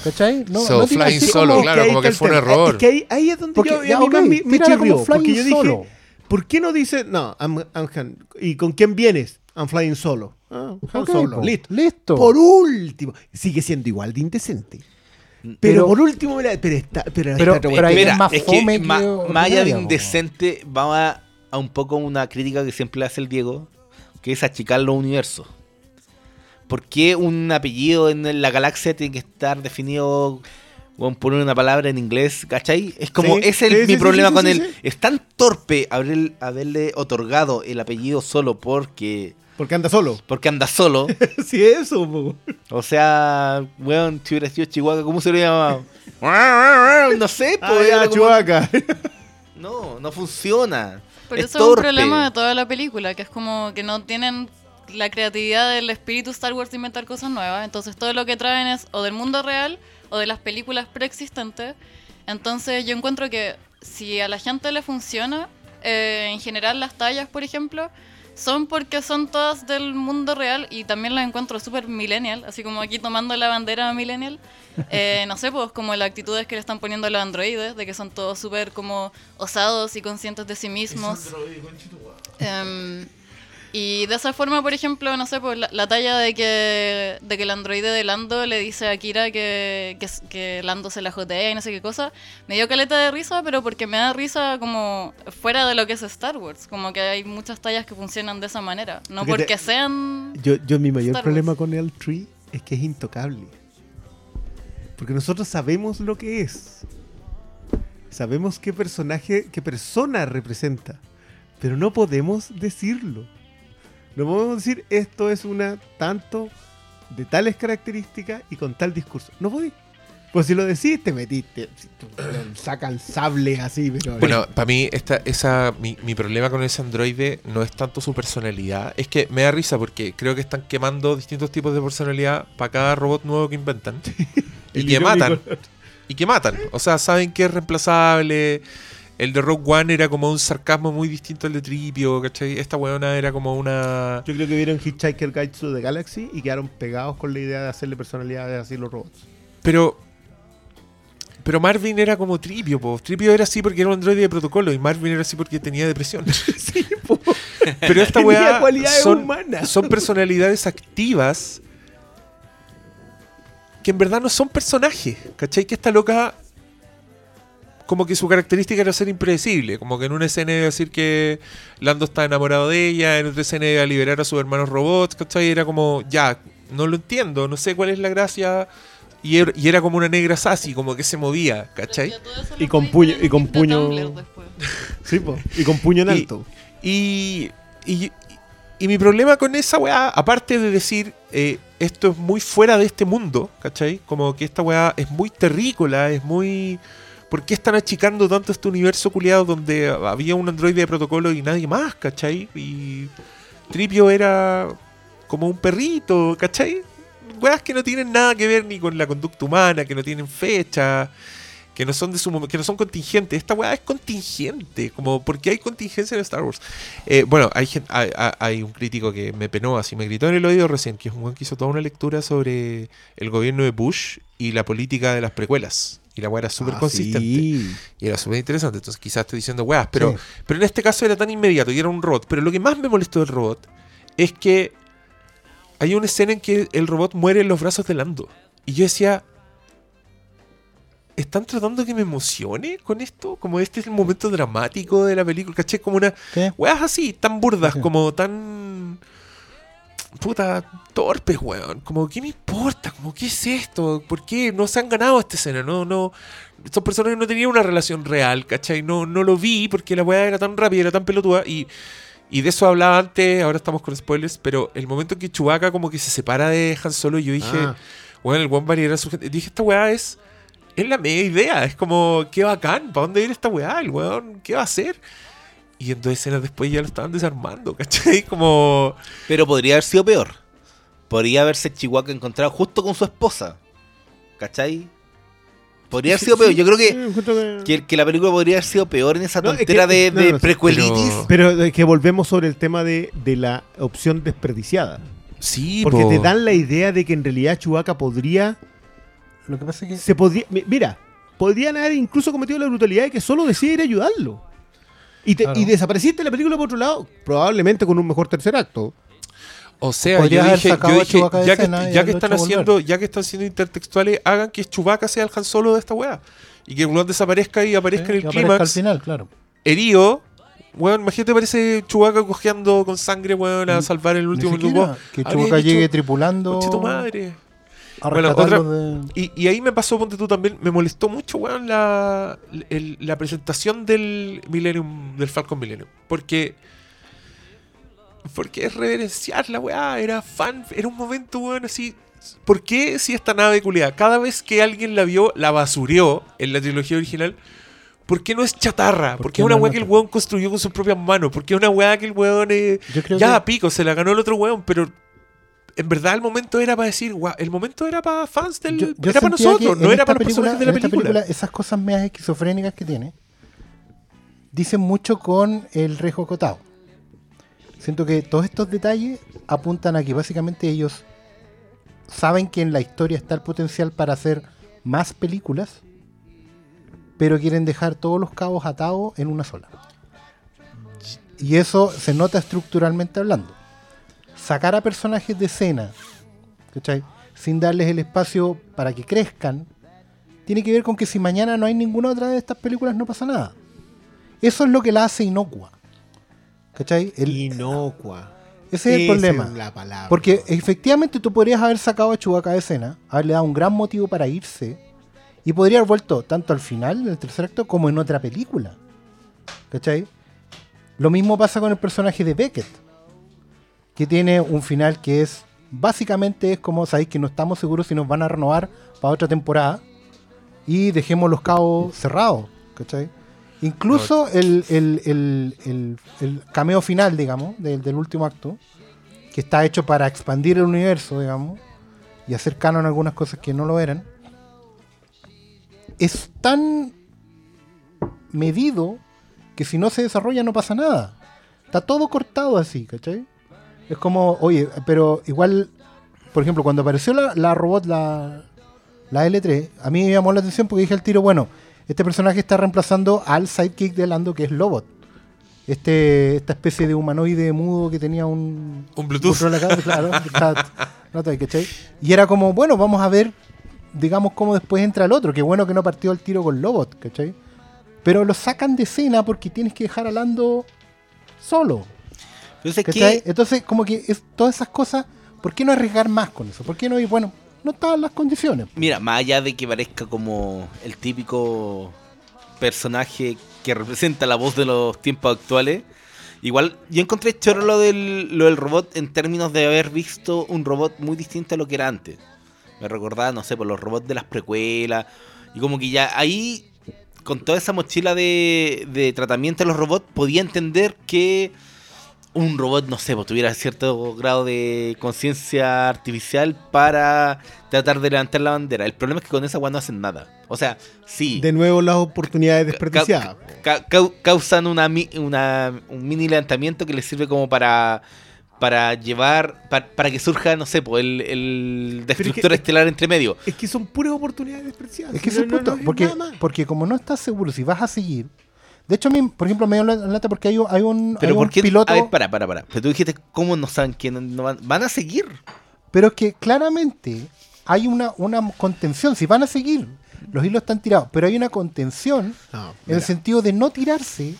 S3: ¿Cachai? No,
S4: So,
S3: no
S4: Flying
S3: así
S4: Solo,
S3: como-
S4: claro,
S2: ahí
S4: como que fue un error.
S2: Es que ahí, ahí es donde
S3: Porque,
S2: yo,
S3: ya,
S2: a mí
S3: ok,
S2: más me, chirrió, Porque yo dije,
S3: Solo.
S2: ¿por qué no dice, no, I'm, ¿y con quién vienes? I'm flying solo. Ah, Han Solo,
S3: po,
S2: listo.
S3: Listo.
S2: Por último, sigue siendo igual de indecente. Pero,
S3: Pero-
S2: por último, mira, pero está, pero,
S3: Pero-
S2: está-
S3: pero ahí
S1: Mira,
S3: es más
S1: es
S3: fome
S1: que
S3: que
S1: ma-
S3: ordinaria,
S1: más allá de indecente, vamos a, a un poco una crítica que siempre hace el Diego, que es achicar los universos. ¿Por qué un apellido en la galaxia tiene que estar definido con poner una palabra en inglés? ¿Cachai? Es como,
S2: Sí,
S1: ese es
S2: sí,
S1: mi
S2: sí,
S1: problema con él. Es tan torpe haber- haberle otorgado el apellido solo porque,
S2: Porque anda solo.
S1: porque anda solo.
S2: sí, eso, po.
S1: o sea, weón, si hubiera sido Chihuahua, ¿cómo se lo llamaba? no sé,
S2: Ah,
S1: pues.
S2: ya,
S1: era como-
S2: Chewbacca.
S1: No, no funciona.
S7: Pero
S1: es
S7: eso es un problema de toda la película, que es como que no tienen la creatividad del espíritu Star Wars de inventar cosas nuevas. Entonces todo lo que traen es o del mundo real o de las películas preexistentes. Entonces yo encuentro que si a la gente le funciona, eh, en general las tallas, por ejemplo, son porque son todas del mundo real y también las encuentro súper millennial, así como aquí tomando la bandera millennial. Eh, no sé, pues como las actitudes que le están poniendo a los androides, de que son todos súper como osados y conscientes de sí mismos. Y de esa forma, por ejemplo, no sé, pues la, la talla de que, de que el androide de Lando le dice a Kira que, que, que Lando se la jotea y no sé qué cosa, me dio caleta de risa, pero porque me da risa como fuera de lo que es Star Wars. Como que hay muchas tallas que funcionan de esa manera. No
S2: Porque te-
S7: sean...
S2: Yo, yo mi mayor
S7: Star
S2: problema
S7: Wars.
S2: con el tree es que es intocable. Porque nosotros sabemos lo que es. Sabemos qué personaje, qué persona representa. Pero no podemos decirlo. No podemos decir esto es una tanto de tales características y con tal discurso. No podí. Pues si lo decís, te metiste. Sacan sables así, pero.
S4: Bueno, para mí esta, esa, mi, mi problema con ese androide no es tanto su personalidad, es que me da risa porque creo que están quemando distintos tipos de personalidad para cada robot nuevo que inventan y que matan. Y que matan. O sea, saben que es reemplazable. El de Rogue One era como un sarcasmo muy distinto al de Tripio, ¿cachai? Esta weona era como una...
S2: Yo creo que vieron Hitchhiker Guide to the Galaxy y quedaron pegados con la idea de hacerle personalidades así los robots.
S4: Pero. Pero Marvin era como Tripio, po. Tripio era así porque era un androide de protocolo y Marvin era así porque tenía depresión.
S2: Sí, po.
S4: Pero esta weá son,
S2: humanas.
S4: son personalidades activas que en verdad no son personajes. ¿Cachai? Que esta loca. Como que su característica era ser impredecible. Como que en una escena iba a decir que Lando está enamorado de ella, en otra escena iba a liberar a sus hermanos robots, ¿cachai? Era como, ya, no lo entiendo, no sé cuál es la gracia. Y era, y era como una negra sassy, como que se movía, ¿cachai?
S7: Ya todo eso
S2: Y
S7: lo
S2: con puño- y con puño-. Sí, po. Y con puño en
S4: Y-
S2: alto.
S4: Y, y, y mi problema con esa weá, aparte de decir eh, esto es muy fuera de este mundo, ¿cachai? Como que esta weá es muy terrícola, es muy... ¿Por qué están achicando tanto este universo culiado donde había un androide de protocolo y nadie más, ¿cachai? Y Tripio era como un perrito, ¿cachai? Weas que no tienen nada que ver ni con la conducta humana, que no tienen fecha, que no son de su que no son contingentes. Esta weá es contingente, como porque hay contingencia en Star Wars. Eh, bueno, hay, hay- hay un crítico que me penó así, me gritó en el oído recién, que es un weón que hizo toda una lectura sobre el gobierno de Bush y la política de las precuelas. Y la weá era súper
S2: Ah,
S4: consistente.
S2: sí.
S4: Y era súper interesante. Entonces quizás estoy diciendo weas, pero,
S3: Sí.
S4: pero en este caso era tan inmediato y era un robot. Pero lo que más me molestó del robot es que hay una escena en que el robot muere en los brazos de Lando. Y yo decía, ¿están tratando que me emocione con esto? Como este es el momento dramático de la película, ¿caché? Como una...
S3: Sí.
S4: Weas así, tan burdas,
S3: Sí.
S4: como tan... Puta, torpes, weón. Como, ¿qué me importa? Como, ¿qué es esto? ¿Por qué no se han ganado esta escena? No, no... Estos personajes no tenían una relación real, ¿cachai? No, no lo vi porque la weá era tan rápida, era tan pelotuda y... Y de eso hablaba antes, ahora estamos con spoilers, pero el momento en que Chewbacca como que se separa de Han Solo, yo dije,
S2: Ah.
S4: bueno, el one variará su gente. Dije, esta weá es, es la media idea, es como, qué bacán, ¿para dónde viene esta weá? El weón, ¿qué va a hacer? Y en dos escenas después ya lo estaban desarmando, ¿cachai? Como,
S1: Pero podría haber sido peor. podría haberse Chihuahua encontrado justo con su esposa. ¿Cachai? Podría haber sido peor. Yo creo que,
S2: que-
S1: la película podría haber sido peor en esa
S2: No, es que-
S1: tontera de,
S2: no,
S1: de
S2: no,
S1: precuelitis.
S4: pero-
S2: Pero es que volvemos sobre el tema de, de la opción desperdiciada.
S4: Sí,
S2: Porque
S4: po.
S2: te dan la idea de que en realidad Chewbacca podría.
S3: Lo que pasa es que
S2: Se podría. mi- Mira, podrían haber incluso cometido la brutalidad de que solo decide ir a ayudarlo. Y, te-
S3: Claro.
S2: y desapareciste la película por otro lado, probablemente con un mejor tercer acto.
S4: O sea, yo dije, yo dije, ya que,
S3: escena y
S4: ya que están
S3: volver.
S4: haciendo, ya que están siendo intertextuales, hagan que Chewbacca sea el Han Solo de esta weá. Y que uno desaparezca y aparezca
S3: Sí,
S4: en
S3: que
S4: el
S3: aparezca al
S4: clímax,
S3: final, claro.
S4: herido. Weón, imagínate parece Chewbacca cojeando con sangre, weón, a salvar el último grupo.
S3: que
S4: dicho,
S3: llegue tripulando
S4: "Conche tu madre. Bueno,
S3: rescatarlos
S4: otra-
S3: de...
S4: Y, y ahí me pasó, ponte tú también, me molestó mucho, weón, la, el- la presentación del Millennium, del Falcon Millennium. Porque. Porque es reverenciar la weá, era fan, era un momento, weón, así. ¿Por qué si esta nave culiada, cada vez que alguien la vio, la basurió en la trilogía original? ¿Por qué no es chatarra?
S3: ¿Por
S4: Porque
S3: qué
S4: es una weá que el weón construyó con sus propias manos. Porque es una weá que el weón. eh, ya,
S3: que-
S4: pico, se la ganó el otro weón, pero en verdad el momento era para decir, guau, el momento era para fans del.
S3: Yo- yo
S4: era para nosotros, no era para los personajes de la película.
S3: Esas cosas medias esquizofrénicas que tiene dicen mucho con el Rey Jocotao. Siento que todos estos detalles apuntan a que básicamente ellos saben que en la historia está el potencial para hacer más películas, pero quieren dejar todos los cabos atados en una sola. Y eso se nota estructuralmente hablando. Sacar a personajes de escena, ¿cachai? sin darles el espacio para que crezcan, tiene que ver con que si mañana no hay ninguna otra de estas películas no pasa nada. Eso es lo que la hace inocua. ¿Cachai? El-
S2: Inocua.
S3: ese es el problema.
S2: la palabra.
S3: Porque efectivamente tú podrías haber sacado a Chewbacca de escena, haberle dado un gran motivo para irse, y podría haber vuelto tanto al final, en el tercer acto, como en otra película. ¿Cachai? Lo mismo pasa con el personaje de Beckett, que tiene un final que es, básicamente es como, sabéis que no estamos seguros si nos van a renovar para otra temporada, y dejemos los cabos cerrados. ¿Cachai? Incluso el, el- el- el- el cameo final, digamos, del- del último acto, que está hecho para expandir el universo, digamos, y hacer canon algunas cosas que no lo eran, es tan medido que si no se desarrolla no pasa nada. Está todo cortado así, ¿cachai? Es como, oye, pero igual, por ejemplo, cuando apareció la, la robot, la, la L3, a mí me llamó la atención porque dije al tiro, bueno, este personaje está reemplazando al sidekick de Lando, que es Lobot. Este, esta especie de humanoide mudo que tenía un,
S4: Un Bluetooth.
S3: acá, claro, está-. Y era como, bueno, vamos a ver, digamos, cómo después entra el otro. Qué bueno que no partió el tiro con Lobot, ¿cachai? Pero lo sacan de escena porque tienes que dejar a Lando solo.
S1: Entonces.
S3: Entonces, como que es, todas esas cosas, ¿por qué no arriesgar más con eso? ¿Por qué no ir, bueno, no estaban las condiciones?
S1: Mira, más allá de que parezca como el típico personaje que representa la voz de los tiempos actuales, igual yo encontré choro lo del, lo del robot en términos de haber visto un robot muy distinto a lo que era antes. Me recordaba, no sé, por los robots de las precuelas. Y como que ya ahí, con toda esa mochila de, de tratamiento de los robots, podía entender que un robot, no sé, pues tuviera cierto grado de conciencia artificial para tratar de levantar la bandera. El problema es que con esa weá no hacen nada. O sea, sí.
S2: De nuevo las oportunidades desperdiciadas.
S1: ca- cau- causan una, mi- una- un mini levantamiento que les sirve como para para llevar pa- para, que surja no sé pues el, el destructor
S2: que-
S1: estelar entre medio
S2: Es que son puras oportunidades desperdiciadas.
S3: Es que
S2: No,
S3: ese es el
S2: no,
S3: punto,
S2: no
S3: porque,
S2: nada más.
S3: porque como no estás seguro si vas a seguir. De hecho, a mí, por ejemplo, me dio la lata porque hay, un- hay un,
S1: pero
S3: hay
S1: por
S3: un
S1: qué
S3: piloto.
S1: a ver para para para pero tú dijiste cómo no saben que no, van, van a seguir
S3: Pero es que claramente hay una, una contención. Si van a seguir, los hilos están tirados. Pero hay una contención
S2: No,
S3: en el sentido de no tirarse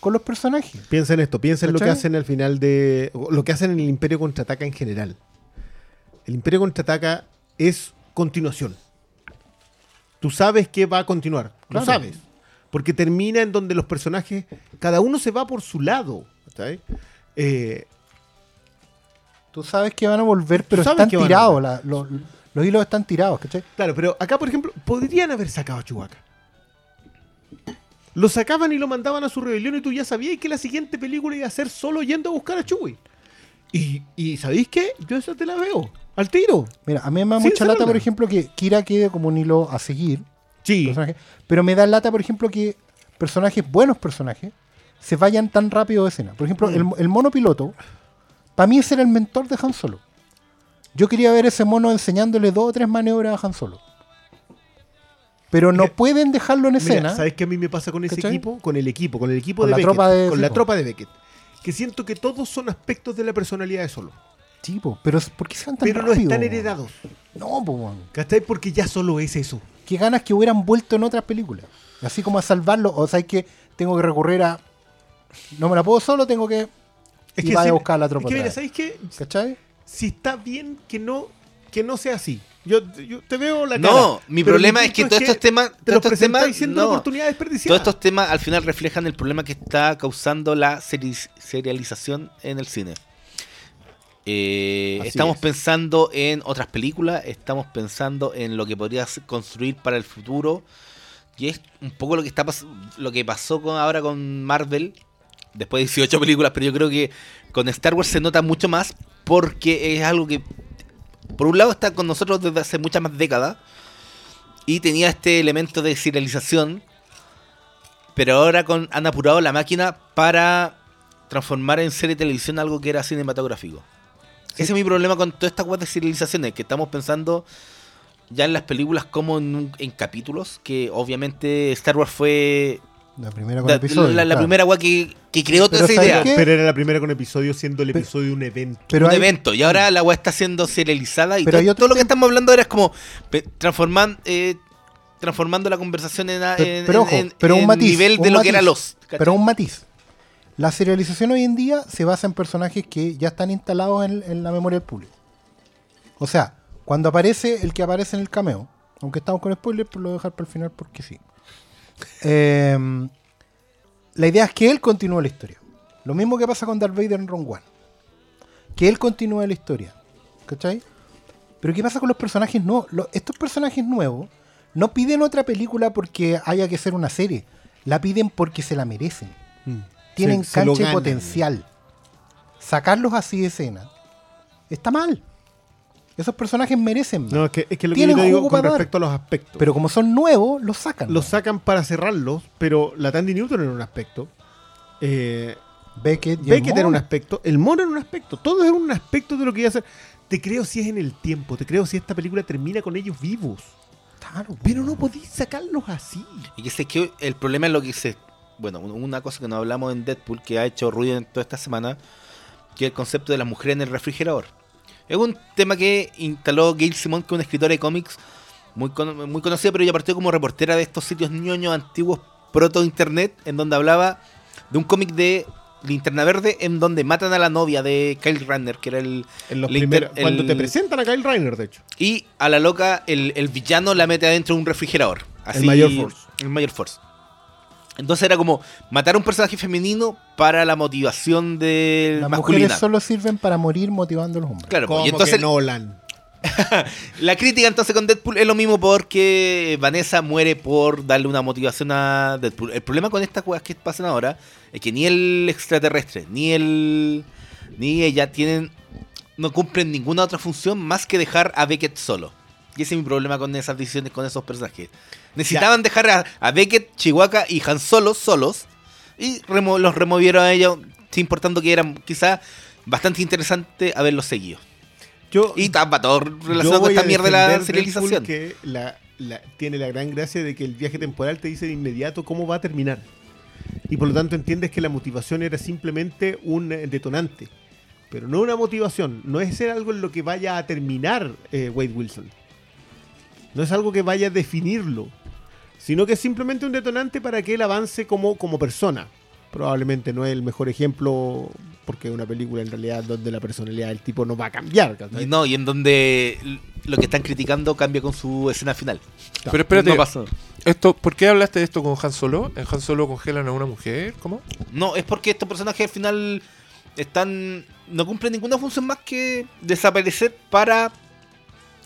S3: con los personajes.
S2: Piensa en esto, piensa en lo que hacen al final de. Lo que hacen en el Imperio Contraataca en general. El Imperio Contraataca es continuación. Tú sabes que va a continuar.
S3: Claro.
S2: Lo sabes. Porque termina en donde los personajes. Cada uno se va por su lado. ¿cachai? Eh,
S3: Tú sabes que van a volver, pero
S2: sabes
S3: están tirados. la- los, los hilos están tirados, ¿cachai?
S2: claro, pero acá, por ejemplo, podrían haber sacado a Chewbacca. Lo sacaban y lo mandaban a su rebelión y tú ya sabías que la siguiente película iba a ser solo yendo a buscar a Chewie. Y, y ¿sabéis qué? Yo esa te la veo. Al tiro.
S3: Mira, a mí me da mucha lata, por ejemplo, que Kira quede como un hilo a seguir.
S2: Sí.
S3: pero me da lata, por ejemplo, que personajes, buenos personajes, se vayan tan rápido de escena. Por ejemplo,
S2: Mm.
S3: el, el mono piloto, para mí ese era el mentor de Han Solo. Yo quería ver ese mono enseñándole dos o tres maniobras a Han Solo. Pero no
S2: Mira,
S3: pueden dejarlo en escena.
S2: Mira, ¿sabes qué a mí me pasa con ese
S3: ¿Cachai?
S2: equipo? Con el equipo, con el equipo
S3: Con
S2: de
S3: la
S2: Beckett.
S3: tropa de-
S2: con la tropa de Beckett. Que siento que todos son aspectos de la personalidad de Solo.
S3: Sí, po, pero ¿por qué se van tan
S2: Pero no están heredados.
S3: No, po.
S2: ¿Cachai? Porque ya solo es eso.
S3: Qué ganas que hubieran vuelto en otras películas. Así como a salvarlo. O sea, que tengo que recurrir a. No me la puedo solo, tengo que.
S2: Es
S3: y
S2: que
S3: vaya
S2: si-
S3: a buscar a la tropa.
S2: Es que mira. ¿sabes qué?
S3: ¿Cachai?
S2: Si está bien que no, que no sea así. Yo, yo te veo la
S1: No,
S2: cara,
S1: mi
S2: pero
S1: problema es que todos estos temas,
S2: Te
S1: todos
S2: los
S1: estos temas,
S2: siendo
S1: no.
S2: una oportunidad desperdiciada.
S1: Todos estos temas al final reflejan el problema que está causando la seri- serialización en el cine. Eh, estamos
S2: es.
S1: pensando en otras películas, estamos pensando en lo que podría ser- construir para el futuro. Y es un poco lo que está lo que pasó con, ahora con Marvel, después de 18 películas, pero yo creo que con Star Wars se nota mucho más porque es algo que, por un lado, está con nosotros desde hace muchas más décadas y tenía este elemento de serialización, pero ahora con, han apurado la máquina para transformar en serie de televisión algo que era cinematográfico. Ese es mi problema con todas estas cosas de serializaciones, que estamos pensando ya en las películas como en, un- en capítulos, que obviamente Star Wars fue
S3: La primera con
S1: la,
S3: episodio.
S1: la- la
S3: claro.
S1: primera que, que creó toda esa
S3: ¿sabes
S1: idea.
S3: qué?
S2: Pero era la primera con episodio siendo el
S3: Pero-
S2: episodio un evento.
S3: Pero
S1: un
S3: hay-
S1: evento. Y ahora la weá está siendo serializada y
S3: Pero
S1: todo, lo que estamos hablando ahora es como pe- transforman- eh, transformando la conversación en,
S3: Pero, ojo,
S1: en-
S3: pero un
S1: en
S3: matiz.
S1: nivel de lo que era los. ¿cachai?
S3: Pero un matiz. La serialización hoy en día se basa en personajes que ya están instalados en, la memoria del público. O sea, cuando aparece el que aparece en el cameo, aunque estamos con spoilers, pero lo voy a dejar para el final porque sí. Eh, la idea es que él continúe la historia. Lo mismo que pasa con Darth Vader en Rogue One. Que él continúe la historia. ¿Cachai? Pero ¿qué pasa con los personajes nuevos? Estos personajes nuevos no piden otra película porque haya que ser una serie. La piden porque se la merecen.
S2: Mm. Se- se
S3: cancha y potencial. Sacarlos así de escena está mal. Esos personajes merecen más.
S2: No, es que, es que lo que yo
S3: Tienen
S2: te digo con
S3: dar.
S2: respecto a los aspectos.
S3: Pero como son nuevos, los sacan.
S2: los sacan para cerrarlos, pero la Tandy Newton era un aspecto. Eh,
S3: Beckett, y el
S2: Beckett era un aspecto. El mono era un aspecto. Todo era un aspecto de lo que iba a hacer. Te creo si es en el tiempo. Te creo si esta película termina con ellos vivos.
S3: Claro,
S2: Pero no podéis sacarlos así.
S1: Y que sé que el problema es lo que se. Bueno, una cosa que nos hablamos en Deadpool que ha hecho ruido en toda esta semana, que es el concepto de la mujer en el refrigerador. Es un tema que instaló Gail Simon, que es una escritora de cómics muy, cono- muy conocida, pero ella partió como reportera de estos sitios ñoños antiguos proto-internet, en donde hablaba de un cómic de Linterna Verde, en donde matan a la novia de Kyle Runner, que era el.
S2: En los cuando
S1: el-
S2: te presentan a Kyle Reiner, de hecho.
S1: Y a la loca, el, el villano la mete adentro de un refrigerador. Así,
S2: Mayor Force.
S1: El Mayor Force. Entonces era como matar a un personaje femenino para la motivación de
S3: Las
S1: masculina.
S3: mujeres solo sirven para morir motivando a los hombres.
S1: Claro, pues,
S2: Como
S1: y entonces
S2: que Nolan.
S1: la crítica entonces con Deadpool es lo mismo porque Vanessa muere por darle una motivación a Deadpool. El problema con estas cosas que pasan ahora es que ni el extraterrestre, ni el ni ella tienen no cumplen ninguna otra función más que dejar a Beckett solo. Y ese es mi problema con esas decisiones con esos personajes. Necesitaban dejar a, a Beckett, Chihuahua y Han Solo solos y remo- los removieron a ellos, sin importando que era quizá bastante interesante haberlos seguido.
S2: Yo,
S1: Y estaba todo relacionado con esta mierda de la serialización.
S2: Que la- la- tiene la gran gracia de que el viaje temporal te dice de inmediato cómo va a terminar. Y por lo tanto entiendes que la motivación era simplemente un eh, detonante. Pero no una motivación. No es ser algo en lo que vaya a terminar eh, Wade Wilson. No es algo que vaya a definirlo. Sino que es simplemente un detonante para que él avance como, como persona. Probablemente no es el mejor ejemplo porque es una película en realidad donde la personalidad del tipo no va a cambiar.
S1: no, y en donde lo que están criticando cambia con su escena final.
S4: Pero espérate,
S1: No pasó.
S4: esto, ¿por qué hablaste de esto con Han Solo? ¿En Han Solo congelan a una mujer? ¿Cómo?
S1: No, es porque estos personajes al final están. no cumplen ninguna función más que desaparecer para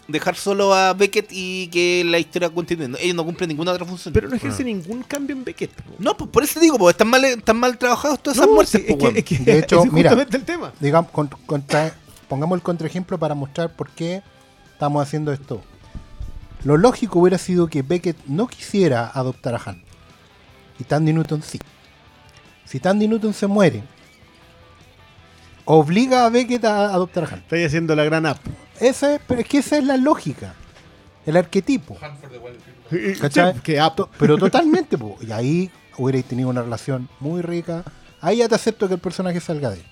S1: dejar solo a Beckett y que la historia continúe. Ellos no cumplen ninguna otra función.
S2: Pero no ejerce ningún cambio en Beckett. po.
S1: no, pues por eso digo, pues están mal, están mal trabajados todas esas
S2: No,
S1: muertes.
S2: sí, es, que,
S1: weón.
S2: es que
S3: De hecho,
S2: es
S3: mira.
S2: justamente el tema.
S3: Digamos, con- contra- pongamos el contraejemplo para mostrar por qué estamos haciendo esto. Lo lógico hubiera sido que Beckett no quisiera adoptar a Han. Y Tandy Newton sí. Si Tandy Newton se muere, obliga a Beckett a adoptar a Han.
S2: Estoy haciendo la gran app.
S3: Esa es, pero es que esa es la lógica. El arquetipo. ¿Cachai?
S2: Sí, que app.
S3: Pero totalmente, po. y ahí hubierais tenido una relación muy rica. Ahí ya te acepto que el personaje salga de él.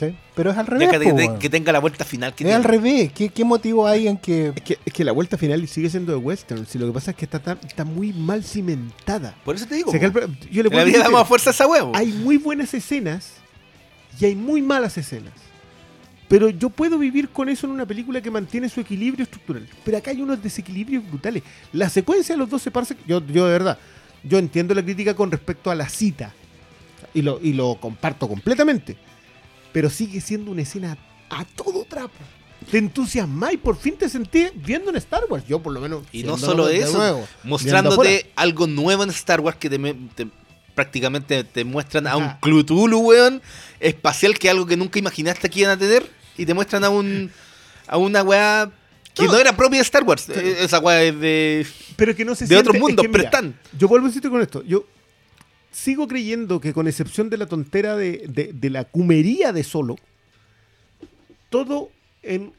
S3: ¿Sí? Pero es al
S1: Ya
S3: revés.
S1: que,
S3: po,
S1: te-
S3: weón.
S1: que tenga la vuelta final que
S3: es al revés. ¿Qué, qué motivo hay en que
S2: Es que, es que la vuelta final sigue siendo de western. Si lo que pasa es que está, tan- está muy mal cimentada.
S1: Por eso te digo.
S2: O sea, que yo le puedo
S1: la vida
S2: decir
S1: damos
S2: que
S1: a fuerza a esa huevo.
S2: hay muy buenas escenas y hay muy malas escenas. Pero yo puedo vivir con eso en una película que mantiene su equilibrio estructural. Pero acá hay unos desequilibrios brutales. La secuencia de los dos se parece. Yo, yo de verdad, yo entiendo la crítica con respecto a la cita. Y lo, y lo comparto completamente. Pero sigue siendo una escena a todo trapo. Te entusiasma y por fin te sentí viendo en Star Wars. Yo por lo menos.
S1: Y no solo eso,
S2: nuevo,
S1: mostrándote algo nuevo en Star Wars que te, me- te- prácticamente te muestran a un. Cthulhu, weón, espacial que algo que nunca imaginaste que iban a tener y te muestran a un a una weá que no,
S2: No.
S1: era propia de Star Wars. Eh, Esa weá es de
S2: pero que no se
S1: de
S2: siente-
S1: otros
S2: es
S1: mundos,
S2: que
S1: pero están.
S2: Yo vuelvo a insistir con esto. Yo sigo creyendo que con excepción de la tontera de, de- de la cumería de Solo, todo en,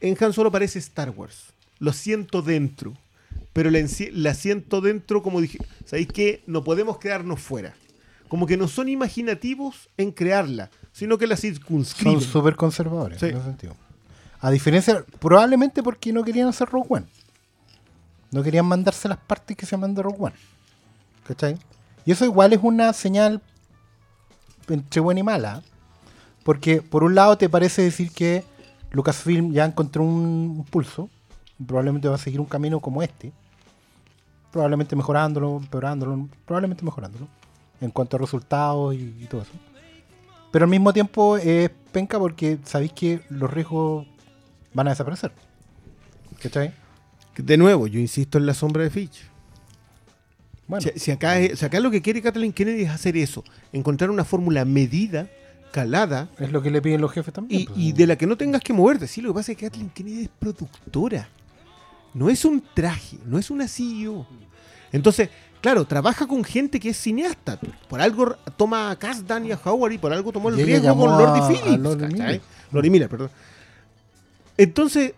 S2: en Han Solo parece Star Wars. Lo siento dentro. Pero la, la siento dentro como dije, ¿sabéis qué? No podemos quedarnos fuera. Como que no son imaginativos en crearla, sino que la
S3: son
S2: circunscriben.
S3: súper conservadores
S2: Sí.
S3: en ese sentido? A diferencia, probablemente porque no querían hacer Rogue One. No querían mandarse las partes que se mandó Rogue One. ¿Cachai? Y eso igual es una señal entre buena y mala. Porque por un lado te parece decir que Lucasfilm ya encontró un pulso. Probablemente va a seguir un camino como este. Probablemente mejorándolo, empeorándolo, probablemente mejorándolo. En cuanto a resultados y, y todo eso. Pero al mismo tiempo es penca porque sabéis que los riesgos van a desaparecer. ¿Cachai?
S2: De nuevo, yo insisto en la sombra de Fitch.
S3: Bueno,
S2: Si, si acá, es- si acá lo que quiere Kathleen Kennedy es hacer eso, encontrar una fórmula medida, calada,
S3: es lo que le piden los jefes también.
S2: y,
S3: pues.
S2: y de la que no tengas que moverte. Sí, lo que pasa es que Kathleen Kennedy es productora. No es un traje, no es una CEO. Entonces, claro, trabaja con gente que es cineasta. Por algo toma a Kasdan y a Howard y por algo tomó el
S3: Y
S2: riesgo con Lordy Phillips.
S3: Lordy. Miller.
S2: Lordy Miller, perdón. Entonces,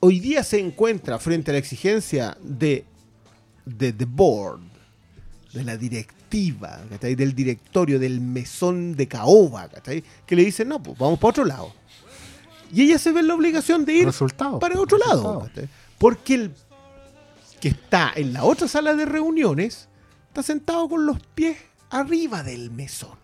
S2: hoy día se encuentra frente a la exigencia de, de The Board, de la directiva, ¿cachai? del directorio, del mesón de caoba, ¿cachai? que le dicen, no, pues vamos para otro lado. Y ella se ve en la obligación de ir
S3: Resultado.
S2: para otro lado. Porque el que está en la otra sala de reuniones está sentado con los pies arriba del mesón.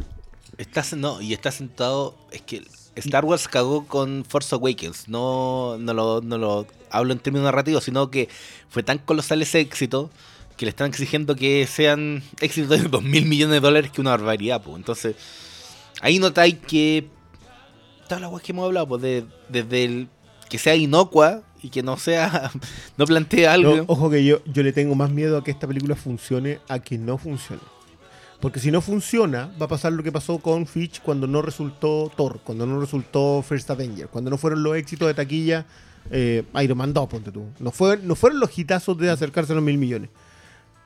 S1: Está, no, y está sentado. Es que Star Wars cagó con Force Awakens. No, no, lo, no lo hablo en términos narrativos, sino que fue tan colosal ese éxito que le están exigiendo que sean éxitos de 2 mil millones de dólares que una barbaridad. Pues. Entonces, ahí notáis que. Todas las weas que hemos hablado, pues, de- desde el que sea inocua y que no sea. no plantee algo.
S2: Ojo que yo, yo le tengo más miedo a que esta película funcione a que no funcione. Porque si no funciona, va a pasar lo que pasó con Fitch cuando no resultó Thor, cuando no resultó First Avenger, cuando no fueron los éxitos de taquilla eh, Iron Man 2, ponte tú. No, fue, no fueron los hitazos de acercarse a los mil millones.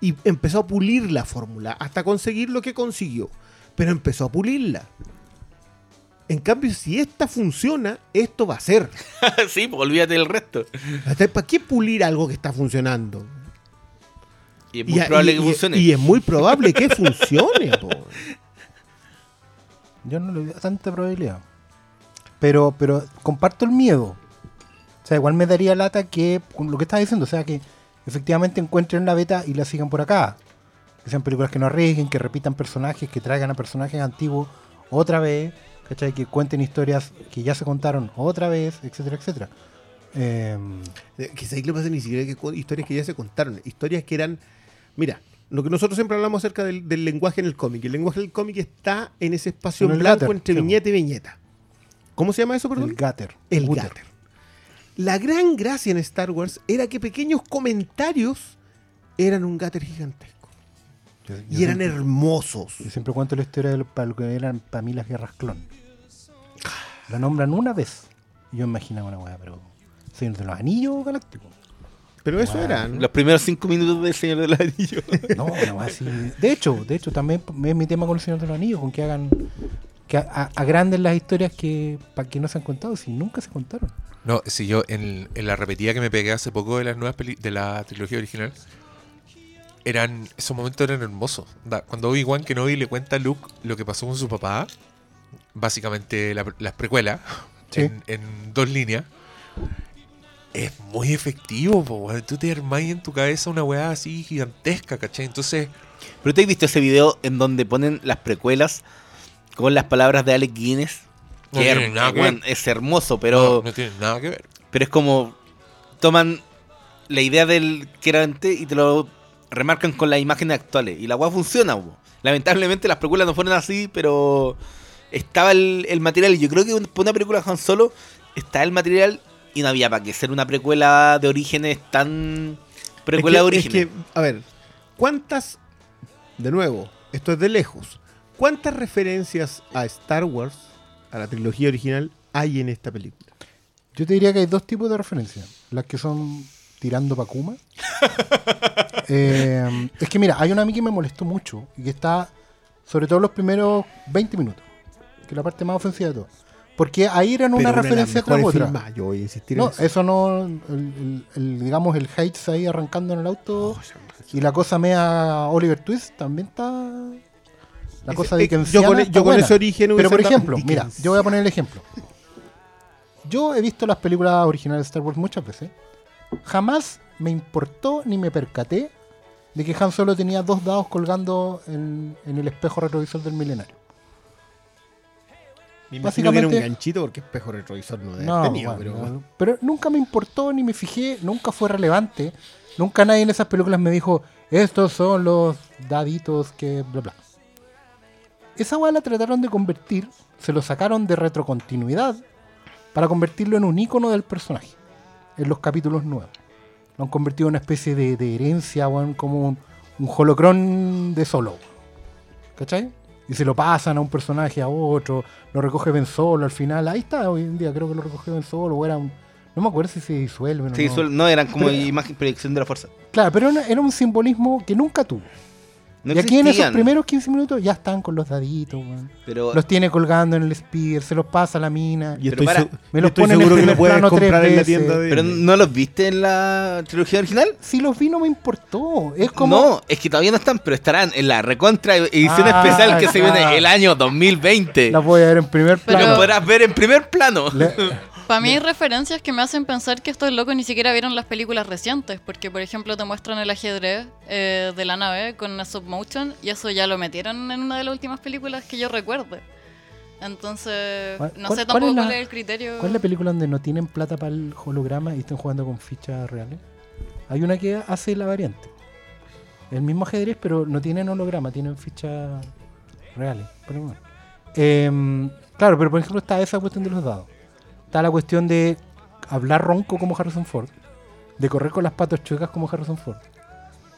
S2: Y empezó a pulir la fórmula hasta conseguir lo que consiguió. Pero empezó a pulirla. En cambio, si esta funciona, esto va a ser.
S1: sí, pues olvídate del resto.
S2: ¿Para qué pulir algo que está funcionando?
S1: Y es muy probable
S2: y-
S1: que funcione.
S2: Y es muy probable que funcione. po.
S3: Yo no le veo tanta probabilidad. Pero, pero comparto el miedo. O sea, igual me daría lata que, lo que estás diciendo, o sea, que efectivamente encuentren la beta y la sigan por acá. Que sean películas que no arriesguen, que repitan personajes, que traigan a personajes antiguos otra vez, ¿cachai? Que cuenten historias que ya se contaron otra vez, etcétera, etcétera. Em,
S2: Eh, lo que pasa ni siquiera que historias que ya se contaron. Historias que eran. Mira, lo que nosotros siempre hablamos acerca del, del lenguaje en el cómic. El lenguaje del cómic está en ese espacio
S3: En
S2: blanco entre
S3: sí.
S2: viñeta y viñeta. ¿Cómo se llama eso, perdón?
S3: el Gatter.
S2: El
S3: Gutter.
S2: Gatter. La gran gracia en Star Wars era que pequeños comentarios eran un Gatter gigantesco.
S3: Yo- yo
S2: Y eran
S3: siempre-
S2: hermosos.
S3: Yo siempre cuento la historia de lo, para lo que eran para mí las guerras clon. La nombran una vez Y yo imaginaba una weá, pero. Señor de los Anillos Galáctico.
S2: Pero eso
S3: Wow.
S2: era. ¿no?
S1: Los primeros cinco minutos del Señor del Anillo.
S3: No, una weá así. De hecho, de hecho, también es mi tema con el Señor de los Anillos, con que hagan. que agranden las historias que para que no se han contado, si nunca se contaron.
S4: No, si yo en, en la repetida que me pegué hace poco de las nuevas peli de la trilogía original, eran esos momentos eran hermosos. Da, Cuando Obi-Wan Kenobi le cuenta a Luke lo que pasó con su papá, básicamente la- las precuelas,
S3: Sí.
S4: en, en dos líneas, es muy efectivo, po. Tú te armás en tu cabeza una weá así gigantesca, ¿cachai? Entonces,
S1: ¿Pero te has visto ese video en donde ponen las precuelas con las palabras de Alex Guinness?
S4: No
S1: Que
S4: tiene
S1: her-
S4: nada que
S1: weón,
S4: ver.
S1: es hermoso, pero,
S4: no, no tiene nada que ver.
S1: pero es como toman la idea del que era antes y te lo remarcan con las imágenes actuales. Y la weá funciona, po. Lamentablemente las precuelas no fueron así, pero estaba el, el material. Y yo creo que para una película de Han Solo está el material y no había para qué ser una precuela de orígenes tan precuela
S2: es
S1: de
S2: que, es
S1: orígenes.
S2: que, a ver, ¿cuántas, de nuevo, esto es de lejos, cuántas referencias a Star Wars, a la trilogía original, hay en esta película?
S3: Yo te diría que hay dos tipos de referencias. Las que son tirando pa' Kuma. Eh, es que mira, hay una a mí que me molestó mucho y que está sobre todo los primeros 20 minutos, que es la parte más ofensiva de todo. Porque ahí eran una
S2: Pero
S3: referencia tras otra.
S2: yo voy a insistir
S3: No,
S2: en eso.
S3: eso no, el, el- el, digamos, el Heights ahí arrancando en el auto y la cosa mea Oliver Twist también está... La cosa
S2: eh,
S3: de
S2: yo con-
S3: está
S2: yo con ese origen
S3: Pero por ejemplo, mira, yo voy a poner el ejemplo. Yo he visto las películas originales de Star Wars muchas veces. Jamás me importó ni me percaté de que Han Solo tenía dos dados colgando en, en el espejo retrovisor del milenario.
S2: Me imagino que era un ganchito porque espejo retrovisor no
S3: No,
S2: tenido,
S3: bueno,
S2: pero...
S3: no, pero nunca me importó ni me fijé, nunca fue relevante. Nunca nadie en esas películas me dijo, estos son los daditos que bla bla. Esa weá la trataron de convertir, se lo sacaron de retrocontinuidad para convertirlo en un icono del personaje en los capítulos nuevos. Lo han convertido en una especie de, de herencia, weón, como un, un holocrón de solo. ¿Cachai? Y se lo pasan a un personaje a otro, lo recoge Ben Solo al final. Ahí está, hoy en día creo que lo recogió Ben Solo, o era un. No me acuerdo si se disuelven o no.
S1: no, eran como
S3: Pero-
S1: imagen, proyección de la fuerza.
S3: Claro, pero era, era un simbolismo que nunca tuvo.
S1: No
S3: y aquí en esos primeros 15 minutos ya están con los daditos, weón.
S1: Pero
S3: Los tiene colgando en el spear, se los pasa a la mina.
S2: Y
S1: Pero
S2: estoy,
S1: para,
S3: me los
S2: estoy
S3: ponen en
S2: seguro que puedes
S3: plano tres
S2: comprar en la
S3: veces.
S2: tienda de
S1: pero no los viste en la trilogía original.
S3: Si los vi no me importó. Es como.
S1: No, es que todavía no están, pero estarán en la recontra edición
S3: Ah,
S1: especial que se viene el año 2020.
S3: Las voy a ver en primer
S7: Pero-
S3: plano.
S1: podrás ver en primer plano.
S3: Le-
S7: Para mí hay referencias que me hacen pensar que estos locos ni siquiera vieron las películas recientes, porque por ejemplo te muestran el ajedrez eh, de la nave con una stop motion y eso ya lo metieron en una de las últimas películas que yo recuerde. Entonces,
S3: ¿Cuál-
S7: no sé
S3: cuál
S7: tampoco
S3: es la-
S7: cuál es el criterio.
S3: ¿Cuál es la película donde no tienen plata para el holograma y están jugando con fichas reales? Hay una que hace la variante. El mismo ajedrez, pero no tienen holograma, tienen fichas reales. Pero bueno. Em, claro, pero por ejemplo está esa cuestión de los dados. Está la cuestión de hablar ronco como Harrison Ford, de correr con las patas chuecas como Harrison Ford.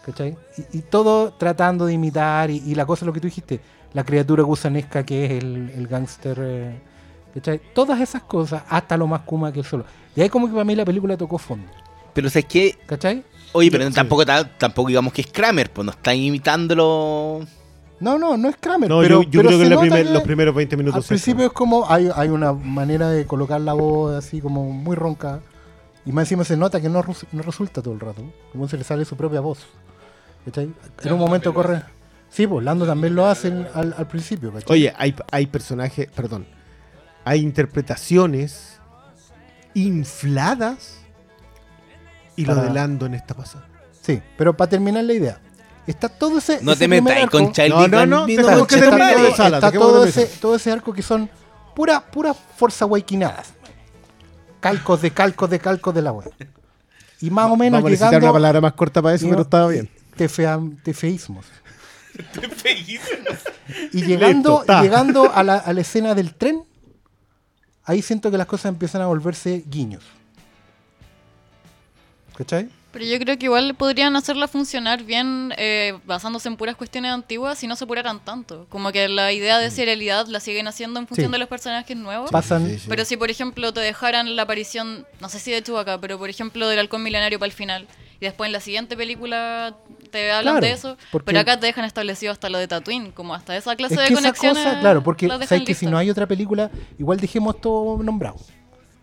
S3: ¿Cachai? Y, y todo tratando de imitar, y, y la cosa, lo que tú dijiste, la criatura gusanesca que es el, el gángster. eh, ¿cachai? Todas esas cosas, hasta lo más kuma que el solo. Y ahí como que para mí la película tocó fondo.
S1: Pero es que,
S3: ¿Cachai?
S1: oye, pero
S2: Sí.
S1: tampoco, ta- tampoco digamos que es Kramer, pues no está imitándolo.
S3: No, no, no es Kramer.
S2: No,
S3: pero,
S2: yo, yo
S3: pero
S2: creo que en primer-
S3: que
S2: los primeros 20 minutos...
S3: Al principio es como, hay, hay una manera de colocar la voz así como muy ronca. Y más encima se nota que no, no resulta todo el rato. Como se le sale su propia voz. ¿Cachai? En un momento corre. Sí, pues Lando también lo hacen al, al principio, ¿cachai?
S2: Oye, hay, hay personajes, perdón, hay interpretaciones infladas y lo
S3: Para-
S2: de Lando en esta pasada.
S3: Sí, pero para terminar la idea. Está todo ese.
S1: No
S3: ese
S1: te
S3: arco-
S1: con Child
S2: No, no, no,
S1: Vino
S3: todo,
S2: Sala,
S3: está todo ese, todo ese arco que son pura, pura Forza Waikinadas. Calcos de calcos de calcos de la web. Y más o menos
S2: Vamos a necesitar
S3: llegando.
S2: una palabra más corta para eso,
S3: y-
S2: pero estaba bien.
S3: Tefea- tefeísmos. Y llegando,
S2: Listo,
S3: llegando a, la, a la escena del tren, ahí siento que las cosas empiezan a volverse guiños. ¿Cachai?
S7: Pero yo creo que igual podrían hacerla funcionar bien eh, basándose en puras cuestiones antiguas si no se apuraran tanto. Como que la idea de serialidad la siguen haciendo en función
S3: Sí.
S7: de los personajes nuevos.
S3: Pasan.
S2: Sí, sí.
S7: Pero si, por ejemplo, te dejaran la aparición, no sé si de Chewbacca, pero por ejemplo del halcón milenario para el final, y después en la siguiente película te hablan
S3: Claro,
S7: de eso,
S3: porque-
S7: pero acá te dejan establecido hasta lo de Tatooine, como hasta esa clase
S3: Es
S7: de
S3: que esa
S7: conexiones.
S3: cosa, claro, porque sabes que si no hay otra película, igual dejemos todo nombrado.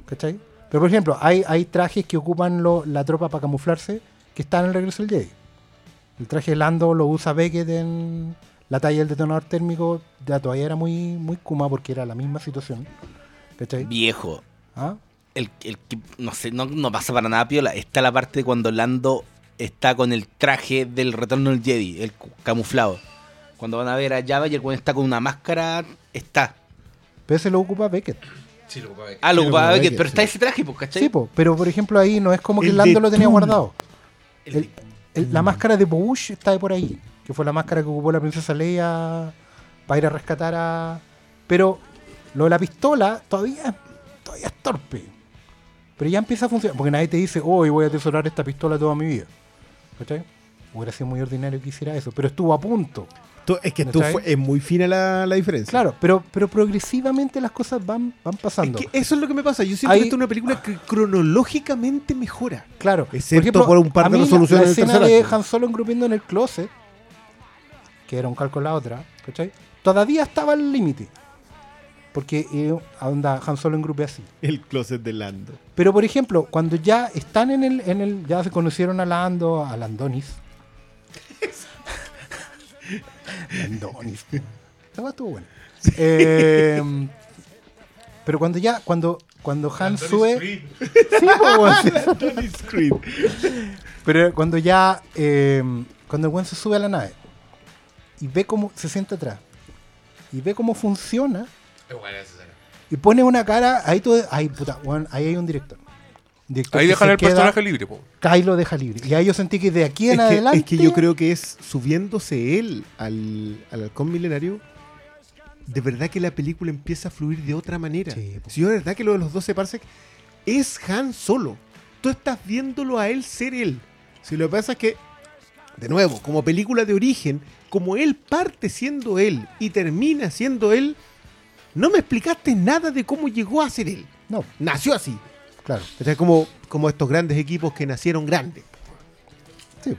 S3: ¿Cachai? Pero por ejemplo, hay, hay trajes que ocupan lo- la tropa para camuflarse que están en el regreso del Jedi. El traje de Lando lo usa Beckett en la talla del detonador térmico. Ya todavía era muy, muy Kuma porque era la misma situación. ¿Cachai?
S1: Viejo.
S3: ¿Ah?
S1: El, el no sé, no, no pasa para nada piola. Está la parte cuando Lando está con el traje del retorno del Jedi, el camuflado. Cuando van a ver a Java y el weón está con una máscara, está.
S3: Pero ese lo ocupa Beckett.
S4: Sí, lo ocupaba.
S1: Ah, lo ocupaba
S2: ocupaba
S1: Beckett,
S2: Beckett,
S1: pero está ese traje, pues, ¿cachai?
S3: Sí, po, pero por ejemplo ahí no es como que
S2: El
S3: Lando
S2: de
S3: lo tenía guardado.
S1: El-
S3: El- el- la máscara de Bush está de por ahí, que fue la máscara que ocupó la princesa Leia para ir a rescatar a... Pero lo de la pistola todavía, todavía es torpe. Pero ya empieza a funcionar, porque nadie te dice, hoy voy a atesorar esta pistola toda mi vida. ¿Cachai? Hubiera sido muy ordinario que hiciera eso, pero estuvo a punto.
S2: Tú- es que tú es muy fina la, la diferencia.
S3: Claro, pero, pero progresivamente las cosas van, van
S2: Es
S3: pasando.
S2: que eso es lo que me pasa. Yo siento
S3: Hay-
S2: que esta es una película que cronológicamente mejora.
S3: Claro,
S2: Excepto por un par
S3: a
S2: de
S3: mí
S2: resoluciones
S3: La escena de. Han Solo engrupiendo en el closet, que era un calco la otra, ¿cachai? Todavía estaba al límite. Porque eh, onda, Han Solo engrupe así.
S2: El closet de Lando.
S3: Pero por ejemplo, cuando ya están en el, en el, ya se conocieron a Lando, a Landonis. Landonis. Esa estuvo buena. Eh, pero cuando ya, cuando, cuando Han sube. Sí, sí. Pero cuando ya, eh, cuando el weón se sube a la nave y ve cómo se sienta atrás y ve cómo funciona y pone una cara, ahí todo, ahí puta, weón, ahí hay un director.
S4: Ahí
S3: que
S4: dejan el
S3: queda-
S4: personaje libre, po.
S3: Kai lo deja libre. Y ahí yo sentí que de aquí en
S2: Es que,
S3: adelante.
S2: es que yo creo que es subiéndose él al, al halcón milenario. De verdad que la película empieza a fluir de otra manera.
S3: Sí, po.
S2: Si yo de verdad que lo de los 12 parsecs es Han Solo. Tú estás viéndolo a él ser él. Si lo que pasa es que, de nuevo, como película de origen, como él parte siendo él y termina siendo él, no me explicaste nada de cómo llegó a ser él.
S3: No,
S2: Nació así.
S3: Claro.
S2: Sea, como, como estos grandes equipos que nacieron grandes.
S3: Sí,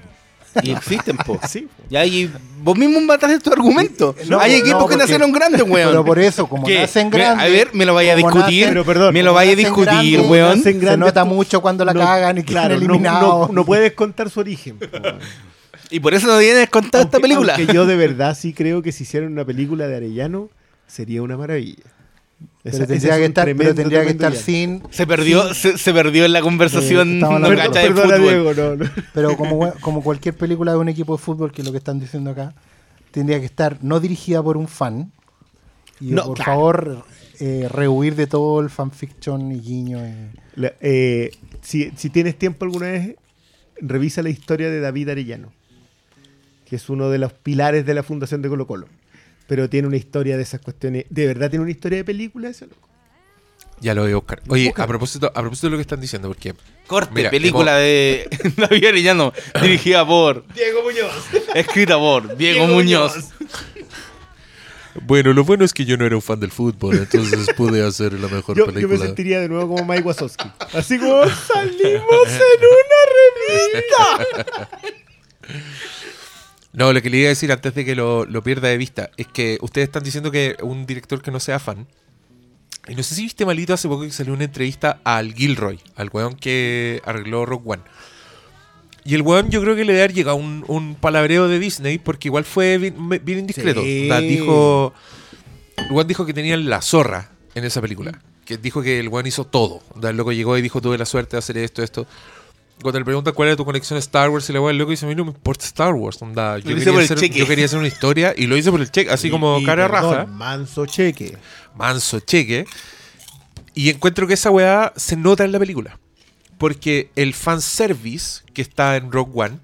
S1: Y existen, po.
S2: Sí.
S1: Y ahí vos mismo mataste tu argumento.
S3: No,
S1: Hay
S3: no,
S1: equipos que nacieron grandes, weón.
S3: Pero por eso, como
S1: ¿Qué?
S3: nacen grandes.
S1: A ver, me lo vaya a discutir.
S3: nacen-
S2: Pero perdón,
S1: me lo vaya a discutir,
S3: grandes,
S1: weón.
S2: nacen
S3: Se
S2: grandes,
S3: nota mucho cuando la
S2: no,
S3: cagan y
S2: claro,
S3: quedan
S2: no-
S3: eliminados.
S2: No, no puedes contar su origen.
S1: Y por eso no tienes contar esta película.
S2: aunque yo de verdad sí creo que si hicieran una película de Arellano, sería una maravilla.
S3: Pero
S2: Esa-
S3: tendría que estar, pero tendría que estar sin.
S1: Se perdió, se, se perdió en la conversación
S3: Eh,
S1: no cacha de
S2: Perdona,
S1: fútbol.
S2: Diego, no, no.
S3: Pero como, como cualquier película de un equipo de fútbol, que es lo que están diciendo acá, tendría que estar no dirigida por un fan. Y
S2: No,
S3: por
S2: claro.
S3: favor, eh, rehuir de todo el fanfiction y guiño. eh.
S2: La- eh, si, si tienes tiempo alguna vez, revisa la historia de David Arellano, que es uno de los pilares de la fundación de Colo Colo. Pero tiene una historia de esas cuestiones. ¿De verdad tiene una historia de película ese loco?
S4: Ya lo voy a buscar. Oye, a propósito, a propósito de lo que están diciendo, porque
S1: Corte,
S4: Mira,
S1: película de David Arellano, dirigida por,
S2: Diego Muñoz.
S1: escrita por Diego, Muñoz.
S4: Bueno, lo bueno es que yo no era un fan del fútbol, entonces pude hacer la mejor
S2: Yo, yo
S4: película.
S2: me sentiría de nuevo como Mike Wazowski. Así como salimos en una revista.
S4: No, lo que le iba a decir antes de que lo, lo pierda de vista es que ustedes están diciendo que un director que no sea fan. Y no sé si viste malito hace poco que salió una entrevista al Gilroy, al weón que arregló Rock One. Y el weón yo creo que le debe haber llegado un, un palabreo de Disney porque igual fue bien, bien indiscreto.
S2: Sí.
S4: Dijo, el weón dijo que tenían la zorra en esa película. Que dijo que el weón hizo todo. Sea, el loco llegó y dijo tuve la suerte de hacer esto, esto. Cuando le preguntan cuál era tu conexión a Star Wars, y el weón el loco dice, a mí no me importa Star Wars. Onda, yo, quería hacer,
S1: cheque.
S4: yo quería hacer una historia y lo hice por el cheque, así como
S2: Y-
S4: cara
S2: perdón,
S4: raja
S2: Manso cheque.
S4: manso cheque. Y encuentro que esa weá se nota en la película. Porque el fanservice que está en Rogue One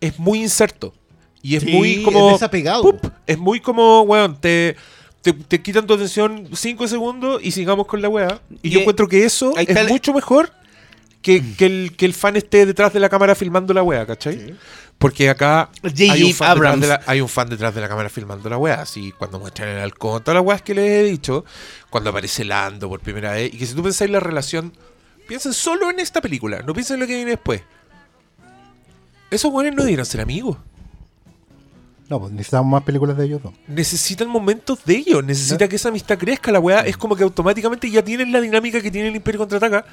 S4: es muy inserto. Y es
S2: Sí,
S4: muy como.
S2: es desapegado.
S4: ¡pup! Es muy como, weón, te, te, te quitan tu atención 5 segundos y sigamos con la weá. Y,
S1: Y
S4: yo encuentro que eso es mucho mejor que, que el, que el fan esté detrás de la cámara filmando la wea, ¿cachai? Porque acá hay un, fan detrás de la, hay un fan detrás de la cámara filmando la wea. Así, cuando muestran el halcón, todas las weas que les he dicho, cuando aparece Lando por primera vez, y que si tú pensáis la relación, piensen solo en esta película, no piensen en lo que viene después. Esos weones no debieron ser amigos.
S3: No, pues necesitamos más películas de ellos dos.
S4: necesitan momentos de ellos, necesita que esa amistad crezca, la weá es como que automáticamente ya tienen la dinámica que tiene el Imperio Contraataca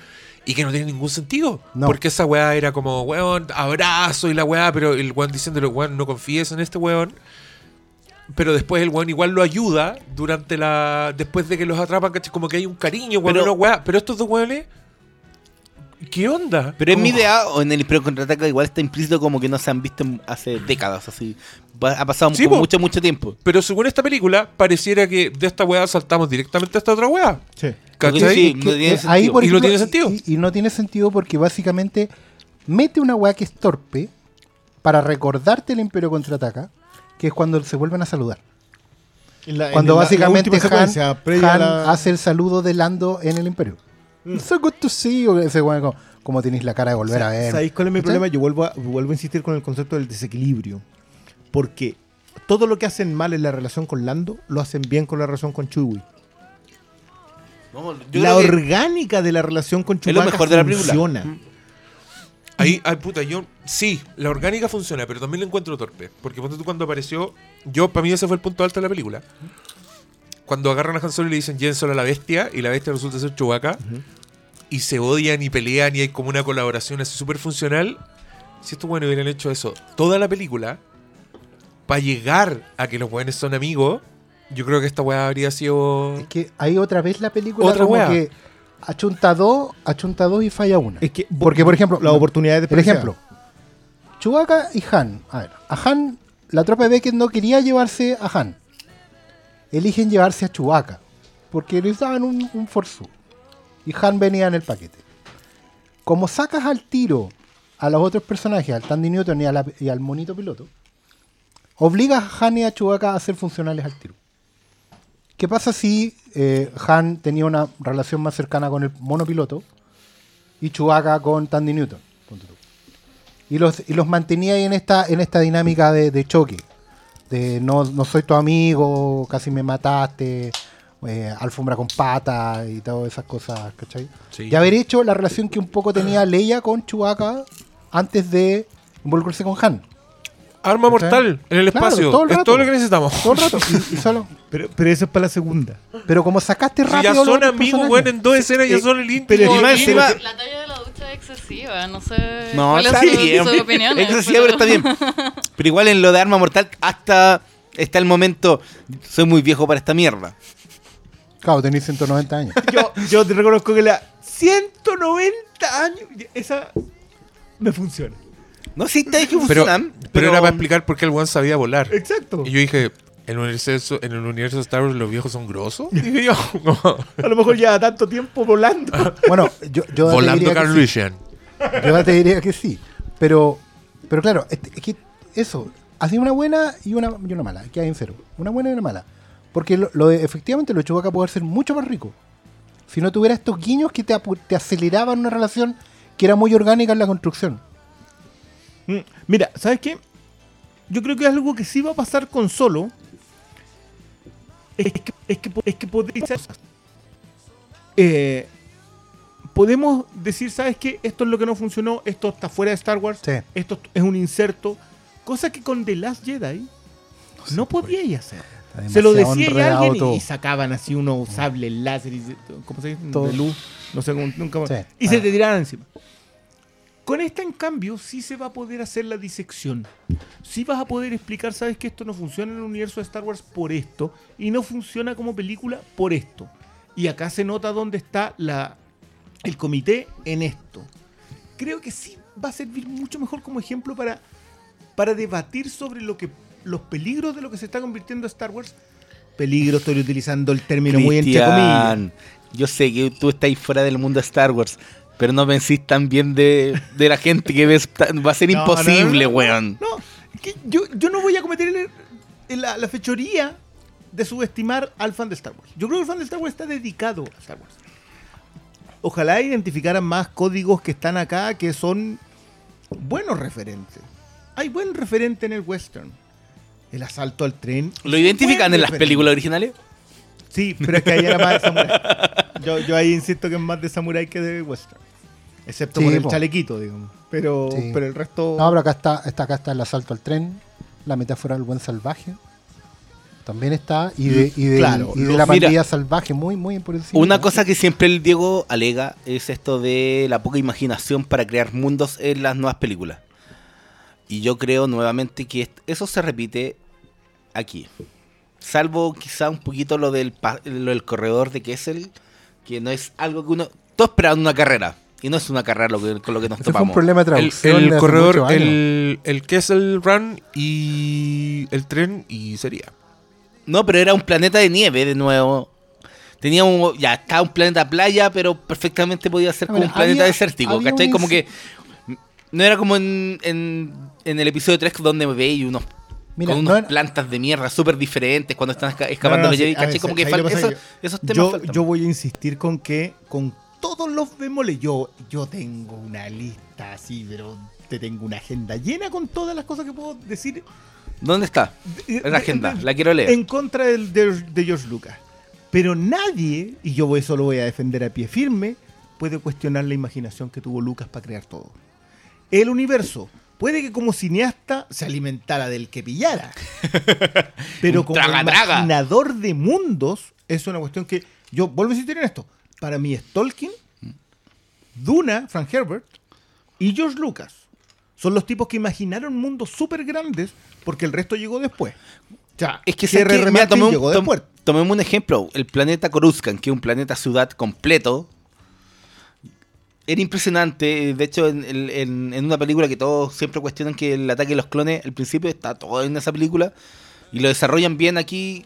S4: y que no tiene ningún sentido.
S3: No.
S4: Porque esa weá era como, weón, abrazo y la weá, pero el weón diciéndole, weón, no confíes en este weón. Pero después el weón igual lo ayuda durante la. Después de que los atrapan, ¿cachai? Como que hay un cariño, weón,
S1: Pero-
S4: weá. Pero estos dos weones. ¿Qué onda?
S1: Pero en mi idea, o en el Imperio Contraataca, igual está implícito como que no se han visto en- hace décadas, así. Ha pasado
S4: Sí,
S1: como
S4: po.
S1: mucho, mucho tiempo.
S4: Pero según esta película, pareciera que de esta weá saltamos directamente a esta otra weá.
S2: Sí.
S3: Eh,
S1: sentido.
S3: ahí, por
S4: Y no tiene sentido.
S3: Y, y no tiene sentido porque básicamente mete una weá que es torpe para recordarte el Imperio contraataca, que es cuando se vuelven a saludar.
S2: La-
S3: Cuando
S2: en la- la
S3: básicamente Han,
S2: la-
S3: hace el saludo de Lando en el Imperio. So good to see you. Ese weón como, como tenéis la cara de volver a ver.
S2: ¿Sabéis cuál es mi problema? Yo vuelvo a, vuelvo a insistir con el concepto del desequilibrio. Porque todo lo que hacen mal en la relación con Lando, lo hacen bien con la relación con Chewie.
S1: No, yo
S2: La
S1: creo que-
S2: orgánica de la relación con
S1: Es lo
S2: Chewbacca
S1: mejor de la película.
S2: funciona.
S4: Ahí, ay, puta, yo. Sí, la orgánica funciona, pero también la encuentro torpe. Porque ponte tú cuando apareció. Yo, para mí, ese fue el punto alto de la película. Cuando agarran a Han Solo y le dicen Jen solo a la bestia, y la bestia resulta ser Chewbacca, y se odian y pelean, y hay como una colaboración así súper funcional. Si estos buenos hubieran hecho eso toda la película, para llegar a que los buenos son amigos, yo creo que esta weá habría sido.
S3: Es que ahí otra vez la película
S4: Otra
S3: como
S4: weá.
S3: que achunta dos, achunta dos y falla una.
S2: Es que,
S3: Porque, por ejemplo,
S2: la oportunidad de
S3: El ejemplo, Chewbacca y Han. A ver, a Han, la tropa de Beckett no quería llevarse a Han. Eligen llevarse a Chewbacca. Porque les daban un, un forsú. Y Han venía en el paquete. Como sacas al tiro a los otros personajes, al Tandy Newton y, la- y al monito piloto, obligas a Han y a Chewbacca a ser funcionales al tiro. ¿Qué pasa si eh, Han tenía una relación más cercana con el mono piloto y Chewbacca con Tandy Newton? Y los, y los mantenía ahí en esta, en esta dinámica de, de choque. De no, no soy tu amigo, casi me mataste, eh, alfombra con pata y todas esas cosas, ¿cachai?
S4: Sí.
S3: Y haber hecho la relación que un poco tenía Leia con Chewbacca antes de involucrarse con Han.
S4: Arma mortal en el
S3: Claro,
S4: espacio.
S3: todo el
S4: es
S3: rato.
S4: todo lo que necesitamos.
S3: Todo el rato. Y, y solo,
S2: Pero, pero eso es para la segunda.
S3: pero como sacaste
S4: Si
S3: rápido.
S4: ya
S3: los
S4: son
S3: otros
S4: amigos,
S3: personajes.
S4: weón, en dos escenas ya
S2: Eh,
S4: son el íntimo.
S2: pero
S4: amigo.
S1: encima-
S7: La talla de la ducha es excesiva, no sé.
S1: No,
S7: cuáles
S1: está
S7: son
S1: bien.
S7: sus opiniones.
S1: Es excesivo, pero está bien. Pero igual en lo de arma mortal, hasta está el momento. Soy muy viejo para esta mierda.
S3: Claro, tenéis 190 años.
S2: Yo, yo te reconozco que la 190 años, esa me funciona.
S1: No, sí, está ahí que
S4: Pero,
S1: funcionan.
S4: pero era para explicar por qué el weón sabía volar.
S2: Exacto.
S4: Y yo dije, ¿en el universo, en el universo de Star Wars los viejos son grosos? Dije yo, como,
S2: A lo mejor lleva tanto tiempo volando.
S3: Bueno, yo, yo te
S4: volando Carl
S3: sí.
S4: Lucian.
S3: Yo te diría que sí. Pero, pero claro, es, que eso, así una buena y una, y una mala. Que hay en cero. Una buena y una mala. Porque lo, lo de- efectivamente lo de Chewbacca puede ser mucho más rico. Si no tuviera estos guiños que te, apu- te aceleraban una relación que era muy orgánica en la construcción.
S2: Mm, Mira, ¿sabes qué? Yo creo que algo que sí va a pasar con Solo es que, es que, es que podría ser- Eh, podemos decir, ¿sabes qué? Esto es lo que no funcionó, esto está fuera de Star Wars,
S3: Sí.
S2: esto es un inserto, cosa que con The Last Jedi no podíais hacer. Se lo decía a alguien y, y sacaban así unos sables láser, y, ¿cómo se dice? De luz, no sé nunca más.
S3: Sí.
S2: Y se
S3: Ah.
S2: te tiraban encima. Con esta, en cambio, sí se va a poder hacer la disección. Sí vas a poder explicar, sabes que esto no funciona en el universo de Star Wars por esto, y no funciona como película por esto. Y acá se nota dónde está la, el comité en esto. Creo que sí va a servir mucho mejor como ejemplo para, para debatir sobre lo que los peligros de lo que se está convirtiendo Star Wars. Peligro, estoy utilizando el término muy entre comillas.
S1: Yo sé que tú estás fuera del mundo de Star Wars, pero no pensís tan bien de, de la gente que ves. Va a ser
S2: No,
S1: imposible,
S2: no, no,
S1: weón.
S2: No, es que yo, yo no voy a cometer el- el- la, la fechoría de subestimar al fan de Star Wars. Yo creo que el fan de Star Wars está dedicado a Star Wars. ojalá identificaran más códigos que están acá que son buenos referentes. Hay buen referente en el western. El asalto al tren.
S1: ¿Lo identifican en las películas originales?
S2: Sí, pero es que ahí era más de samurái. Yo, yo ahí insisto que es más de samurái que de western. Excepto
S3: Sí,
S2: por el
S3: po.
S2: chalequito, digamos. Pero,
S3: Sí.
S2: pero el resto.
S3: No, pero acá está, está, acá está el asalto al tren, la metáfora del buen salvaje. También está, y de, y de,
S2: Claro,
S3: y de
S2: los-
S3: la
S1: mira,
S3: pandilla salvaje, muy, muy por encima.
S1: Una cosa que siempre el Diego alega es esto de la poca imaginación para crear mundos en las nuevas películas. Y yo creo nuevamente que eso se repite aquí. Salvo quizá un poquito lo del, pa- lo del corredor de Kessel, que no es algo que uno... Todos esperaban una carrera. Y no es una carrera lo que, con lo que nos
S3: Ese fue un
S1: topamos.
S3: problema de
S4: El,
S3: traducción.
S4: el
S3: de hace
S4: corredor, el, el Kessel Run y el tren y sería.
S1: No, pero era un planeta de nieve de nuevo. Tenía un, ya estaba un planeta playa, pero perfectamente podía ser
S3: A
S1: como
S3: ver,
S1: un planeta
S3: había-
S1: desértico,
S3: había
S1: ¿cachai?
S3: un
S1: Como que no era como en, en, en el episodio 3 donde veis unos
S3: Mira,
S1: con
S3: no
S1: unas
S3: era-
S1: plantas de mierda súper diferentes cuando están esca- escapando
S2: No, no,
S1: de Jedi, ¿cachai? Como que
S2: ¿sabes lo
S1: fal-
S2: que pasa?
S1: eso- esos temas
S2: yo,
S1: faltan.
S2: yo voy a insistir con que con todos los bemoles, yo, yo tengo una lista así, pero te tengo una agenda llena con todas las cosas que puedo decir
S1: ¿Dónde está? En la
S2: de-
S1: agenda,
S2: de-
S1: la quiero leer.
S2: en contra del- de, de George Lucas. Pero nadie, y yo eso lo voy a defender a pie firme, puede cuestionar la imaginación que tuvo Lucas para crear todo. El universo puede que como cineasta se alimentara del que pillara. Pero como
S1: traga, traga.
S2: imaginador de mundos, es una cuestión que. Yo vuelvo a insistir en esto. Para mí es Tolkien, Duna, Frank Herbert y George Lucas. Son los tipos que imaginaron mundos súper grandes porque el resto llegó después. O sea,
S1: Es que, tomé un-
S2: llegó
S1: tom-
S2: después.
S1: tomemos un ejemplo. El planeta Coruscant, que es un planeta ciudad completo. Era impresionante. De hecho, en, en- en una película que todos siempre cuestionan que el ataque de los clones, al principio está todo en esa película. Y lo desarrollan bien aquí.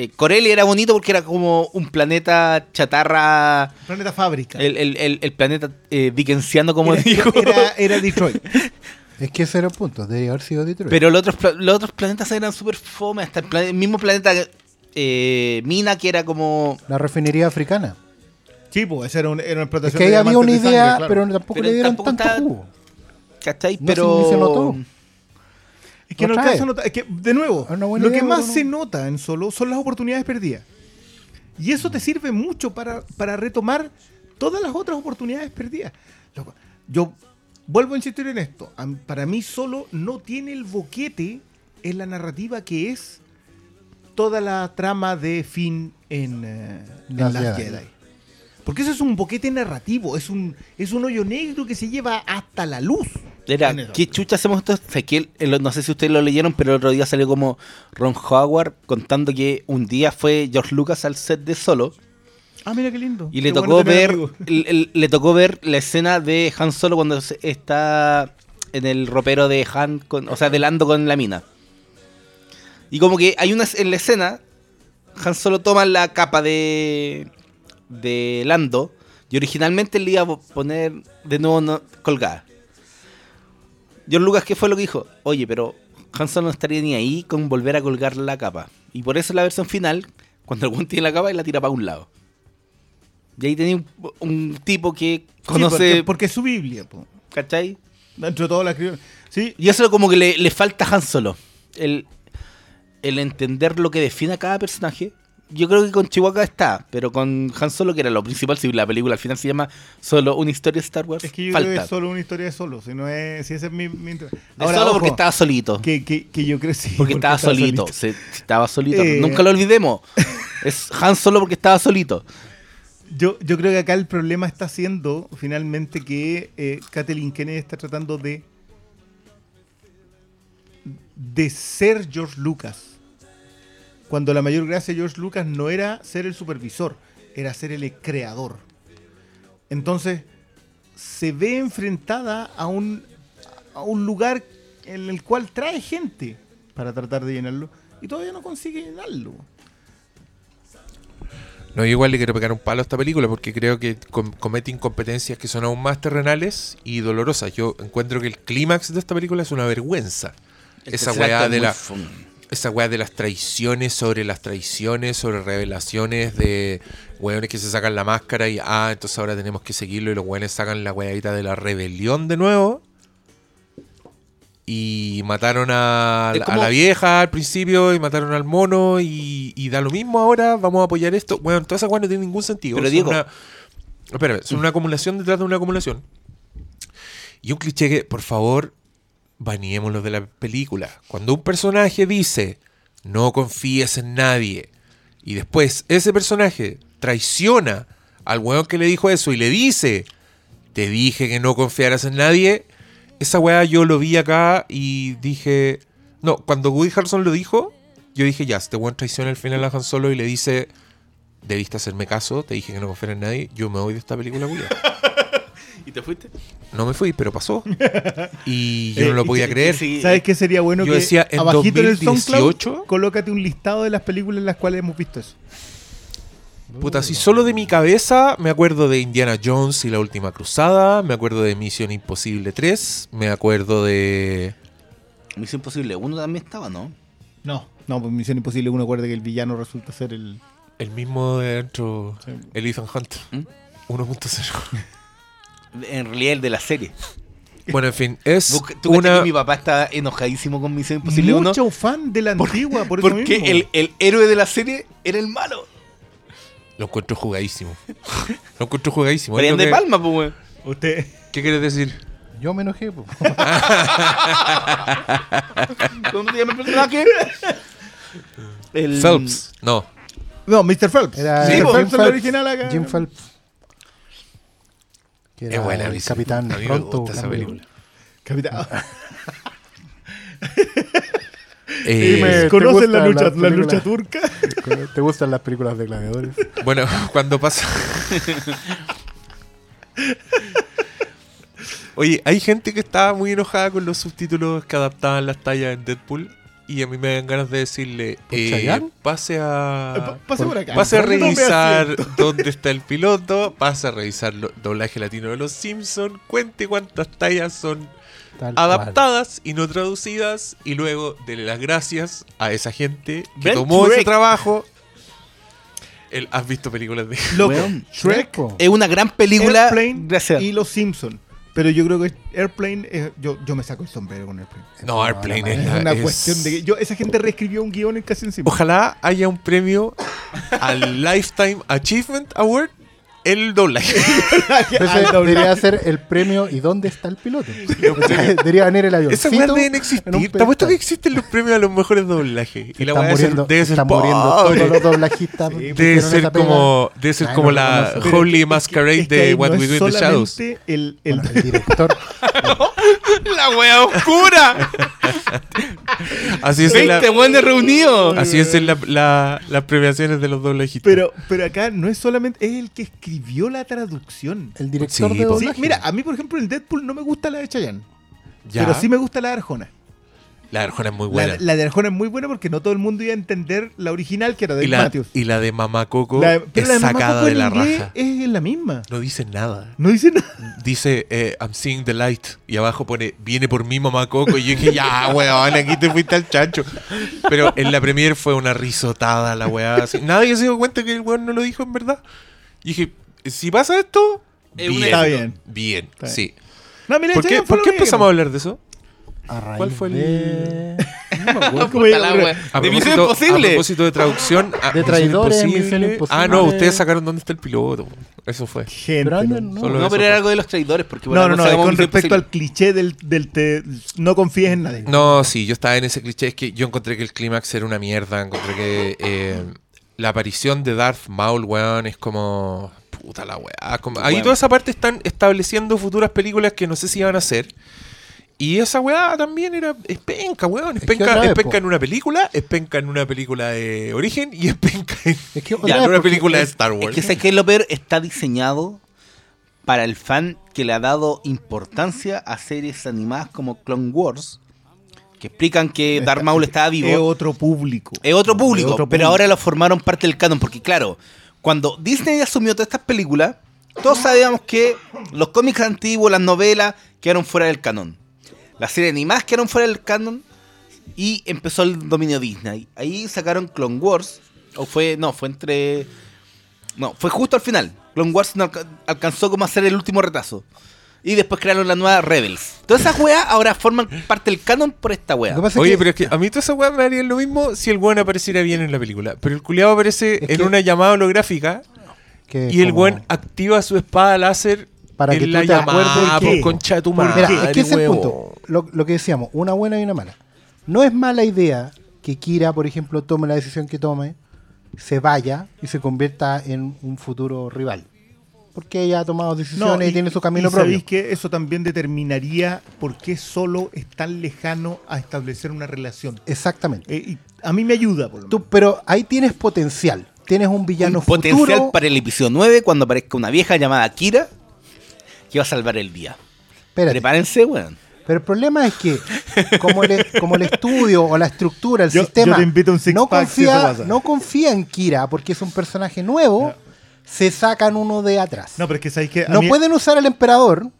S1: Eh, Corellia era bonito porque era como un planeta chatarra.
S2: Planeta Fábrica.
S1: El, el- el- el planeta eh, dickensiano, como
S2: era,
S1: dijo.
S2: era, era Detroit.
S3: Es que ese era el punto, debería haber sido Detroit.
S1: Pero los otros, los otros planetas eran súper fome. Hasta el, pla- el mismo planeta eh, Mina, que era como.
S3: La refinería africana.
S2: Sí, pues esa era, un, era una
S3: Es
S2: explotación
S3: que ahí había una
S2: de
S3: idea,
S2: sangre, claro.
S3: pero tampoco
S1: Pero
S3: le dieron
S1: tampoco
S3: tanto
S1: está-
S3: jugo.
S1: ¿Cachai?
S3: No,
S1: Pero.
S3: sí, se notó.
S2: Que no alcanza a notar- es que, de nuevo, lo
S3: idea,
S2: que más
S3: no.
S2: se nota en solo son las oportunidades perdidas. Y eso te sirve mucho para, para retomar todas las otras oportunidades perdidas. Yo vuelvo a insistir en esto. Para mí solo no tiene el boquete en la narrativa que es toda la trama de Finn en, eh, en
S3: Las. Jedi.
S2: Porque eso es un boquete narrativo, es un, es un hoyo negro que se lleva hasta la luz.
S1: Era. ¿qué chucha hacemos esto? O sea, que él- el- no sé si ustedes lo leyeron, pero el otro día salió como Ron Howard contando que un día fue George Lucas al set de Solo
S2: Ah, mira qué lindo.
S1: y le
S2: Qué
S1: tocó
S2: bueno
S1: ver le tocó ver la escena de Han Solo cuando está en el ropero de Han, con, o sea, de Lando con la mina. Y como que hay una en la escena, Han Solo toma la capa de de Lando y originalmente le iba a poner de nuevo no- colgada. George Lucas, ¿qué fue lo que dijo? Oye, pero Han Solo no estaría ni ahí con volver a colgar la capa. Y por eso la versión final, cuando el tiene la capa, él la tira para un lado. Y ahí tenía un, un tipo que
S2: Sí,
S1: conoce,
S2: porque, porque es su Biblia, po.
S1: ¿cachai?
S2: Dentro de todo la escribió. Sí,
S1: Y eso como que le, le falta a Han Solo. El, el entender lo que define a cada personaje. Yo creo que con Chihuahua está, pero con Han Solo, que era lo principal, si la película al final se llama solo una historia de Star Wars,
S2: es que yo creo que es solo una historia de solo. Si, no es, si ese es mi. mi
S1: De solo porque estaba solito.
S2: Que, que, que yo creo sí,
S1: porque, estaba solito.
S2: solito.
S1: se- estaba solito.
S2: Eh.
S1: Nunca lo olvidemos. es Han Solo porque estaba solito.
S2: Yo, yo creo que acá el problema está siendo finalmente que eh, Kathleen Kennedy está tratando de. de ser George Lucas. Cuando la mayor gracia de George Lucas no era ser el supervisor, era ser el creador. Entonces, se ve enfrentada a un, a un lugar en el cual trae gente para tratar de llenarlo y todavía no consigue llenarlo.
S4: No, yo igual le quiero pegar un palo a esta película porque creo que com- comete incompetencias que son aún más terrenales y dolorosas. Yo encuentro que el clímax de esta película es una vergüenza.
S1: El
S4: Esa weá de la. Esa weá de las traiciones sobre las traiciones, sobre revelaciones de weones que se sacan la máscara y ah, entonces ahora tenemos que seguirlo y los weones sacan la weadita de la rebelión de nuevo. Y mataron a,
S1: Es
S4: a
S1: como-
S4: la vieja al principio y mataron al mono y, y da lo mismo ahora, vamos a apoyar esto. Bueno, toda esa weá no tiene ningún sentido.
S1: Pero
S4: Son
S1: Diego-
S4: una- espérame, son una acumulación detrás de una acumulación. Y un cliché que, por favor, baneémoslo de la película. Cuando un personaje dice, no confíes en nadie, y después ese personaje traiciona al weón que le dijo eso y le dice, te dije que no confiaras en nadie, esa weá yo lo vi acá y dije, no, cuando Woody Harrelson lo dijo, yo dije, ya, este weón traiciona al final a Han Solo y le dice, debiste hacerme caso, te dije que no confiara en nadie, yo me voy de esta película, culiao".
S1: ¿Y te fuiste?
S4: No me fui, pero pasó. Y yo no
S2: Eh,
S4: lo
S2: y
S4: podía creer.
S1: Sí,
S2: ¿Sabes qué sería bueno
S4: Yo
S2: que
S4: decía, en
S2: abajito en el
S4: 2018,
S2: SoundCloud colócate un listado de las películas en las cuales hemos visto eso?
S4: Puta, si solo de mi cabeza me acuerdo de Indiana Jones y la última cruzada, me acuerdo de Misión Imposible 3, me acuerdo de...
S1: Misión Imposible 1 también estaba, ¿no?
S2: No. No, pues Misión Imposible uno acuerda que el villano resulta ser el...
S4: El mismo de dentro,
S2: Sí.
S4: el Ethan Hunt.
S1: ¿Mm?
S4: 1.0.
S1: En realidad el de la serie.
S4: Bueno, en fin, es
S1: ¿Tú,
S4: una...
S1: que mi papá estaba enojadísimo con Misión Imposible 1?
S2: Mucho fan de la antigua, por eso
S1: Porque
S2: mismo.
S1: el, el héroe de la serie era el malo.
S4: Lo encuentro jugadísimo. Lo encuentro jugadísimo. Lo
S1: de
S4: que-
S1: Palma, pues, weón.
S2: Usted...
S4: ¿Qué quieres decir?
S3: Yo me enojé, po.
S1: ¿Cómo se llama el personaje? El...
S4: Phelps. No.
S2: No, Mr. Phelps.
S3: Era
S1: Sí,
S2: Mr. Phelps es el original acá.
S3: Jim Phelps. Que
S4: Es
S3: era
S4: buena,
S3: el capitán
S4: A mí me
S3: pronto.
S4: gusta esa película.
S2: Capitán.
S4: Eh,
S3: Dime. ¿Te
S2: ¿Conocen la lucha, la lucha turca?
S3: ¿Te gustan las películas de gladiadores?
S4: Bueno, cuando pasa. Oye, hay gente que estaba muy enojada con los subtítulos que adaptaban las tallas en Deadpool. Y a mí me dan ganas de decirle:
S3: ¿Por
S4: eh, pase a.
S2: Pa- Pase por acá.
S4: Pase a revisar dónde está el piloto, pase a revisar el doblaje latino de los Simpsons, cuente cuántas tallas son
S3: Tal cual.
S4: adaptadas y no traducidas, y luego dele las gracias a esa gente que tomó ese trabajo. El- ¿Has visto películas de.?
S2: Loco, Shrek.
S1: Es una gran película.
S2: Airplane
S1: Gracias.
S2: y Los Simpsons. Pero yo creo que Airplane, es- yo, yo me saco el sombrero con Airplane.
S4: No, Airplane es,
S2: Es
S4: la-
S2: una
S4: es-
S2: cuestión de que yo, esa gente reescribió un guion en casi encima.
S4: Ojalá haya un premio al Lifetime Achievement Award el doblaje.
S2: Doblaje.
S3: debería ser el premio ¿y dónde está el piloto? debería venir el avión.
S4: Esa weá deben existir. Te apuesto que existen los premios a los mejores doblajes. Y la weá debe ser,
S3: muriendo,
S4: debe ser
S3: están muriendo
S4: pobre.
S3: todos los doblajistas.
S4: Debe ser como, debe ser
S3: Ay,
S4: como
S3: no
S4: la Holy
S2: es que-
S4: Masquerade
S2: es que
S4: de What
S2: no
S4: We Do in the Shadows.
S2: solamente El, el,
S3: Bueno, el director.
S1: La wea oscura.
S4: Así es, en la-
S1: 20 weones reunidos.
S4: así es en la- la- las premiaciones de los doblajistas.
S2: pero, pero acá no es solamente, es el que escribió la traducción.
S3: El director
S4: Sí,
S3: de.
S2: Sí,
S3: doblaje.
S2: mira, a mí por ejemplo el Deadpool no me gusta la de Chayanne.
S4: Ya,
S2: Pero sí me gusta la de Arjona.
S4: La Arjona es muy buena.
S2: la de Arjona es muy buena porque no todo el mundo iba a entender la original que era de
S4: y, la,
S2: Matthews.
S4: y la de Mamá Coco
S2: La-
S4: es
S2: pero la de Mamá
S4: sacada
S2: Coco
S4: de la raja.
S2: Es la misma.
S4: No dice nada.
S2: No dice nada.
S4: Dice, eh, I'm seeing the light. Y abajo pone, viene por mí, mamá Coco. Y yo dije, ya, weón, aquí te fuiste al chancho. Pero en la premier fue una risotada la weá. Nadie se dio cuenta que el weón no lo dijo en verdad. Y dije, si pasa esto, bien.
S2: Está bien.
S4: Bien,
S2: Está bien.
S4: sí.
S2: No, mira,
S4: ¿Por qué, por qué
S2: que
S4: empezamos a hablar de eso?
S3: A raíz
S4: ¿Cuál fue el-
S3: de...
S2: ¿Cómo
S1: Puta
S2: llega
S1: la
S2: por-
S1: wea.
S4: A
S1: De Misión
S4: propósito- A
S1: Imposible.
S4: propósito de traducción. a-
S3: De traidores,
S4: Imposible.
S3: Misión Imposible.
S4: Ah, no, ustedes sacaron dónde está el piloto. Eso fue.
S2: Gente,
S3: Pero
S2: no.
S3: no.
S1: No, pero era algo de los traidores. Porque por
S2: No, no, no, con respecto al
S1: Imposible.
S2: cliché del, del te- no confíes en nadie.
S4: No, sí, yo estaba en ese cliché. Es que yo encontré que el clímax era una mierda. Encontré que eh, la aparición de Darth Maul, weón, es como. Puta la weá. como- Ahí toda esa parte están estableciendo futuras películas que no sé si van a hacer. Y esa weá también era. Es penca, weón. Es
S3: Es que
S4: penca, es en una película, es penca en una película de origen y es penca en,
S3: Es que
S4: ya, en una película de
S3: es-
S4: Star
S1: Es
S4: Wars.
S1: que sé que lo peor está diseñado para el fan que le ha dado importancia a series animadas como Clone Wars, que explican que Darth Maul estaba vivo.
S2: Es otro público.
S1: Es otro público,
S2: Es otro
S1: pero
S2: público.
S1: ahora lo formaron parte del canon, porque claro, cuando Disney asumió todas estas películas, todos sabíamos que los cómics antiguos, las novelas, quedaron fuera del canon. Las series animadas quedaron fuera del canon, y empezó el dominio Disney. Ahí sacaron Clone Wars, o fue, no, fue entre... No, fue justo al final. Clone Wars no alca- alcanzó como a ser el último retazo. Y después crearon la nueva Rebels. Todas esas weas ahora forman parte del canon por esta wea.
S4: Oye,
S3: que-
S4: pero es que a mí toda esa weá me haría lo mismo si el weón apareciera bien en la película. Pero el culiado aparece
S3: Es
S4: en
S3: que-
S4: una llamada holográfica
S3: que
S4: y el weón activa su espada láser
S3: Para
S4: en
S3: que tú
S4: la
S3: te acuerdes
S4: llamada
S2: qué.
S4: concha de tu madre.
S3: Mira, es que ese es el punto. Lo, lo que decíamos, una buena y una mala. No es mala idea que Kira, por ejemplo, tome la decisión que tome, se vaya y se convierta en un futuro rival. Porque ella ha tomado decisiones y, tiene su camino
S2: y
S3: propio.
S2: sabéis que eso también determinaría por qué solo es tan lejano a establecer una relación.
S3: Exactamente.
S2: Eh, y a mí me ayuda, por lo
S3: Tú,
S2: menos.
S3: pero ahí tienes potencial. Tienes un villano
S1: Un potencial
S3: futuro.
S1: para el episodio 9 cuando aparezca una vieja llamada Kira que va a salvar el día.
S3: Espérate.
S1: Prepárense, weón.
S3: Pero el problema es que, como el, como el estudio o la estructura, el
S2: Yo-
S3: sistema,
S2: yo te invito a un
S3: no,
S2: si
S3: confía, no confía en Kira porque es un personaje nuevo, se sacan uno de atrás.
S2: No, pero es que sabéis que
S3: no
S2: mí,
S3: pueden usar al emperador,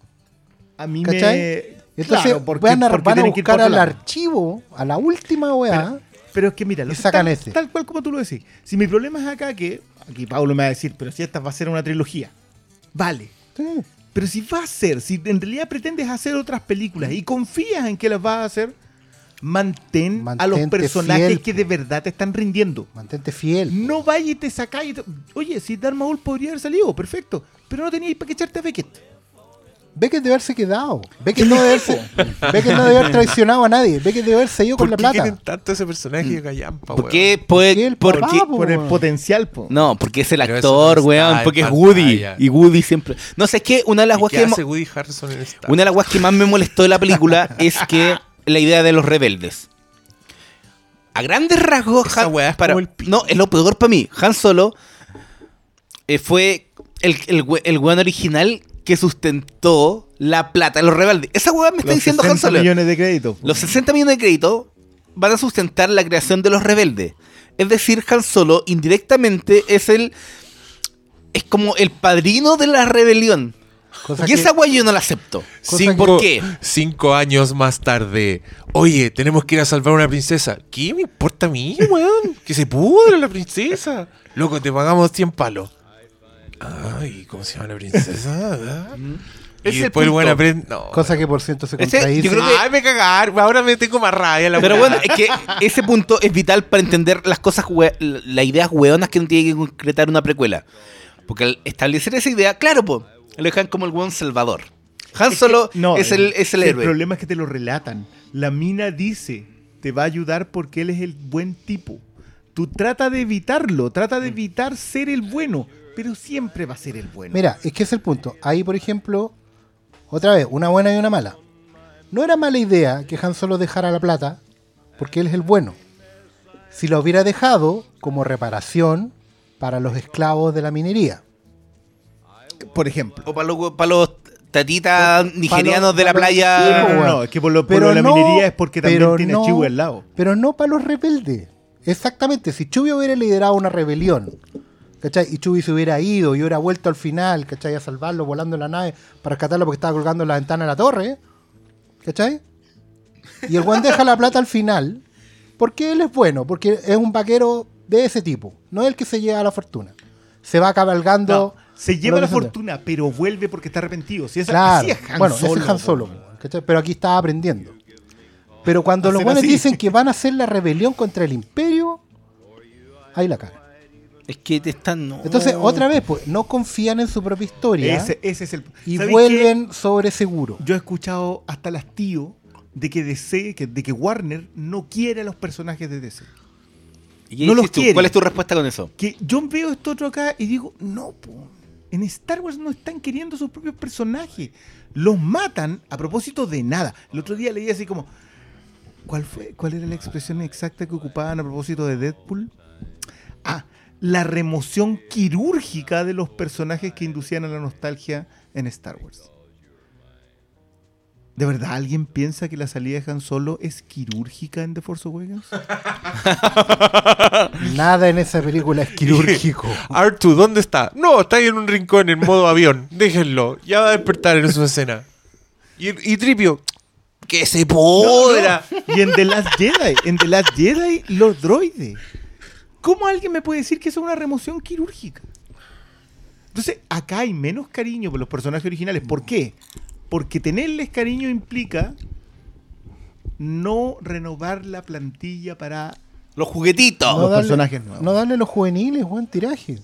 S2: a mí
S3: ¿cachai?
S2: me...
S3: Entonces
S2: Claro, porque-
S3: van a,
S2: porque
S3: van a buscar al archivo, a la última weá.
S2: Pero, pero es que mira, lo
S3: sacan
S2: tal,
S3: ese.
S2: tal cual como tú lo decís. Si mi problema es acá que, aquí Pablo me va a decir, pero si esta va a ser una trilogía, vale.
S3: Sí.
S2: Pero si va a ser, si en realidad pretendes hacer otras películas y confías en que las vas a hacer, mantén a los personajes
S3: fiel.
S2: que de verdad te están rindiendo.
S3: Mantente fiel.
S2: No vayas y te sacáis. y te- Oye, si Darth Maul podría haber salido, perfecto. Pero no teníais para qué echarte a Beckett.
S3: Beckett debe haberse quedado. Beckett no debe haberse, Beckett no debe haber traicionado a nadie. Beckett debe haberse ido con
S4: ¿Por
S3: la
S4: qué
S3: plata.
S4: quieren tanto ese personaje de Callampa,
S1: ¿Por
S4: weón?
S1: qué? Pues,
S3: Porque el
S1: porque,
S3: papá, po,
S2: Por el potencial, po.
S1: no, porque es el
S4: Pero
S1: actor,
S4: no
S1: weón. Porque es Woody.
S4: pantalla.
S1: Y Woody siempre. No sé, es que una de las
S4: ¿Y
S1: weas
S4: qué
S1: que, mo-
S4: hace Woody Harrison en esta?
S1: una de las weas que más me molestó de la película es que la idea de los rebeldes. A grandes rasgos,
S4: Esa
S1: Han-
S4: es
S1: para-
S4: el
S1: no, es lo peor para mí. Han Solo eh, fue el, el, we- el weón original que sustentó la plata de los rebeldes. Esa weá me está
S2: Los
S1: diciendo Han
S2: 60
S1: Solo.
S2: millones de créditos.
S1: Los 60 millones de crédito van a sustentar la creación de los rebeldes. Es decir, Han Solo indirectamente es el. Es como el padrino de la rebelión.
S3: Cosa
S1: y
S3: que-
S1: esa weá yo no la acepto.
S3: Cosa
S1: ¿Por qué?
S4: Cinco años más tarde. Oye, tenemos que ir a salvar a una princesa. ¿Qué me importa a mí, weón? que se pudra la princesa. Loco, te pagamos 100 palos. Ay, ¿cómo se llama la princesa? y
S1: es el
S4: después el
S1: punto.
S4: aprende. No.
S3: Cosa que por ciento se
S1: Ese-
S3: contradice.
S1: yo creo que-
S4: Ay, me cagar. Ahora me tengo más rabia. La
S1: Pero
S4: weá.
S1: bueno, es que ese punto es vital para entender las cosas, hue- las ideas hueonas que no tiene que concretar una precuela. Porque al establecer esa idea, claro, pues, lo dejan como el buen salvador. Han
S2: Es
S1: Solo
S2: que- no,
S1: es el, es el
S2: El
S1: héroe.
S2: problema es que te lo relatan. La mina dice, te va a ayudar porque él es el buen tipo. Tú trata de evitarlo, trata de evitar ser el bueno, pero siempre va a ser el bueno.
S3: Mira, es que es el punto. Ahí, por ejemplo, otra vez, una buena y una mala. No era mala idea que Han Solo dejara la plata, porque él es el bueno. Si lo hubiera dejado como reparación para los esclavos de la minería.
S2: Por ejemplo.
S1: O para los, para los tatitas nigerianos de la
S3: los-
S1: playa.
S3: Sí,
S2: No, es que por lo, por
S3: Pero
S2: lo de la
S3: no-
S2: minería es porque también tiene
S3: no-
S2: al lado.
S3: Pero no para los rebeldes. Exactamente, si Chubi hubiera liderado una rebelión, ¿cachai? Y Chubi se hubiera ido y hubiera vuelto al final, ¿cachai? A salvarlo volando en la nave para rescatarlo porque estaba colgando en la ventana de la torre, ¿cachai? Y el buen deja la plata al final, porque él es bueno, porque es un vaquero de ese tipo, no es el que se lleva la fortuna. Se va cabalgando.
S2: No, se lleva la fortuna, pero vuelve porque está arrepentido. Si esa,
S3: Claro,
S2: así es Han
S3: bueno,
S2: Solo,
S3: ese es Han. Solo, ¿cachai? pero aquí estaba aprendiendo. Pero cuando los buenos dicen que van a hacer la rebelión contra el imperio, ahí la cara.
S1: Es que te están. no.
S3: Entonces, otra vez, pues, no confían en su propia historia
S2: Ese, ese es el.
S3: y
S2: ¿Sabéis
S3: vuelven sobre seguro.
S2: qué? Yo he escuchado hasta las tío de que DC, que, de que Warner no quiere a los personajes de DC.
S1: ¿Y qué
S2: no los
S1: tú?
S2: quiere.
S1: ¿Cuál es tu respuesta con eso?
S2: Que yo veo esto otro acá y digo, no, po, en Star Wars no están queriendo sus propios personajes. Los matan a propósito de nada. El otro día leí así como, ¿cuál fue? ¿Cuál era la expresión exacta que ocupaban a propósito de Deadpool? Ah, la remoción quirúrgica de los personajes que inducían a la nostalgia en Star Wars. ¿De verdad alguien piensa que la salida de Han Solo es quirúrgica en The Force Awakens?
S3: Nada en esa película es quirúrgico.
S4: Artu, ¿dónde está? No, está ahí en un rincón en modo avión. Déjenlo. Ya va a despertar en su escena. Y, y Tripio,
S1: Que se podra.
S2: Y en The Last Jedi, en The Last Jedi, los droides. ¿Cómo alguien me puede decir que eso es una remoción quirúrgica? Entonces, acá hay menos cariño por los personajes originales. ¿Por qué? Porque tenerles cariño implica no renovar la plantilla para
S1: Los juguetitos.
S2: Los personajes nuevos.
S3: No darle los juveniles, buen tiraje.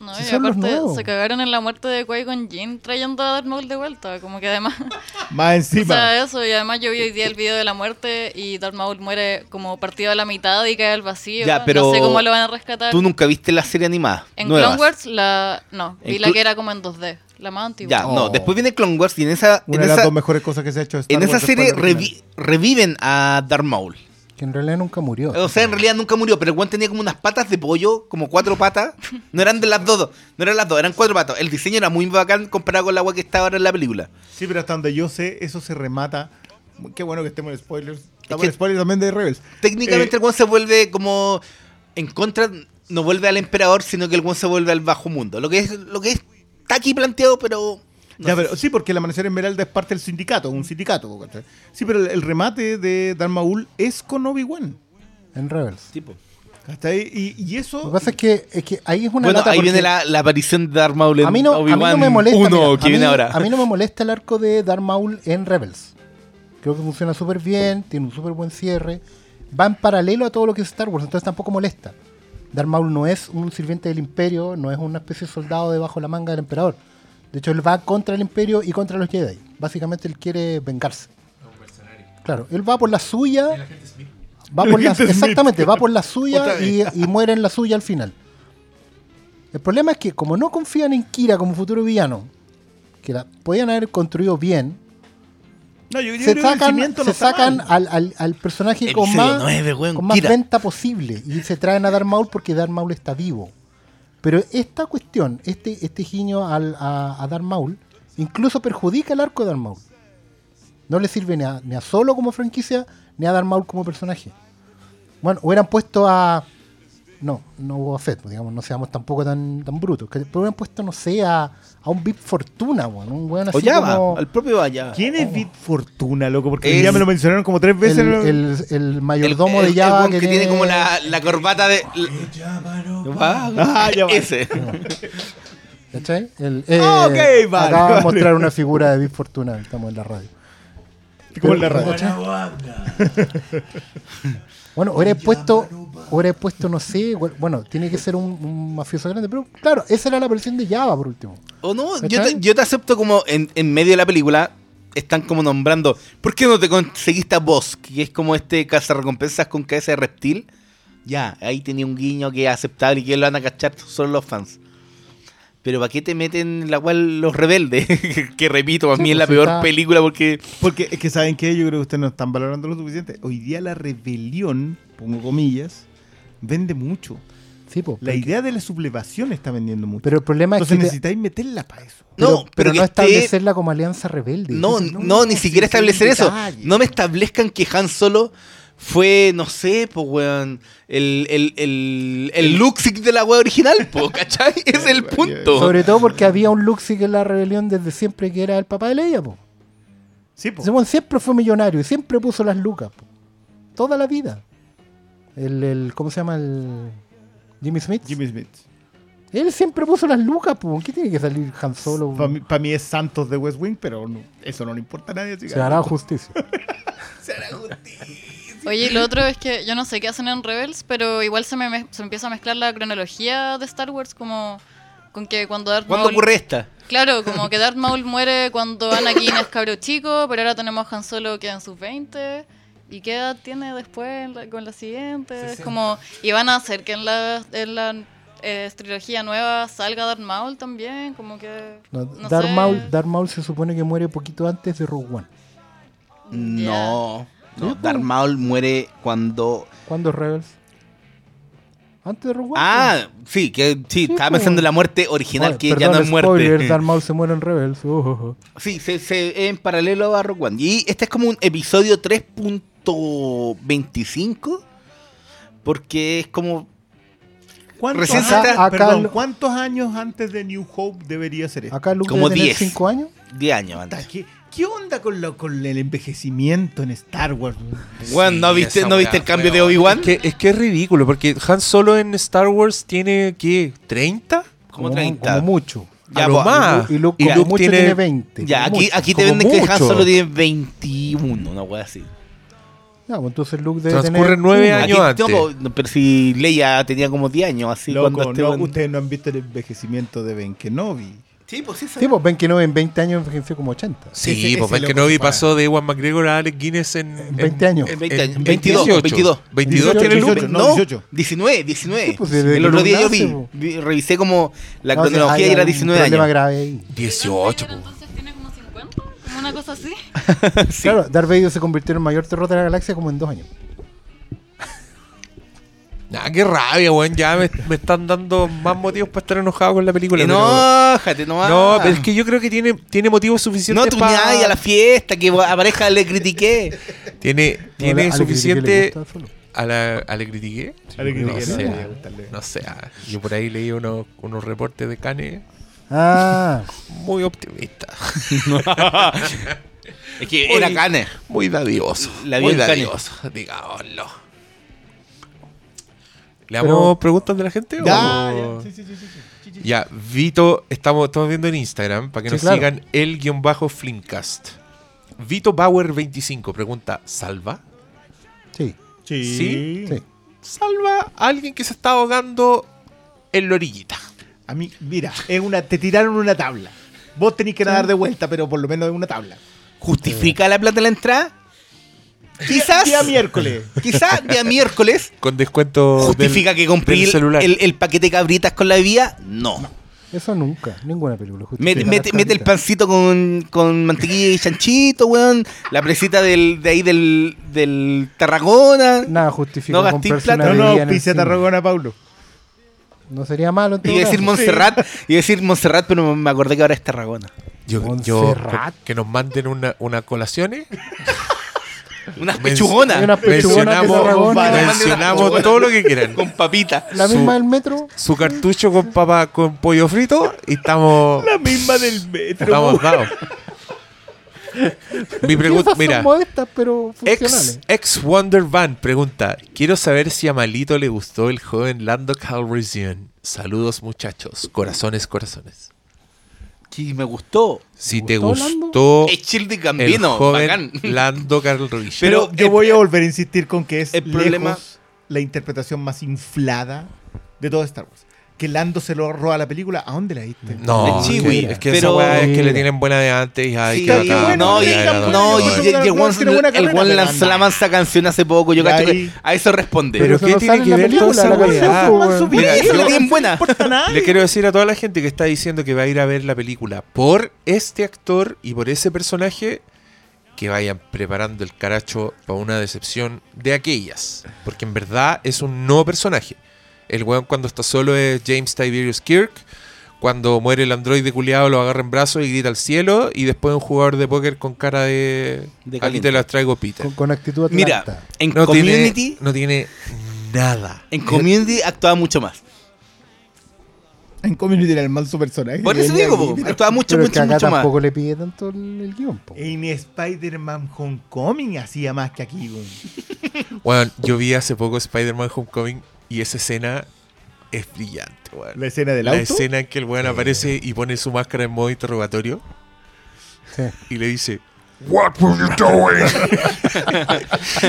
S7: No,
S3: Si
S7: y aparte se cagaron en la muerte de Qui-Gon Jinn trayendo a Darth Maul de vuelta. Como que además.
S2: más
S7: O
S2: encima.
S7: sea, eso, y además yo vi hoy día el video de la muerte y Darth Maul muere como partido a la mitad y cae al vacío.
S1: Ya, pero
S7: no sé cómo lo van a rescatar.
S1: Tú nunca viste la serie animada.
S7: En
S1: nuevas.
S7: Clone Wars, la. No, vi la que era como en 2D. La más antigua.
S1: Ya, no.
S3: Oh.
S1: Después viene Clone Wars y en esa,
S2: una
S1: en
S2: de las
S1: esa,
S2: dos mejores cosas que se ha hecho Star
S1: en esa
S2: Wars
S1: serie revi- reviven a Darth Maul.
S3: Que en realidad nunca murió.
S1: O sea, en realidad nunca murió, pero el weón tenía como unas patas de pollo, como cuatro patas. No eran de las dos, no eran las dos, eran cuatro patas. El diseño era muy bacán comparado con la agua que está ahora en la película.
S2: Sí, pero hasta donde yo sé, eso se remata. Qué bueno que estemos en spoilers. Estamos
S1: que-
S2: en spoilers también de Rebels.
S1: Técnicamente
S2: Eh,
S1: el weón se vuelve como en contra, no vuelve al emperador, sino que el weón se vuelve al bajo mundo. Lo que es, lo que es, está aquí planteado, pero. No
S2: ya,
S1: sé.
S2: pero sí, porque el Amanecer Esmeralda es parte del sindicato, un sindicato. ¿cachai? Sí, pero el, el remate de Darth Maul es con Obi-Wan.
S3: En Rebels.
S1: Tipo.
S2: Y, y
S3: Lo que
S2: eso.
S3: pasa es que, es que ahí es una
S1: Bueno,
S3: lata
S1: ahí viene la, la aparición de Darth Maul en
S3: a mí no, a mí no
S1: Obi-Wan
S3: me molesta.
S1: 1,
S3: mira,
S1: que
S3: a,
S1: viene
S3: mí,
S1: ahora.
S3: a mí no me molesta el arco de Darth Maul en Rebels. Creo que funciona súper bien, tiene un súper buen cierre. Va en paralelo a todo lo que es Star Wars, entonces tampoco molesta. Darth Maul no es un sirviente del Imperio, no es una especie de soldado debajo de la manga del Emperador. De hecho, él va contra el Imperio y contra los Jedi. Básicamente, él quiere vengarse. Claro, él va por la suya. Va por la, exactamente, va por la suya y, y muere en la suya al final. El problema es que como no confían en Kira como futuro villano, que la podían haber construido bien,
S2: No, yo, yo
S3: se sacan,
S2: no
S3: al, al- al personaje con más,
S1: nueve, weón,
S3: con más
S1: Kira.
S3: venta posible y se traen a Darth Maul porque Darth Maul está vivo. Pero esta cuestión, este, este guiño al, a, a Darth Maul, incluso perjudica el arco de Darth Maul. No le sirve ni a, ni a Solo como franquicia, ni a Darth Maul como personaje. Bueno, hubieran puesto a... No, no Boba Fett, pues, digamos, no seamos tampoco tan, tan brutos. Pero hubieran puesto, no sé, a, a un Big Fortuna, weón, un weón así
S1: O
S3: como...
S1: va, al propio vaya.
S2: ¿Quién es Bit Fortuna, loco? Porque
S1: Es-
S2: ya me lo mencionaron como tres veces.
S3: el,
S2: ¿no?
S3: el, el mayordomo
S1: el-
S3: de
S1: el
S3: Java
S1: weón que, tiene como la, la corbata de.
S2: Ah, ya va.
S1: Ese.
S3: ¿Cachai? El,
S2: Ah, ok,
S3: eh,
S2: vale,
S3: acaba de
S2: vale.
S3: mostrar una figura de Big Fortuna, estamos en la radio.
S2: Como en la radio.
S3: Bueno, hubiera puesto, hubiera puesto, no sé, bueno, tiene que ser un, un mafioso grande, pero claro, esa era la versión de Java por último.
S1: O no, yo te, yo te acepto como en, en medio de la película están como nombrando. ¿Por qué no te conseguiste a Bosk? Que es como este cazarrecompensas con cabeza de reptil. Ya, ahí tenía un guiño que es aceptable y que lo van a cachar solo los fans. Pero ¿para qué te meten en la cual los rebeldes? que repito, a mí
S3: Sí,
S1: es la
S3: pues,
S1: peor
S3: está-
S1: película porque.
S2: Porque es que saben que yo creo que ustedes no están valorando lo suficiente. Hoy día la rebelión, pongo comillas, vende mucho.
S3: Sí, po,
S2: La
S3: pero-
S2: idea de la sublevación está vendiendo mucho.
S3: Pero el problema es
S2: Entonces
S3: que te-
S2: necesitáis meterla para eso.
S3: pero,
S1: No,
S3: pero
S1: pero que
S3: no
S1: esté-
S3: establecerla como alianza rebelde.
S1: No,
S3: es-
S1: no,
S2: no,
S1: ni siquiera establecer eso.
S2: detalles.
S1: No me establezcan que Han Solo fue, no sé, pues, weón, el, el, el, el Luxic de la wea original, po, ¿cachai? Ese es el punto.
S3: Sobre todo porque había un Luxig en la rebelión desde siempre que era el papá de Leia, po.
S2: Sí, po.
S3: Ese weón siempre fue millonario y siempre puso las lucas, po. Toda la vida. El, el- ¿cómo se llama el Jimmy Smith?
S2: Jimmy Smith.
S3: Él siempre puso las lucas, po. ¿Qué tiene que salir Han Solo?
S2: Para mí, pa' mí es Santos de West Wing, pero no- eso no le importa a nadie. así que-
S3: Se hará justicia.
S7: Oye, y lo otro es que yo no sé qué hacen en Rebels, pero igual se me, se empieza a mezclar la cronología de Star Wars como con que cuando Darth
S1: ¿Cuándo
S7: Maul...
S1: ocurre esta?
S7: Claro, como que Darth Maul muere cuando Anakin es cabro chico, pero ahora tenemos a Han Solo que en sus 20. ¿Y qué edad tiene después la- con la siguiente? Es como, y van a hacer que en la, en la eh, trilogía nueva salga Darth Maul también, como que...
S3: No,
S7: no
S3: Darth,
S7: sé.
S3: Maul, Darth Maul se supone que muere poquito antes de Rogue One.
S1: No.
S3: Sí,
S1: No. Darth Maul muere cuando.
S3: ¿Cuándo es Rebels? Antes de Rogue One.
S1: Ah, sí, que sí, estaba
S3: po.
S1: pensando en la muerte original,
S3: Oye,
S1: que ya
S3: perdón,
S1: no es muerte.
S3: spoiler, Darth Maul se muere en Rebels. Oh.
S1: Sí, se, se- en paralelo a Rock One. Y este es como un episodio 3.25. Porque es como.
S2: ¿Cuántos, años-
S3: está- acá
S2: perdón, ¿Cuántos años antes de New Hope debería ser esto?
S3: Acá Luke
S1: Como
S3: debe tener
S1: 10.
S3: 5 años.
S1: 10 años antes.
S2: ¿Qué, ¿Qué onda con, lo, con el envejecimiento en Star Wars?
S1: Weón, ¿no
S4: Sí,
S1: viste,
S4: esa
S1: ¿no viste
S4: weá,
S1: el cambio de. Obi-Wan?
S4: Es que, es que es ridículo, porque Han Solo en Star Wars tiene, ¿qué? ¿30?
S1: Como 30.
S3: Como mucho.
S1: Ya,
S4: a lo
S1: pues,
S4: más.
S3: Y Luke
S4: Y Luke
S3: mucho
S4: tiene-
S3: tiene, 20.
S1: Ya, aquí,
S3: mucho.
S1: aquí te venden que Han
S4: mucho.
S1: Solo tiene 21, una wea así.
S3: Ya, pues entonces Luke debe
S4: Transcurren
S3: tener
S4: nueve años.
S1: Aquí,
S4: antes.
S1: no, no, pero si Leia tenía como 10 años, así
S2: Loco,
S1: cuando este
S2: no,
S1: weón-
S2: ustedes no han visto el envejecimiento de Ben Kenobi.
S1: Sí, pues sí,
S3: Sí, pues ven que no en 20 años envejeció como 80.
S4: Sí,
S2: Ese-
S4: pues ven que
S2: se para.
S4: pasó de Ewan McGregor a Alex Guinness en,
S3: En 20 años.
S1: En 20 años.
S4: en
S1: 22,
S4: 18.
S1: 22.
S4: 22 tiene
S2: 18,
S4: Luke.
S2: no,
S1: No,
S2: 18.
S1: 19, 19.
S3: Sí, pues,
S1: el otro día yo vi, vi- revisé como la
S3: No, o sea,
S1: cronología y era
S3: un
S1: 19
S3: problema
S1: años.
S3: grave ahí.
S4: 18,
S7: Darth Vader,
S4: po.
S7: entonces tiene como 50, como una cosa así.
S1: Sí.
S3: Claro, Darth Vader se convirtió en el mayor terror de la galaxia como en dos años.
S4: Nah, qué rabia, weón. Ya me, me están dando más motivos para estar enojado con la película.
S1: Enójate, no
S4: No, pero es que yo creo que tiene, tiene motivos suficientes
S1: No tú
S4: para...
S1: a la fiesta, que a pareja le critiqué.
S4: Tiene,
S3: No,
S4: tiene
S3: a la- a la que le
S4: suficiente... ¿A la, a la critiqué?
S2: A la critiqué,
S4: no,
S2: no
S4: sé, no sé. ah, Yo por ahí leí unos, unos reportes de Cane
S3: Ah,
S4: muy optimistas.
S1: Es que era cane.
S4: Muy dadioso.
S1: La
S4: muy dadioso, digámoslo. ¿Le
S3: Pero-
S4: damos preguntas de la gente?
S2: Ya,
S4: o-
S2: ya. Sí, sí, sí, sí, sí, sí.
S4: Ya, Vito, estamos, estamos viendo en Instagram para que
S3: Sí,
S4: nos
S3: claro.
S4: sigan el guion bajo Flimcast. Vito Bauer 25 pregunta, ¿salva?
S3: sí,
S2: Sí.
S4: Sí.
S3: sí.
S4: Salva a alguien que se está ahogando en la orillita.
S2: A mí, mira, es una, te tiraron una tabla. Vos tenés que nadar de vuelta, pero por lo menos es una tabla.
S1: ¿Justifica la plata de la entrada? Quizás.
S2: Día miércoles.
S1: Quizás día miércoles.
S4: Con descuento
S1: ¿Justifica
S4: del-
S1: que compré el,
S4: celular.
S1: el, el paquete de cabritas con la bebida? No.
S3: Eso nunca, ninguna película. justifica
S1: Mete, mete- mete el pancito con, con mantequilla y chanchito, weón. La presita del, de ahí del, del Tarragona.
S3: Nada justifica
S1: No gasté
S3: comprarse
S1: plata.
S2: No, no,
S3: cine.
S2: Tarragona, Paulo.
S3: No sería malo en todo
S1: Iba a decir. Montserrat, a decir Montserrat, pero me acordé que ahora es Tarragona.
S4: Yo, que nos manden una, una colaciones.
S1: Unas pechugonas.
S3: Hay unas pechugonas de
S4: Mencionamos, todo lo que quieran.
S1: Con papita.
S3: La
S4: Su-
S3: misma del metro.
S4: Su cartucho con papa con pollo frito y estamos,
S2: La misma del metro.
S4: estamos dados. Mi pregunta,
S3: Esas
S4: mira,
S3: son modestas, pero
S4: ex,
S3: funcionales.
S4: ex Wonder Van pregunta: Quiero saber si a Malito le gustó el joven Lando Calrissian. Saludos, muchachos. Corazones, corazones.
S1: Sí, me gustó.
S4: Si
S3: ¿Te
S4: te
S3: gustó,
S1: Es chill de
S4: el
S1: Gambino.
S4: joven
S1: bacán.
S4: Lando Calrissian.
S2: Pero
S1: Pero
S2: yo
S1: el-
S2: voy a volver a insistir con que es
S1: el problema-
S2: la interpretación más inflada de todo Star Wars. Que Lando se lo roba la película. ¿A dónde la viste?
S4: No, es
S1: Chiwi,
S4: que, es que
S1: pero-
S4: esa weá es que le tienen buena de antes y ay,
S1: Sí,
S4: bacán,
S1: bueno,
S4: no,
S1: y-
S2: no, que
S1: el
S2: pero
S1: lanzó la mansa canción hace poco. Yo cacho que a eso responde.
S4: Pero ¿qué tiene que ver
S3: película,
S4: esa
S3: la
S1: bien buena.
S4: Le quiero decir a toda la gente que está diciendo que va a ir a ver la película por este actor y por ese personaje que vayan preparando el caracho para una decepción de aquellas. Porque en verdad es un nuevo personaje. El weón cuando está solo es James Tiberius Kirk. Cuando muere el androide culiado lo agarra en brazos y grita al cielo. Y después un jugador de póker con cara de...
S1: De
S4: Aquí te las traigo, Peter.
S3: Con, con actitud
S1: Mira,
S3: atlanta.
S1: en
S4: No tiene,
S1: Community,
S4: no tiene nada.
S1: en Community actuaba mucho más.
S2: En Community era el manso personaje.
S1: Por eso digo, po,
S2: mira.
S1: actuaba mucho,
S3: Pero es que
S1: mucho,
S3: acá
S1: mucho más.
S3: tampoco le pide tanto el, el guion. po.
S2: En Spider-Man Homecoming hacía más que aquí. weón.
S4: Bueno, yo vi hace poco Spider-Man Homecoming y esa escena es brillante, weón.
S2: La escena del
S4: La
S2: auto.
S4: escena en que el weón aparece y pone su máscara en modo interrogatorio
S3: Sí.
S4: y le dice What were you doing?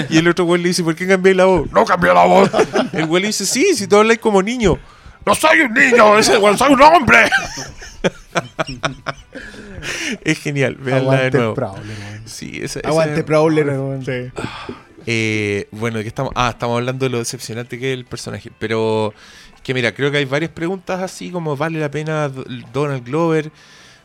S4: y el otro weón le dice, ¿por qué cambié la voz? No cambié la voz. El weón le dice, sí, si tú hablas como niño. No soy un niño, ese weón soy un hombre. es genial, veanla de
S3: Aguante
S4: nuevo.
S3: el Prowler, weón.
S4: Sí, esa, esa-
S2: Aguante Prowler.
S3: weón.
S2: Sí.
S4: Eh, bueno, ¿de qué estamos? Ah, estamos hablando de lo decepcionante que es el personaje. Pero que mira, creo que hay varias preguntas así como ¿vale la pena Do- Donald Glover?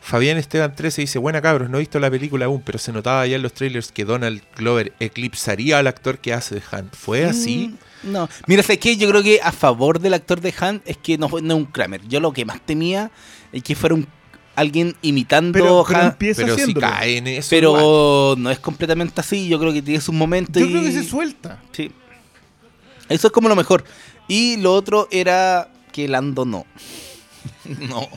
S4: Fabián Esteban 13 dice, buena cabros, no he visto la película aún, pero se notaba ya en los trailers que Donald Glover eclipsaría al actor que hace de Han. ¿Fue así?
S1: Mm, No. Mira, ¿sabes qué? Yo creo que a favor del actor de Han es que no, fue- no es un Kramer. Yo lo que más temía es que fuera un, alguien imitando
S2: Pero, pero empieza
S4: Pero si cae en eso. igual.
S1: Pero no es completamente así. Yo creo que tiene sus momentos.
S2: Yo
S1: y-
S2: creo que se suelta.
S1: Sí. Eso es como lo mejor. Y lo otro era que Lando no. no.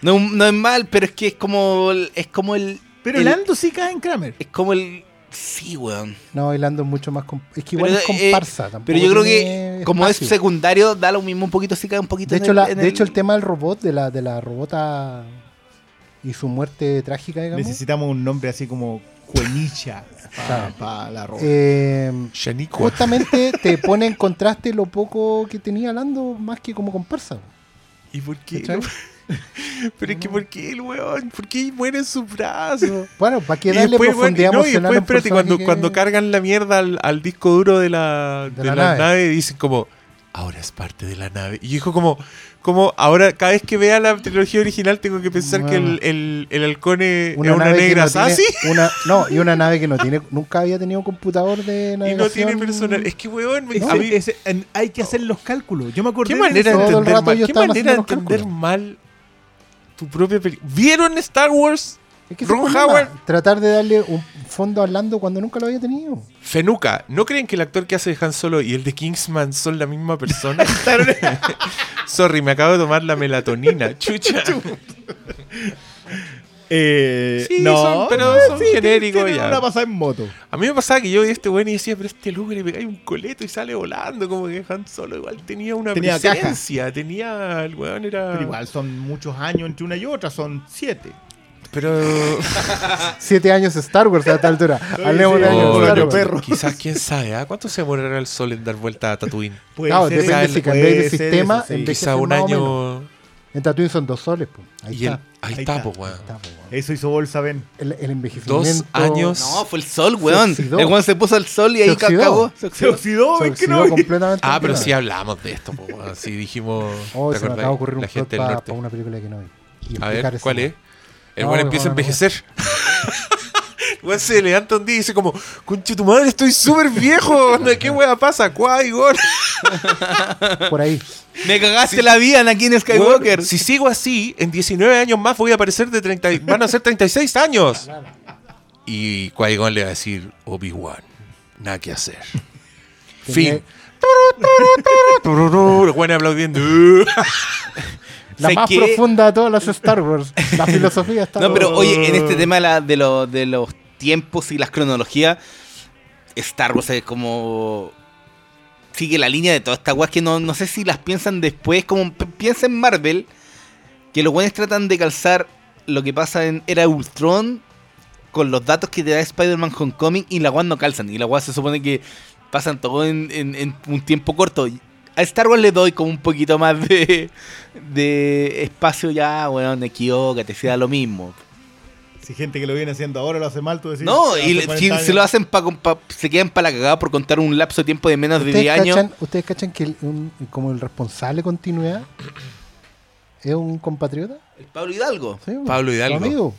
S1: No, no es mal, pero es que es como es como el
S2: Pero
S1: el-
S2: Lando sí cae en Kramer.
S1: Es como el. Sí, weón.
S3: No, Lando es mucho más. Es que igual
S1: Pero,
S3: es
S1: eh,
S3: comparsa. tampoco
S1: Pero yo creo que, como es secundario, da lo mismo un poquito si cae un poquito
S3: De
S1: en
S3: hecho,
S1: el-
S3: la-
S1: en
S3: de hecho, el tema del robot, de la, de la robota y su muerte trágica, digamos.
S2: Necesitamos un nombre así como Cuenicha para la ropa.
S3: eh, justamente te pone en contraste lo poco que tenía Lando más que como comparsa.
S4: ¿Y por qué? Pero es que, ¿por qué el weón? ¿Por qué muere en su brazo?
S3: Bueno, ¿para qué
S4: Y
S3: darle profundidad
S4: no, y después, espérate, cuando,
S3: que-
S4: cuando cargan la mierda al, al disco duro de la,
S3: De
S4: de
S3: la
S4: la
S3: nave.
S4: nave. dicen como, ahora es parte de la nave. Y dijo como, como ahora cada vez que vea la trilogía original tengo que pensar que el, el, el halcón es es una,
S3: nave que
S4: negra
S3: no tiene- una, no, y una nave que no tiene, nunca había tenido computador de
S4: y
S3: navegación.
S4: no tiene personal. Es que, weón, me-
S2: Ese-
S4: a mí-
S2: ese- en- hay que hacer los cálculos. Yo me acordé
S4: ¿qué manera de entender mal, ¿qué manera entender mal tu propia película? ¿Vieron Star Wars?
S3: Es que
S4: Ron Howard.
S3: Tratar de darle un fondo a Lando cuando nunca lo había tenido.
S4: Fenuca, ¿no creen que el actor que hace de Han Solo y el de Kingsman son la misma persona? Sorry, me acabo de tomar la melatonina. Chucha.
S2: Eh,
S4: Sí,
S2: no,
S4: son- pero
S2: no,
S4: son
S2: sí,
S4: genéricos ya.
S2: Una pasada en moto.
S4: A mí me pasaba que yo vi a este weón y decía, pero este loco le pegáis un coleto y sale volando. Como que Han Solo igual tenía una
S2: Tenía caja.
S4: presencia. Tenía. El weón era.
S2: Pero igual son muchos años entre una y otra, son siete.
S4: Pero.
S3: Siete años Star Wars a esta altura. Hablemos de
S2: sí,
S3: años
S2: oh,
S3: Star Wars.
S2: perro.
S4: Quizás, quién sabe, ¿ah? ¿cuánto se demorará el sol en dar vuelta a Tatooine?
S2: Puede
S3: Claro,
S2: ser
S3: depende si cambiáis de sistema,
S2: sí.
S3: en vez-
S4: Quizá un año.
S3: En Tatooine son dos soles. pues. Ahí
S4: Y el-
S3: está.
S4: ahí
S2: Ahí
S4: está,
S2: está.
S4: pues, weón.
S3: Ahí está, po, weón.
S2: Eso hizo bolsa, ven.
S3: El, el envejecimiento.
S4: Dos años.
S1: No, fue el sol, weón.
S3: oxidó.
S1: El weón se puso al sol y
S3: Se
S1: ahí
S3: oxidó.
S1: cagó. Se
S2: Se
S1: oxidó.
S2: oxidó,
S3: Se
S2: es que
S3: oxidó
S2: no.
S3: completamente.
S4: Ah, pero sí hablamos de esto, pues, weón. Sí dijimos.
S3: Oh,
S4: ¿te
S3: se me acaba de ocurrir un
S4: La gente
S3: plot
S4: del
S3: para
S4: norte.
S3: una película que no vi. Y
S4: A ver, ¿cuál es? El
S3: no,
S4: empieza a envejecer. El weón se levanta un día y dice como, conche tu madre, estoy súper viejo. ¿Qué weá pasa? ¿Cuál,
S3: Por ahí.
S1: Me cagaste la vida, Anakin Skywalker.
S4: Si sigo así, en 19 años más voy a aparecer de 30, y- van a ser 36 años. Y Qui-Gon le va a decir, Obi-Wan, nada que hacer. Fin. Los buenos aplaudiendo.
S3: La más
S1: que-
S3: profunda de todas las Star Wars. La filosofía está.
S1: No, pero oye, en este tema de, la- de, lo- de los tiempos y las cronologías, Star Wars es como. Sigue la línea de todas estas weas que no, no sé si las piensan después, como piensa en Marvel, que los buenos tratan de calzar lo que pasa en Era Ultron con los datos que te da Spider-Man Homecoming y la weas no calzan. Y la weas se supone que pasan todo en, en- en un tiempo corto. A Star Wars le doy como un poquito más de, de espacio ya, weón, equivócate, sea lo mismo.
S2: Si gente que lo viene haciendo ahora lo hace mal, tú decís.
S1: No, y le-
S2: 40
S1: si
S2: años.
S1: se lo hacen para se quedan para la cagada por contar un lapso de tiempo de menos de
S3: ¿Ustedes
S1: 10 años.
S3: ¿Ustedes cachan que el- un- como el responsable de continuidad es un compatriota?
S1: El Pablo Hidalgo.
S3: Sí,
S4: Pablo
S3: su
S4: Hidalgo.
S3: amigo.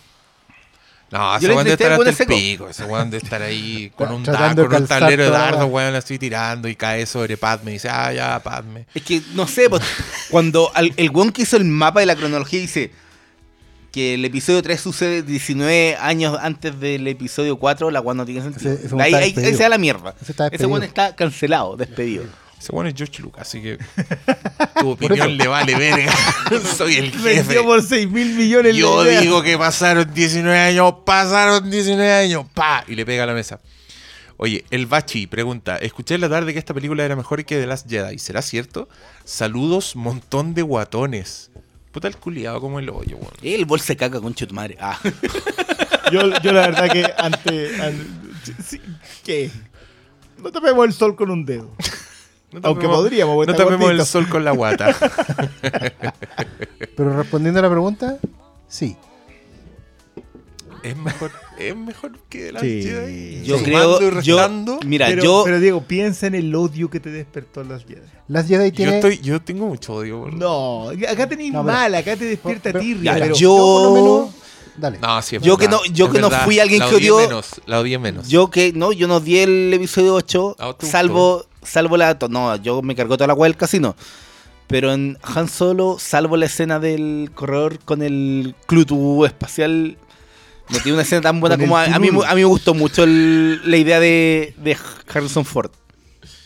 S4: No,
S1: Yo
S4: ese weón de
S1: intenté
S4: estar
S1: poner
S4: hasta el
S1: seco.
S4: pico. Ese weón de estar ahí con un, da-
S3: de
S4: con un tablero de dardo, weón, la estoy tirando y cae sobre Padme y dice, ah, ya, Padme.
S1: Es que, no sé, pues, cuando al- el weón que hizo el mapa de la cronología dice que el episodio 3 sucede 19 años antes del episodio 4, la weón no tiene sentido.
S3: Ese-
S1: ahí,
S3: está
S1: ahí- ahí se da la mierda.
S3: Ese está
S1: Ese weón está cancelado, despedido.
S4: Ese weón es George Lucas, así que tu opinión le vale verga. Soy el jefe.
S2: Vendió por 6 mil millones
S4: Yo digo que pasaron 19 años, pasaron 19 años, pa, y le pega a la mesa. Oye, el Bachi pregunta, escuché en la tarde que esta película era mejor que The Last Jedi, ¿será cierto? Saludos, montón de guatones. Puta el culiado como el hoyo, weón.
S1: El bol se caca con tu madre. Ah.
S2: Yo, yo la verdad que ante. sí, ¿Qué? No tapemos el sol con un dedo.
S4: No
S2: Aunque podríamos, porque
S4: No tapemos el sol con la guata.
S3: Pero respondiendo a la pregunta, sí.
S4: es mejor, es mejor que The Last
S2: Sí.
S4: Jedi.
S1: Yo
S4: y
S1: creo, yo,
S4: restando.
S1: mira,
S2: pero,
S1: yo,
S2: pero Diego, piensa en el odio que te despertó las Jedi.
S3: Las Jedi
S4: yo,
S3: tiene.
S4: estoy, yo tengo mucho odio. weón.
S2: No, acá tenéis
S3: No,
S2: mal, acá te despierta
S3: pero-
S2: tirria. pero
S1: yo-
S3: por lo menos. Dale.
S4: No, sí, es
S1: Yo que
S4: verdad,
S1: no- yo que no fui alguien
S4: La
S1: que
S4: odié
S1: odió-
S4: menos, la odié menos.
S1: Yo que no, yo no di el episodio 8,
S4: Ah, ¿te
S1: salvo salvo la no, yo me cargó toda la web del casino. Pero en Han Solo, salvo la escena del corredor con el Clutu espacial, no tiene una escena tan buena como a, a mí, a mí me gustó mucho el- la idea de, de Harrison Ford.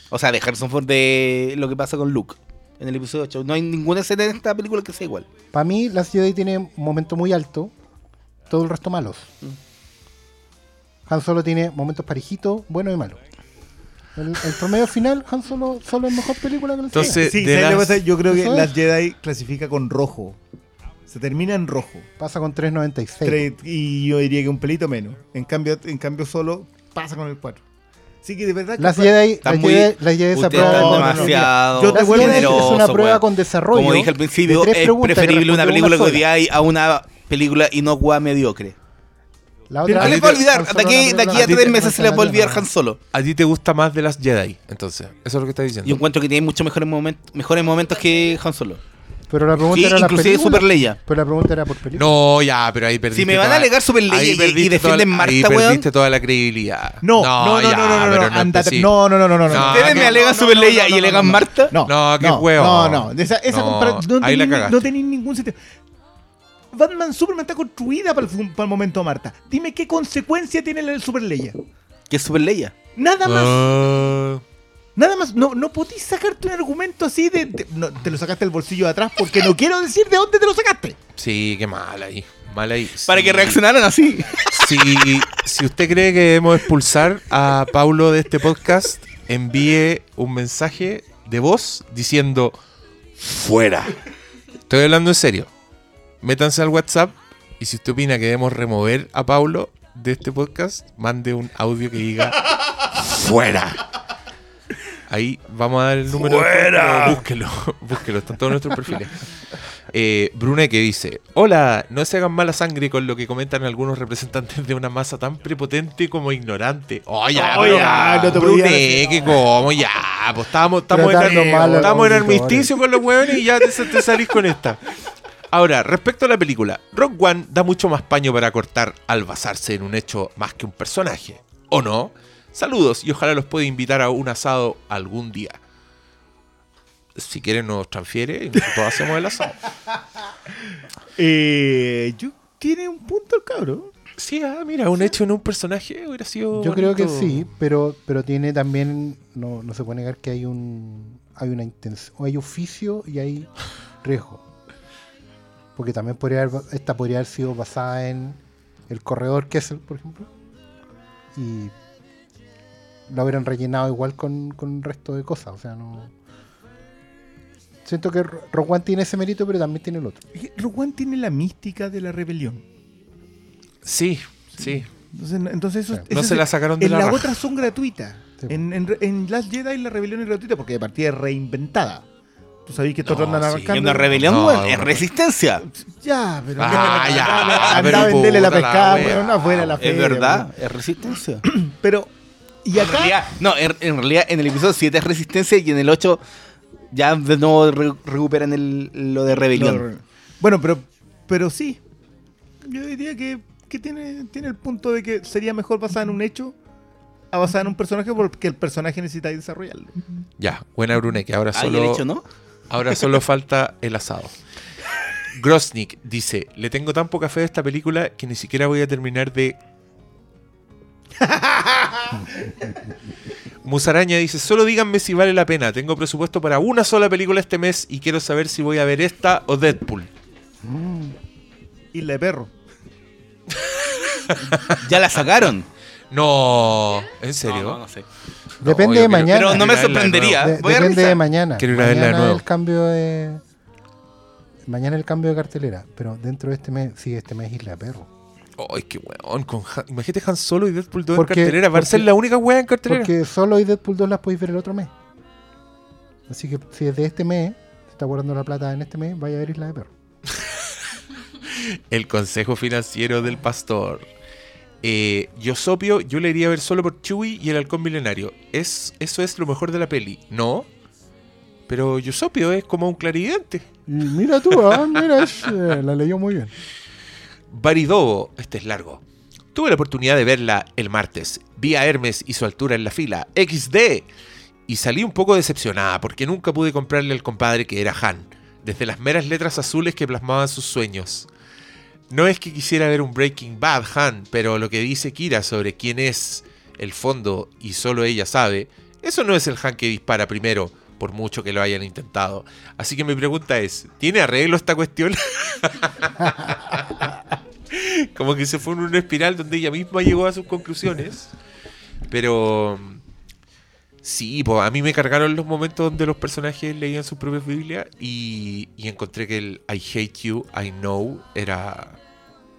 S1: O sea, de Harrison Ford de lo que pasa con Luke en el episodio 8. No hay ninguna escena en esta película que sea igual.
S3: Para mí, Las Jedi tiene un momento muy alto. Todo el resto malos. Han Solo tiene momentos parejitos, buenos y malos. El, el promedio final, Han Solo, solo es mejor película que la.
S4: Entonces,
S2: Sí, yo creo que las Jedi clasifica con rojo. Se termina en rojo.
S3: pasa con 3.96.
S2: Tre- Y yo diría que un pelito menos. En cambio, en cambio solo pasa con el 4. Así que de verdad que
S3: Las Jedi,
S1: Está
S3: las
S1: muy-
S3: Jedi, las Jedi se
S1: Ustedes
S3: aprueban-
S1: están
S2: No, no, no,
S1: demasiado
S2: yo te vuelvo a decir-
S3: es una prueba con desarrollo.
S1: Como dije al principio,
S3: de
S1: es preferible una película que odiáis a una película inocua mediocre.
S3: La
S1: ¿Qué
S3: otra-
S1: les va a olvidar? De aquí, de aquí a tres meses se les va a olvidar. Han Solo.
S4: ¿A ti te gusta más de las Jedi? Entonces, eso es lo que estás diciendo.
S1: Yo encuentro que tiene muchos mejores, momentos mejores momentos que Han Solo.
S3: Pero la pregunta
S1: Sí,
S3: era la
S1: inclusive. Super Leia.
S3: Pero la pregunta era por película.
S4: No, ya, pero ahí perdiste.
S1: Si me van a alegar Super Leia
S4: ahí
S1: y- y defienden
S4: toda-
S1: Marta,
S4: ahí
S1: weón.
S4: perdiste toda la credibilidad.
S2: No, no, no,
S4: ya,
S2: no, no, no, no, no, no, no, no, no, no.
S4: No,
S1: Ustedes me alegan
S2: no,
S1: Super
S2: no,
S1: Leia
S2: no,
S1: y
S2: no,
S1: alegan
S2: no, no.
S1: Marta.
S2: No,
S4: No, qué
S2: no,
S4: huevo.
S2: No, no, esa, esa
S4: No,
S2: compara- no,
S4: ahí la
S2: tení-
S4: cagaste.
S2: no tenéis ningún sentido. Batman Superman está construida para el, para el momento Marta. Dime qué consecuencia tiene el Super Leia.
S1: Que es Super Leia.
S2: Nada más.
S4: Ah,
S2: Nada más. No, no podís sacarte un argumento así de. de- no, te lo sacaste del bolsillo de atrás porque no quiero decir de dónde te lo sacaste.
S4: sí, qué mal ahí. Mal ahí.
S1: Para
S4: Sí.
S1: que reaccionaran así.
S4: Si, si usted cree que debemos expulsar a Paulo de este podcast, envíe un mensaje de voz diciendo fuera. Estoy hablando en serio. Métanse al WhatsApp y si usted opina que debemos remover a Paulo de este podcast, mande un audio que diga fuera. Ahí vamos a dar el número. ¡Fuera! Búsquelo, búsquelo, están todos nuestros perfiles. Eh, Brune que dice: Hola, no se hagan mala sangre con lo que comentan algunos representantes de una masa tan prepotente como ignorante. Oh, ya,
S2: Oh, ya, no te
S4: Brune,
S2: podía
S4: que como, ya. Pues estamos, estamos, en, estamos en armisticio con los hueones y ya te, te salís con esta. Ahora, respecto a la película, Rock One da mucho más paño para cortar al basarse en un hecho más que un personaje. ¿O no? Saludos y ojalá los pueda invitar a un asado algún día. Si quieren nos transfiere y nosotros hacemos el asado.
S2: Eh, yo, tiene un punto el cabro.
S4: Sí, ah, mira, un hecho en un personaje hubiera sido.
S3: Yo creo que
S4: bonito.
S3: sí, pero, pero tiene también, no, no se puede negar que hay un hay una intención, hay oficio y hay riesgo. Porque también podría haber, esta podría haber sido basada en el corredor Kessel, por ejemplo. Y lo hubieran rellenado igual con, con el resto de cosas. O sea, no. Siento que Ro- Rogue One tiene ese mérito, pero también tiene el otro.
S2: Rogue One tiene la mística de la rebelión.
S4: Sí, sí.
S2: Entonces, entonces eso,
S3: Sí.
S4: No se la sacaron de
S2: En
S4: la raja.
S2: otras son gratuitas.
S3: Sí.
S2: En, en, en Last Jedi la rebelión es gratuita porque de partida es reinventada. Tú sabías que estos
S4: No,
S2: andan
S4: sí.
S1: Una rebelión,
S4: No, es
S1: es resistencia.
S2: Ya, pero.
S4: Ah, ya,
S2: Anda
S4: pero
S2: a venderle la pescada, weón, afuera la
S1: Es
S2: feria,
S1: verdad, es resistencia.
S2: Pero. Y
S1: En
S2: acá.
S1: realidad, no, en, en realidad en el episodio 7 es resistencia y en el 8 ya de nuevo re- recuperan el, lo de rebelión.
S2: No, bueno, pero. Pero sí. Yo diría que, que tiene, tiene el punto de que sería mejor basada en un hecho a basada en un personaje porque el personaje necesita desarrollarlo.
S4: Ya, buena Brune, que ahora
S1: Ah, y el
S4: solo.
S1: hecho no.
S4: Ahora solo falta el asado. Grosnik dice: Le tengo tan poca fe a esta película que ni siquiera voy a terminar de. Musaraña dice: Solo díganme si vale la pena. Tengo presupuesto para una sola película este mes y quiero saber si voy a ver esta o Deadpool.
S2: Isla de perro.
S1: Ya la sacaron.
S4: No, ¿en serio?
S1: No, no, no sé.
S3: Depende de mañana.
S1: Pero no me sorprendería.
S3: De-
S1: Voy a
S3: depende de mañana.
S4: Quiero ir a verla de
S3: mañana
S4: nuevo.
S3: el cambio de. Mañana el cambio de cartelera. Pero dentro de este mes, sí, este mes Isla de Perro.
S4: Ay, qué weón. Con Han- Imagínate Han Solo y Deadpool 2
S3: Porque-
S4: en cartelera. Va a ser
S3: porque-
S4: la única wea en cartelera.
S3: Porque solo y Deadpool 2 las podéis ver el otro mes. Así que si es de este mes, se está guardando la plata en este mes, vaya a ver Isla de Perro.
S4: El consejo financiero del pastor. Eh, Yosopio, yo le iría a ver solo por Chewie y el halcón milenario. ¿Es, ¿Eso es lo mejor de la peli? No. Pero Yosopio es como un clarividente.
S3: Y mira tú, ah, mira, eh, la leyó muy bien.
S4: Baridobo, este es largo. Tuve la oportunidad de verla el martes. Vi a Hermes y su altura en la fila. XD. Y salí un poco decepcionada porque nunca pude comprarle al compadre que era Han. Desde las meras letras azules que plasmaban sus sueños. No es que quisiera ver un Breaking Bad Han, pero lo que dice Kira sobre quién es el fondo y solo ella sabe, eso no es el Han que dispara primero, por mucho que lo hayan intentado. Así que mi pregunta es, ¿tiene arreglo esta cuestión? Como que se fue en una espiral donde ella misma llegó a sus conclusiones. Pero sí, pues a mí me cargaron los momentos donde los personajes leían sus propias Biblias y, y encontré que el I hate you, I know era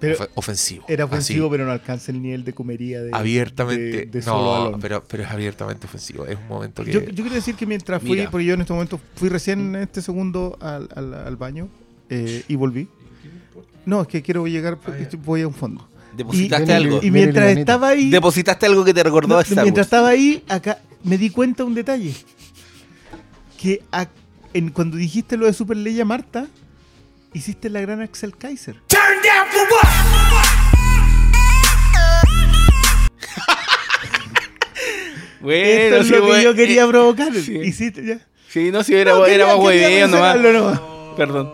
S2: Pero
S4: ofe- ofensivo.
S2: era ofensivo,
S4: Así,
S2: pero no alcanza el nivel de comería de.
S4: abiertamente.
S2: de- de Solo
S4: no, pero, pero es abiertamente ofensivo. Es un momento que.
S2: Yo, yo quiero decir que mientras fui,
S1: Mira.
S2: porque yo en este momento fui recién en este segundo al, al- al baño eh, y volví. No, es que quiero llegar, porque estoy- voy a un fondo.
S1: Depositaste
S2: y,
S1: algo.
S2: y mientras estaba ahí,
S1: Depositaste algo que te recordó
S2: no,
S1: a
S2: mientras estaba ahí, acá me di cuenta de un detalle. Que a- en, cuando dijiste lo de Super Leia Marta, hiciste la gran Axel Kaiser.
S1: Bueno,
S2: Esto es
S1: sí,
S2: lo que yo quería
S1: eh,
S2: provocar.
S1: sí.
S2: Hiciste ya.
S1: Sí, no, si era,
S2: No,
S1: era
S2: quería-
S1: más hueveo nomás.
S2: nomás.
S1: Perdón.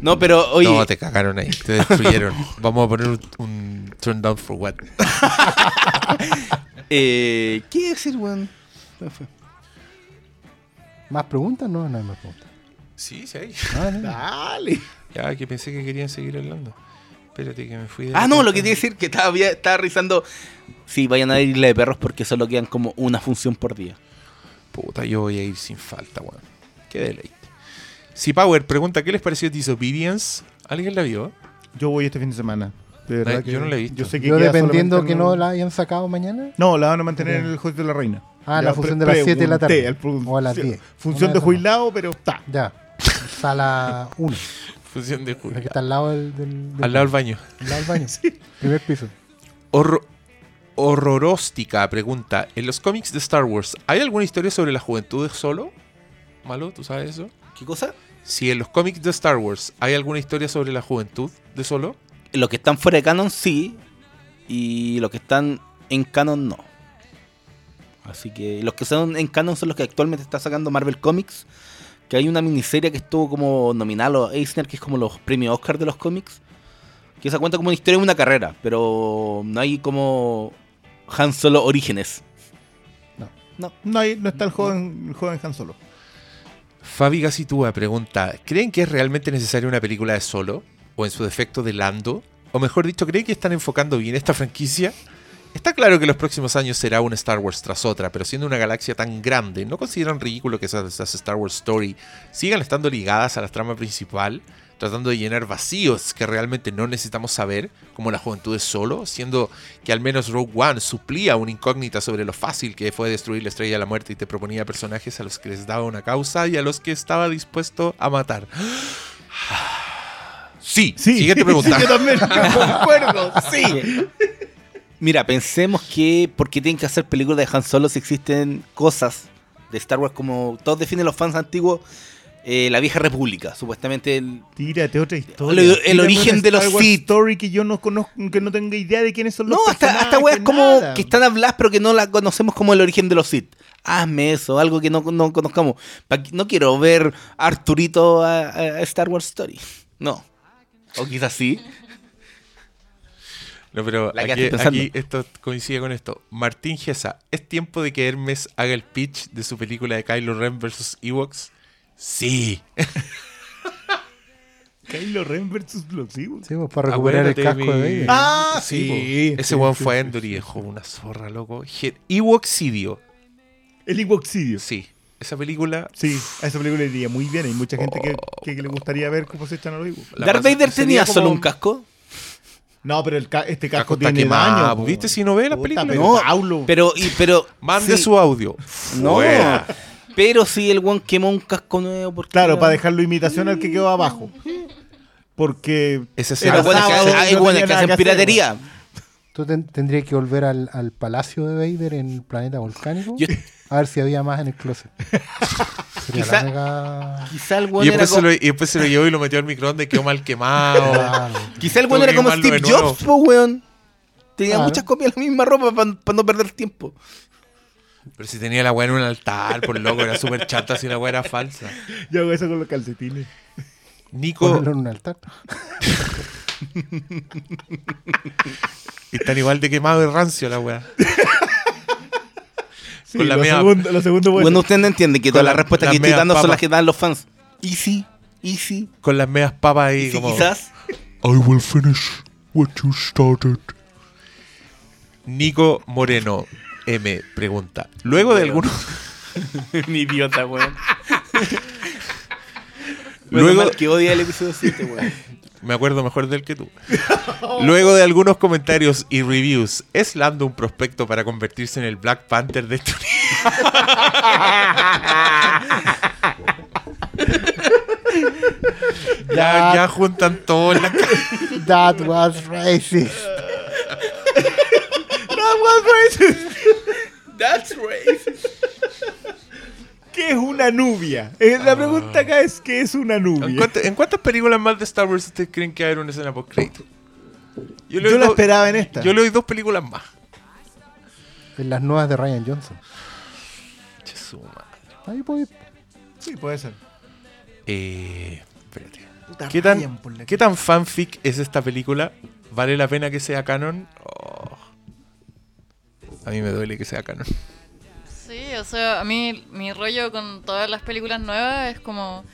S1: No, pero oye,
S4: No, te cagaron ahí, te destruyeron. Vamos a poner un, un turn down for what.
S1: eh, ¿qué iba a decir, weón? Se me fue.
S3: ¿Más preguntas? No, no hay más preguntas.
S4: Sí, sí, hay.
S3: Ah.
S2: Dale.
S4: Ya, que pensé que querían seguir hablando. Espérate que me fui de
S1: Ah, no, lo que iba a decir que estaba, estaba revisando. Sí, vayan a ver Isla de Perros porque solo quedan como una función por día.
S4: Puta, yo voy a ir sin falta, weón. Qué deleite. Si Power pregunta, ¿qué les pareció Disobedience? ¿Alguien la vio?
S2: Yo voy este fin de semana. De verdad
S4: No,
S2: que
S4: yo no la he visto.
S2: Yo sé que
S3: Yo dependiendo que
S2: en-
S3: no la hayan sacado mañana.
S2: No, la van a mantener en el Juez de la Reina.
S3: Ah,
S2: Ya
S3: la función de las
S2: pre-
S3: 7 de la tarde. O a las
S2: sí,
S3: 10.
S2: Función de jubilado, pero está.
S3: Ya. Sala 1.
S4: Función de
S3: La que
S4: julio.
S3: está al lado del, del, del-
S4: Al lado del baño.
S3: al lado del baño. Primer piso.
S4: Horro- Horroróstica pregunta: ¿En los cómics de Star Wars hay alguna historia sobre la juventud de Solo? Malo, ¿tú sabes eso?
S1: ¿Qué cosa?
S4: Si en los cómics de Star Wars hay alguna historia sobre la juventud de Solo,
S1: Los que están fuera de canon, sí. Y los que están en canon, no. Así que los que son en canon son los que actualmente está sacando Marvel Comics. Que hay una miniserie que estuvo como nominada a los Eisner, que es como los premios Oscar de los cómics. Que se cuenta como una historia de una carrera, pero no hay como Han Solo Orígenes.
S2: No, hay- no está el joven, el joven Han Solo.
S4: Fabi Gacitúa pregunta: ¿Creen que es realmente necesaria una película de Solo? ¿O en su defecto de Lando? O mejor dicho, ¿creen que están enfocando bien esta franquicia? Está claro que los próximos años será una Star Wars tras otra, pero siendo una galaxia tan grande, ¿no consideran ridículo que esas, esas Star Wars Story sigan estando ligadas a la trama principal, tratando de llenar vacíos que realmente no necesitamos saber, como la juventud de Solo, siendo que al menos Rogue One suplía una incógnita sobre lo fácil que fue destruir la Estrella de la Muerte y te proponía personajes a los que les daba una causa y a los que estaba dispuesto a matar? Sí, siguiente pregunta.
S2: Sí, yo también concuerdo, sí.
S1: Mira, pensemos que ¿por qué tienen que hacer películas de Han Solo si existen cosas de Star Wars como todos definen los fans antiguos? eh, la vieja república, supuestamente el,
S2: Tírate otra historia.
S1: El- origen de los
S2: Star Wars
S1: Sith.
S2: Story que yo no conozco, que no tenga idea de quiénes son los
S1: No, hasta, hasta weas como
S2: nada.
S1: que están habladas pero que no la conocemos como el origen de los Sith. Hazme eso, algo que no, no conozcamos. Pa- No quiero ver Arturito a, a Star Wars Story. No. O quizás sí.
S4: No, pero aquí, esto coincide con esto. Martín Gesa, ¿es tiempo de que Hermes haga el pitch de su película de Kylo Ren versus Ewoks? Sí.
S2: Kylo Ren versus los Ewoks.
S3: Sí, pues, para recuperar el casco de Vader.
S2: Ah,
S4: Sí,
S2: sí.
S4: po. Ese weón
S2: sí,
S4: fue a Endor y dejó una zorra, loco. Ewoksidio.
S2: El Ewoksidio.
S4: Sí. Esa película.
S2: Sí, a esa película le iría muy bien. Hay mucha gente que, que- que le gustaría ver cómo se echan a los Ewoks.
S1: ¿Darth Vader tenía
S4: como-
S1: solo un casco?
S2: No, pero el ca- este
S4: Casco
S2: casco,
S4: está
S2: tiene
S4: quemado,
S2: daño. po.
S4: ¿viste? Si no ve la
S2: Puta,
S4: película.
S2: pero
S1: No,
S2: Paulo.
S1: Pero, y, pero.
S4: Mande
S1: sí,
S4: su audio.
S1: No.
S4: Fuera.
S1: Pero si el one quemó un casco nuevo. porque
S2: Claro,
S1: era-
S2: para dejarlo imitación al que quedó abajo. Porque
S4: Ese
S1: Pero bueno, que, hay
S2: no
S1: que hacen piratería.
S3: Tú ten- tendrías que volver al, al palacio de Vader en el planeta volcánico
S1: Yo-
S3: a ver si había más en el closet. Sería
S1: Quizá-
S3: la mega...
S1: Quizá el
S4: Y
S1: one era
S4: después, se
S1: como,
S4: lo, y después se lo llevó y lo metió al microondas y quedó mal quemado.
S3: Claro.
S1: quizá el one era como Steve. Jobs, po, weón. Tenía
S3: Claro.
S1: muchas copias de la misma ropa para no perder tiempo.
S4: Pero si tenía la weá en un altar, por loco, era súper chata si la weá era falsa.
S2: Yo hago eso con los calcetines.
S4: Nico,
S3: Ponerlo en un altar.
S4: están igual de quemado de rancio la weá.
S2: Sí,
S4: Con la
S2: lo,
S4: mea-
S2: segundo, lo segundo bueno.
S1: Bueno, usted no entiende que todas
S4: la-
S1: las respuestas que estoy dando son las que dan los fans. Easy, easy,
S4: Con las medias papas ahí
S1: easy
S4: como...
S1: quizás.
S4: I will finish what you started. Nico Moreno M pregunta. Luego de algunos.
S1: Un idiota, weón.
S4: Luego-
S1: Luego que odia el episodio 7, weón.
S4: Me acuerdo mejor del que tú. Luego de algunos comentarios y reviews, ¿es Lando un prospecto para convertirse en el Black Panther de este ya, ya juntan todo en la ca-
S3: That was racist.
S1: That's racist.
S2: ¿Qué es una nubia? Eh, la pregunta acá es: ¿qué es una
S4: ¿En,
S2: nubia?
S4: en cuántas películas más de Star Wars ustedes creen que hay una escena post crédito?
S2: Yo la esperaba en esta.
S4: Yo le doy dos películas más.
S3: En las nuevas de Ryan Johnson.
S4: Madre.
S3: Ahí puede.
S2: Sí, puede ser.
S4: Eh, espérate. ¿Qué tan, ¿Qué tan fanfic es esta película? ¿Vale la pena que sea canon? Oh. A mí me duele que sea canon.
S7: O sea, a mí mi rollo con todas las películas nuevas es como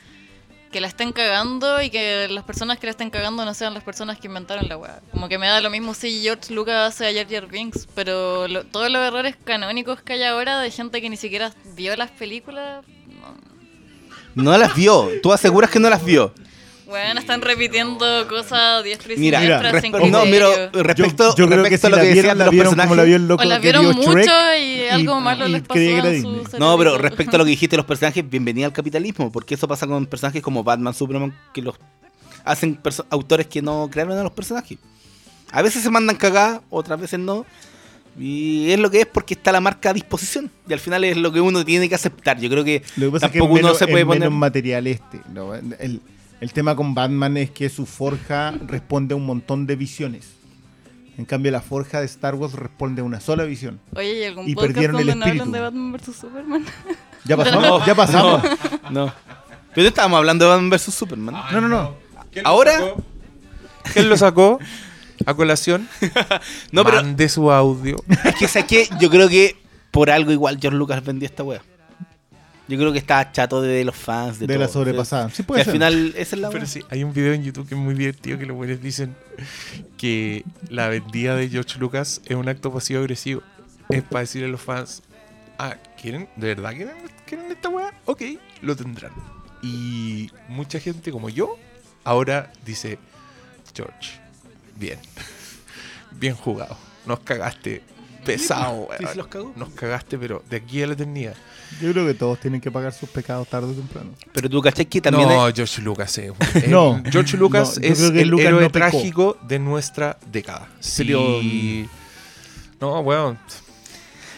S7: que la estén cagando y que las personas que la estén cagando no sean las personas que inventaron la weá. Como que me da lo mismo si George Lucas hace a Jar Jar pero lo- todos los errores canónicos que hay ahora de gente que ni siquiera vio las películas, no.
S1: No las vio. Tú aseguras que no las vio.
S7: Bueno, están repitiendo cosas diestra y
S1: Mira,
S7: siniestra
S1: resp-
S7: sin
S1: no, pero respecto,
S2: yo, yo creo que
S1: respecto
S2: si
S1: a lo que decían de
S2: la
S1: los
S2: vieron como la
S1: personajes.
S2: vio el loco
S7: O la
S2: que
S7: vieron mucho
S2: Shrek
S7: y algo malo les pasó
S2: creía que era
S7: en
S2: Disney.
S7: su
S1: No, pero respecto a lo que dijiste de los personajes, bienvenida al capitalismo, porque eso pasa con personajes como Batman, Superman, que los hacen autores que no crearon a los personajes. A veces se mandan cagadas, otras veces no. Y es lo que es porque está la marca a disposición. Y al final es lo que uno tiene que aceptar. Yo creo que,
S2: Lo que pasa es que
S1: tampoco
S2: es menos,
S1: uno se puede poner.
S2: menos material este. ¿no? El, el tema con Batman es que su forja responde a un montón de visiones. En cambio, la forja de Star Wars responde a una sola visión.
S7: Oye, ¿y algún
S2: y
S7: podcast
S2: perdieron el
S7: donde no hablan
S2: espíritu.
S7: de Batman vs Superman?
S2: Ya pasamos, ya pasamos.
S1: No. Pero no estábamos hablando de Batman vs Superman.
S2: No, no, no.
S1: Ahora,
S4: ¿Quién lo sacó? A colación.
S1: no, pero
S4: Mande su audio.
S1: es que saqué, yo creo que por algo igual George Lucas vendió esta wea. Yo creo que estaba chato de los fans, de,
S2: De la
S1: todo.
S2: sobrepasada. Sí, puede
S1: al
S2: ser.
S1: final, esa es la
S4: Pero sí, hay un video en YouTube que es muy divertido que los buenos dicen que la vendida de George Lucas es un acto pasivo-agresivo. Es para decirle a los fans, ah, ¿quieren? ¿De verdad quieren, quieren esta weá? Ok, lo tendrán. Y mucha gente como yo ahora dice, George, bien, bien jugado. Nos cagaste pesado,
S1: Sí, sí los cagó.
S4: Nos cagaste, pero de aquí a la eternidad.
S2: Yo creo que todos tienen que pagar sus pecados tarde o temprano.
S1: Pero tú cachai que también
S4: no,
S1: hay-
S4: George Lucas es. el-
S2: No,
S4: George Lucas
S2: no,
S4: es el
S2: Lucas
S4: héroe
S2: no
S4: trágico de nuestra década.
S2: Pero-
S4: Sí. No, weón.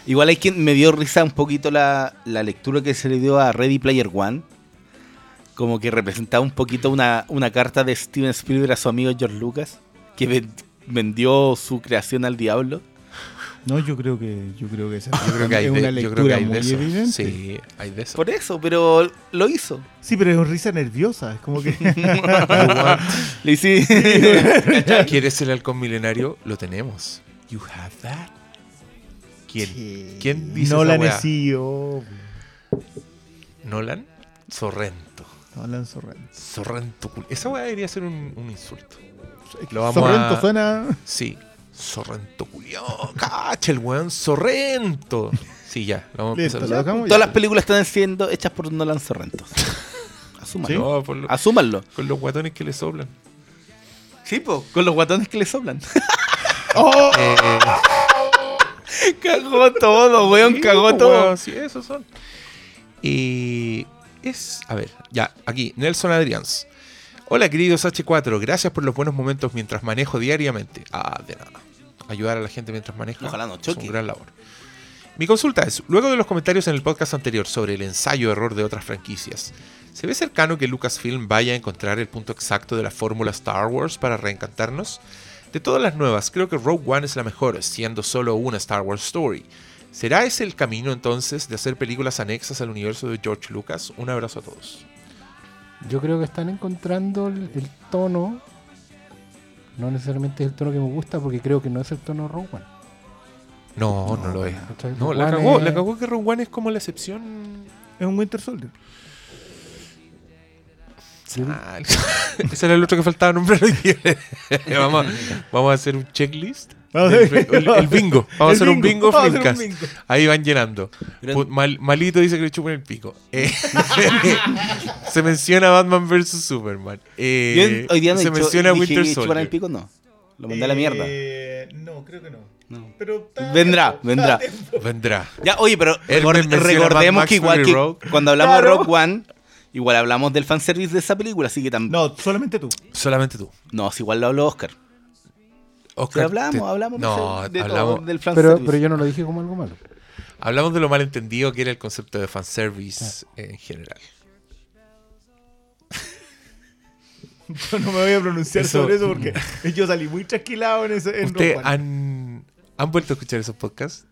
S1: Igual hay quien me dio risa un poquito la, la lectura que se le dio a Ready Player One. Como que representaba un poquito una, una carta de Steven Spielberg a su amigo George Lucas. Que ven- vendió su creación al diablo.
S2: No, yo creo que yo creo que esa
S4: Yo creo que hay
S2: es
S4: de,
S2: una
S4: yo
S2: lectura
S4: creo que hay
S2: muy
S4: de eso.
S2: evidente.
S4: Sí, hay de eso.
S1: Por eso, pero lo hizo.
S2: Sí, pero es una risa nerviosa, es como que
S1: Le hice-
S4: ¿Quieres ser el halcón milenario? Lo tenemos. You have that. ¿Quién? ¿Quién dice
S2: no
S4: esa
S2: la
S4: weá?
S2: neció.
S4: Nolan Sorrento.
S2: No la Sorrento.
S4: Sorrento. Esa weá debería ser un, un insulto. Lo vamos
S2: Sorrento
S4: a-
S2: suena
S4: Sí. Sorrento culiao. Cacha el weón. Sorrento. Sí, ya. Lo vamos a
S2: Listo,
S4: empezar.
S2: lo dejamos
S1: Todas las películas están siendo hechas por Nolan Sorrento. Asúmanlo.
S4: No, por lo-
S1: Asúmanlo.
S4: con los guatones que le soplan.
S1: Sí, po, con los guatones que le soplan.
S4: Eh,
S1: cagó todo, weón,
S4: sí,
S1: cagó
S4: pues,
S1: todo.
S4: weón, sí, esos son. Y es. A ver, ya, aquí, Nelson Adrians. Hola, queridos H4. Gracias por los buenos momentos mientras manejo diariamente. Ah, de nada. Ayudar a la gente mientras maneja.
S1: Ojalá no
S4: Es
S1: choque.
S4: un gran labor. Mi consulta es: luego de los comentarios en el podcast anterior sobre el ensayo error de otras franquicias, ¿se ve cercano que Lucasfilm vaya a encontrar el punto exacto de la fórmula Star Wars para reencantarnos? De todas las nuevas, creo que Rogue One es la mejor, siendo solo una Star Wars Story. ¿Será ese el camino entonces de hacer películas anexas al universo de George Lucas? Un abrazo a todos.
S3: Yo creo que están encontrando el, el tono. No necesariamente es el tono que me gusta, porque creo que no es el tono Rogue One.
S4: No, no, lo es. No, la cagó,
S3: es-
S4: la cagó que Rogue One es como la excepción.
S2: Es un Winter Soldier.
S4: Ah, ese era el otro que faltaba nombrar hoy día. vamos, vamos a hacer un checklist. El, el bingo. Vamos a hacer un
S2: bingo,
S4: Filmcast. Ahí van llenando. Mal- malito dice que le chupan el pico. Eh, se menciona Batman vs Superman. Eh,
S1: Yo hoy día no
S4: se menciona
S1: dije
S4: Winter Soldier.
S1: el pico, no. Lo mandé a la mierda.
S2: Eh, no, creo que no.
S1: No.
S2: Pero está-
S1: Vendrá, vendrá.
S4: Vendrá.
S1: Ya, oye, pero recordemos que igual que cuando hablamos
S2: Claro.
S1: de Rock One, igual hablamos del fanservice de esa película, así que también.
S2: No, solamente tú.
S4: Solamente tú.
S1: No, si igual lo habló Oscar.
S4: Oscar,
S1: hablamos,
S4: te-
S1: hablamos
S4: No,
S1: de, de
S4: hablamos,
S1: todo, del
S3: Pero,
S1: fanservice.
S3: pero yo no lo dije como algo malo.
S4: hablamos de lo malentendido que era el concepto de fanservice en general.
S2: Yo no me voy a pronunciar
S4: Eso-
S2: sobre eso porque yo salí muy trasquilado en ese. En
S4: ¿Ustedes
S2: Rock One.
S4: han, han vuelto a escuchar esos podcasts?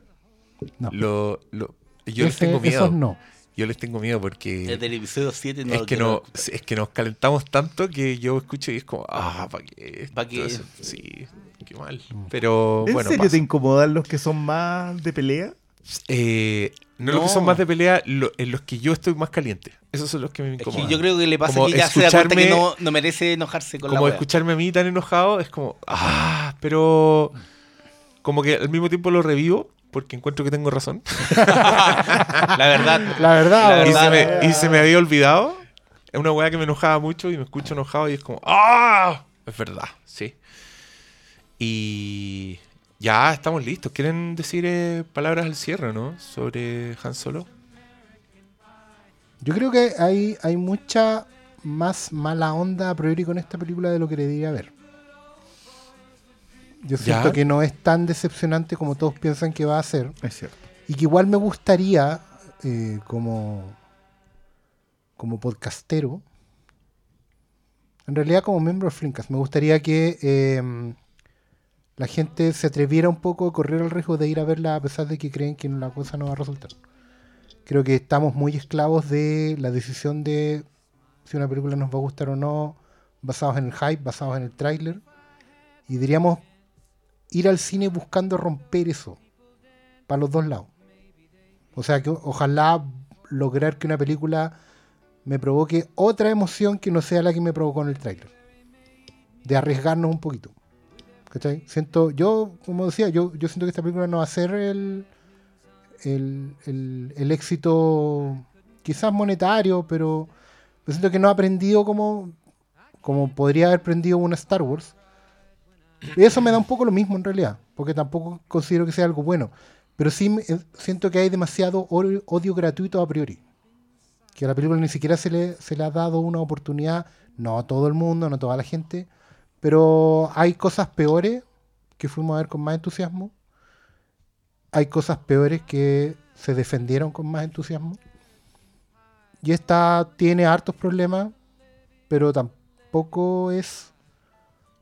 S3: No.
S4: Lo, lo- yo les tengo miedo.
S3: Esos no.
S4: Yo les tengo miedo porque
S1: Desde el episodio 7 no
S4: es que no es que nos calentamos tanto que yo escucho y es como ah para qué
S1: ¿Pa' qué?
S4: Sí qué mal pero
S2: ¿En
S4: bueno
S2: serio
S4: pasa.
S2: te incomodan los que son más de pelea?
S4: Eh, no, los que son más de pelea lo- en los que yo estoy más caliente esos son los que me
S1: Es que
S4: incomodan
S1: yo creo que le pasa
S4: Como
S1: que ya se da cuenta que
S4: escucharme-
S1: no, no merece enojarse con
S4: como
S1: la
S4: escucharme a mí tan enojado es como ah pero como que al mismo tiempo lo revivo porque encuentro que tengo razón
S1: La verdad.
S3: La verdad,
S1: La
S4: y,
S1: verdad,
S4: se me, y se me había olvidado. Es una weá que me enojaba mucho y me escucho enojado y es como, ¡ah! Es verdad, sí. Y ya estamos listos. ¿Quieren decir eh, palabras al cierre, no? Sobre Han Solo.
S3: Yo creo que hay, hay mucha más mala onda a priori con esta película de lo que le diría ver. Yo
S4: ¿Ya?
S3: siento que no es tan decepcionante como todos piensan que va a ser.
S2: Es cierto.
S3: Y que igual me gustaría, eh, como, como podcastero, en realidad como miembro de Flinkas, me gustaría que eh, la gente se atreviera un poco a correr el riesgo de ir a verla a pesar de que creen que la cosa no va a resultar. Creo que estamos muy esclavos de la decisión de si una película nos va a gustar o no, basados en el hype, basados en el tráiler. Y diríamos ir al cine buscando romper eso para los dos lados. O sea, que ojalá lograr que una película me provoque otra emoción que no sea la que me provocó en el tráiler. De arriesgarnos un poquito. ¿Cachai? Siento, yo, como decía, yo, yo siento que esta película no va a ser el, el, el- el éxito quizás monetario, pero yo siento que no ha aprendido como, como podría haber aprendido una Star Wars. Y eso me da un poco lo mismo en realidad, porque tampoco considero que sea algo bueno. Pero sí me- eh, siento que hay demasiado odio gratuito a priori. Que a la película ni siquiera se le, se le ha dado una oportunidad, no a todo el mundo, no a toda la gente, pero hay cosas peores que fuimos a ver con más entusiasmo. Hay cosas peores que se defendieron con más entusiasmo. Y esta tiene hartos problemas, pero tampoco es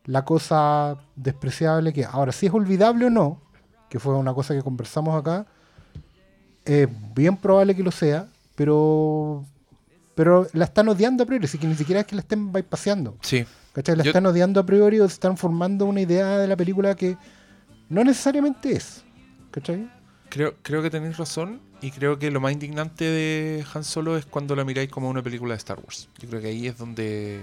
S3: la cosa despreciable que ahora si es olvidable o no, que fue una cosa que conversamos acá, es bien probable que lo sea, pero pero la están odiando a priori, así que ni siquiera es que la estén bypaseando.
S4: Sí.
S3: ¿Cachai? La
S4: Yo-
S3: están odiando a priori o están formando una idea de la película que no necesariamente es. ¿Cachai?
S4: Creo, creo que tenéis razón y creo que lo más indignante de Han Solo es cuando la miráis como una película de Star Wars. Yo creo que ahí es donde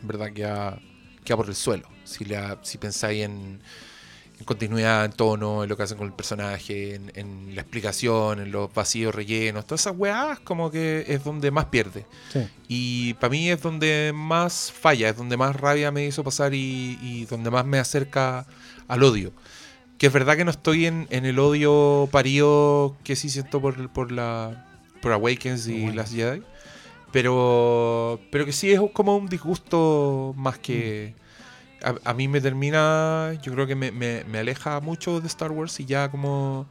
S4: en verdad queda, queda por el suelo. Si, la, si pensáis en, en continuidad, en tono, en lo que hacen con el personaje, en, en la explicación, en los vacíos rellenos, todas esas weas como que es donde más pierde.
S3: Sí.
S4: Y para mí es donde más falla, es donde más rabia me hizo pasar y, y donde más me acerca al odio. Que es verdad que no estoy en, en el odio parido que sí siento por, por la por Awakens y las Jedi. Pero, pero que sí es como un disgusto más que... A, a mí me termina, yo creo que me, me- me aleja mucho de Star Wars y ya como...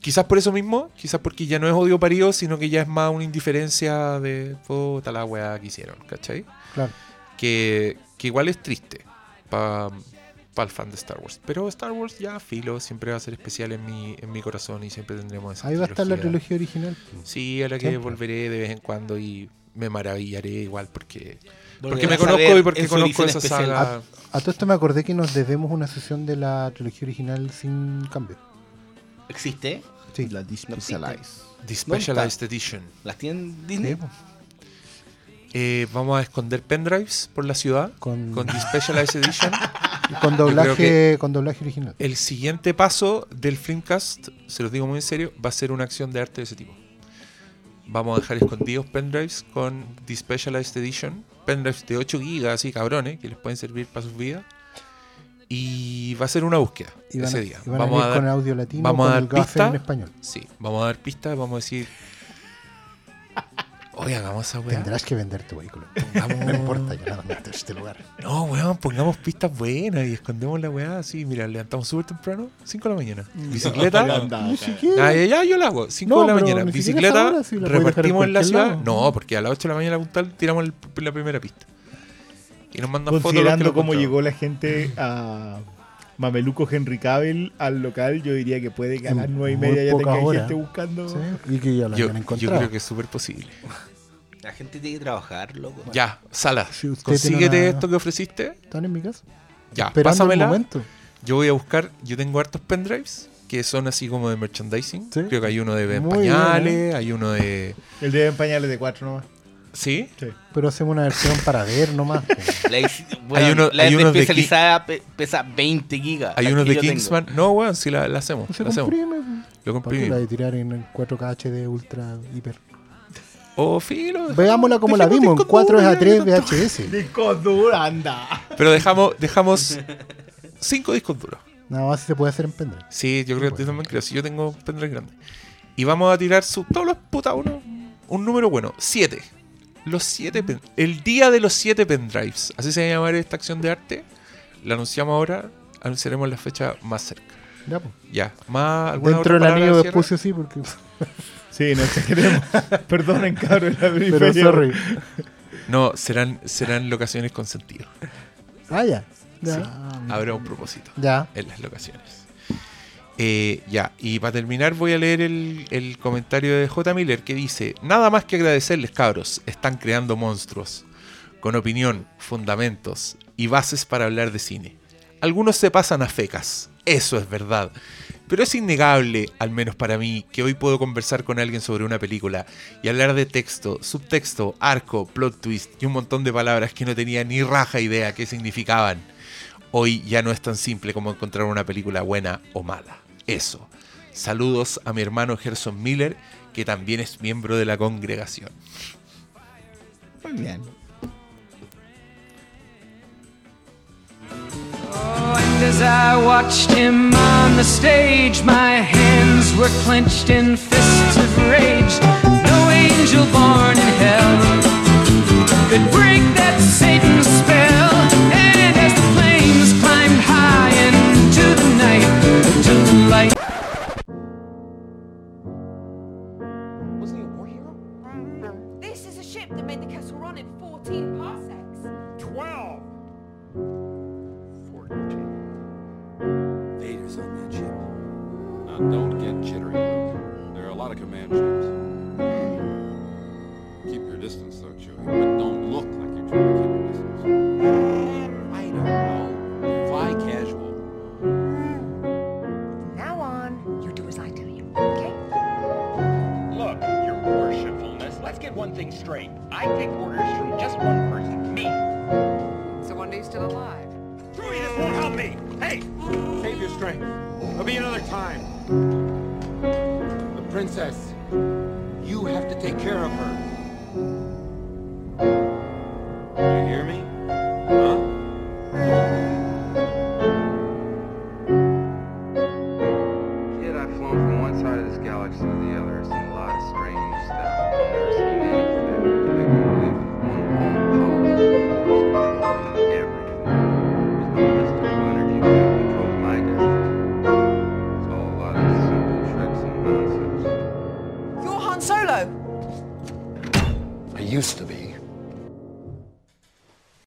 S4: Quizás por eso mismo, quizás porque ya no es odio parido, sino que ya es más una indiferencia de puta la weá que hicieron, ¿cachai?
S3: Claro.
S4: Que, que igual es triste para el fan de Star Wars. Pero Star Wars ya, filo, siempre va a ser especial en mi, en mi corazón y siempre tendremos esa
S3: Ahí va a estar la trilogía original.
S4: Sí, a la que
S3: Siempre.
S4: volveré de vez en cuando y me maravillaré igual porque, porque me conozco y porque conozco esa
S1: especial.
S4: saga.
S3: A todo esto me acordé que nos debemos una sesión de la trilogía original sin cambio.
S1: ¿Existe?
S3: Sí.
S2: La
S1: No
S2: Despecialize.
S4: The Specialized Edition.
S1: ¿Las tienen Disney?
S4: Eh, vamos a esconder pendrives por la ciudad
S3: Con-
S4: con, The Specialized Edition.
S3: Con doblaje, con doblaje original.
S4: El siguiente paso del Filmcast, se los digo muy en serio, va a ser una acción de arte de ese tipo. Vamos a dejar escondidos pendrives con The Specialized Edition. Pendrives de 8 GB, así cabrones, que les pueden servir para sus vidas. Y va a ser una búsqueda
S3: van,
S4: ese día.
S3: y van
S4: Vamos
S3: a ir con
S4: dar,
S3: audio latino
S4: vamos
S3: con
S4: a dar pista.
S3: en español.
S4: sí, vamos a dar pistas, vamos a decir. Oye, hagamos esa weá.
S3: Tendrás que vender tu vehículo.
S4: Pongamos-
S3: No importa, yo nada más de este lugar.
S4: No, weón, pongamos pistas buenas y escondemos la weá así. Mira, levantamos súper temprano, 5 de la mañana. Bicicleta.
S3: Ni siquiera.
S4: Ah, ya, ya, yo la hago. 5
S3: No,
S4: de la mañana. Bicicleta,
S3: si la
S4: repartimos en la ciudad.
S3: lado.
S4: No, porque a las 8 de la mañana puntual tiramos el- la primera pista. Y nos mandan fotos.
S9: Considerando cómo llegó la gente a Mameluco Henry Cavill al local, yo diría que puede que a las nueve y media ya tenga
S3: horas.
S9: gente buscando.
S3: Sí, y que ya lo
S4: Yo, yo creo que es súper posible.
S1: La gente tiene que trabajar, loco.
S4: Ya, Sala,
S3: Si
S4: consíguete
S3: una-
S4: esto que ofreciste.
S3: ¿Están en mi casa?
S4: Ya,
S3: el
S4: pásamela.
S3: momento.
S4: Yo voy a buscar. Yo tengo hartos pendrives que son así como de merchandising.
S3: Sí.
S4: Creo que hay uno de
S3: Muy
S4: pañales,
S3: bien, ¿eh?
S4: hay uno de.
S9: El de pañales de cuatro nomás.
S4: ¿Sí?
S3: Pero hacemos una versión para ver nomás.
S1: La, bueno,
S4: Hay uno-
S1: la
S4: hay
S1: de
S4: unos de
S1: especializada pe- pesa 20 gigas.
S4: Hay
S1: que
S4: de
S1: yo tengo.
S4: Kingsman. No, weón, si la, la hacemos.
S3: Se
S4: la hacemos.
S3: comprime. po.
S4: Lo
S3: ¿Para qué la
S4: comprimimos.
S3: de tirar en 4K HD ultra hiper?
S4: O filo.
S3: Veámosla como la vimos, en
S4: discos
S3: 4 es a
S4: duros,
S3: 3
S4: ya, tanto.
S3: VHS.
S9: Disco duro, anda.
S4: Pero dejamos, dejamos cinco discos duros.
S3: Nada más se puede hacer en pendrive.
S4: Sí, yo creo que también creo. Si yo tengo pendrive grande. Y vamos a tirar su, todos los puta uno. Un número bueno. Siete. Los siete pen- El día de los siete pendrives. Así se va a llamar esta acción de arte. La anunciamos ahora. Anunciaremos la fecha más cerca.
S3: Ya, po.
S4: Ya. Más alguna
S3: Dentro del anillo
S4: de
S3: puse sí, porque.
S9: Sí, no exageremos. Perdonen, cabrón, la
S3: Pero sorry.
S4: No, serán, serán locaciones con sentido.
S3: Ah, ya. Ya.
S4: Sí. Habrá un propósito.
S3: Ya.
S4: en las locaciones. Eh, ya, y para terminar voy a leer el, el comentario de J. Miller que dice, nada más que agradecerles cabros, están creando monstruos, con opinión, fundamentos y bases para hablar de cine. Algunos se pasan a fecas, eso es verdad, pero es innegable, al menos para mí, que hoy puedo conversar con alguien sobre una película y hablar de texto, subtexto, arco, plot twist y un montón de palabras que no tenía ni raja idea qué significaban. Hoy ya no es tan simple como encontrar una película buena o mala. Eso. Saludos a mi hermano Gerson Miller, que también es miembro de la congregación.
S9: Muy bien.
S10: And as I watched him on the stage, my hands were clenched in fists of rage. No angel born in hell could break that Satan spell.
S6: Now, don't get jittery, Luke. There are a lot of command ships. Keep your distance, though, Chewie. But don't look like you're trying to keep your distance. I don't know. Fly casual.
S11: From now on, you do as I tell you, okay?
S8: Look, your worshipfulness, let's get one thing straight. I take orders from just one person, me.
S11: So one day you're still alive.
S8: Chewie, this won't help me. Hey, save your strength. There'll be another time.
S6: The princess. You have to take care of her.
S8: You hear me?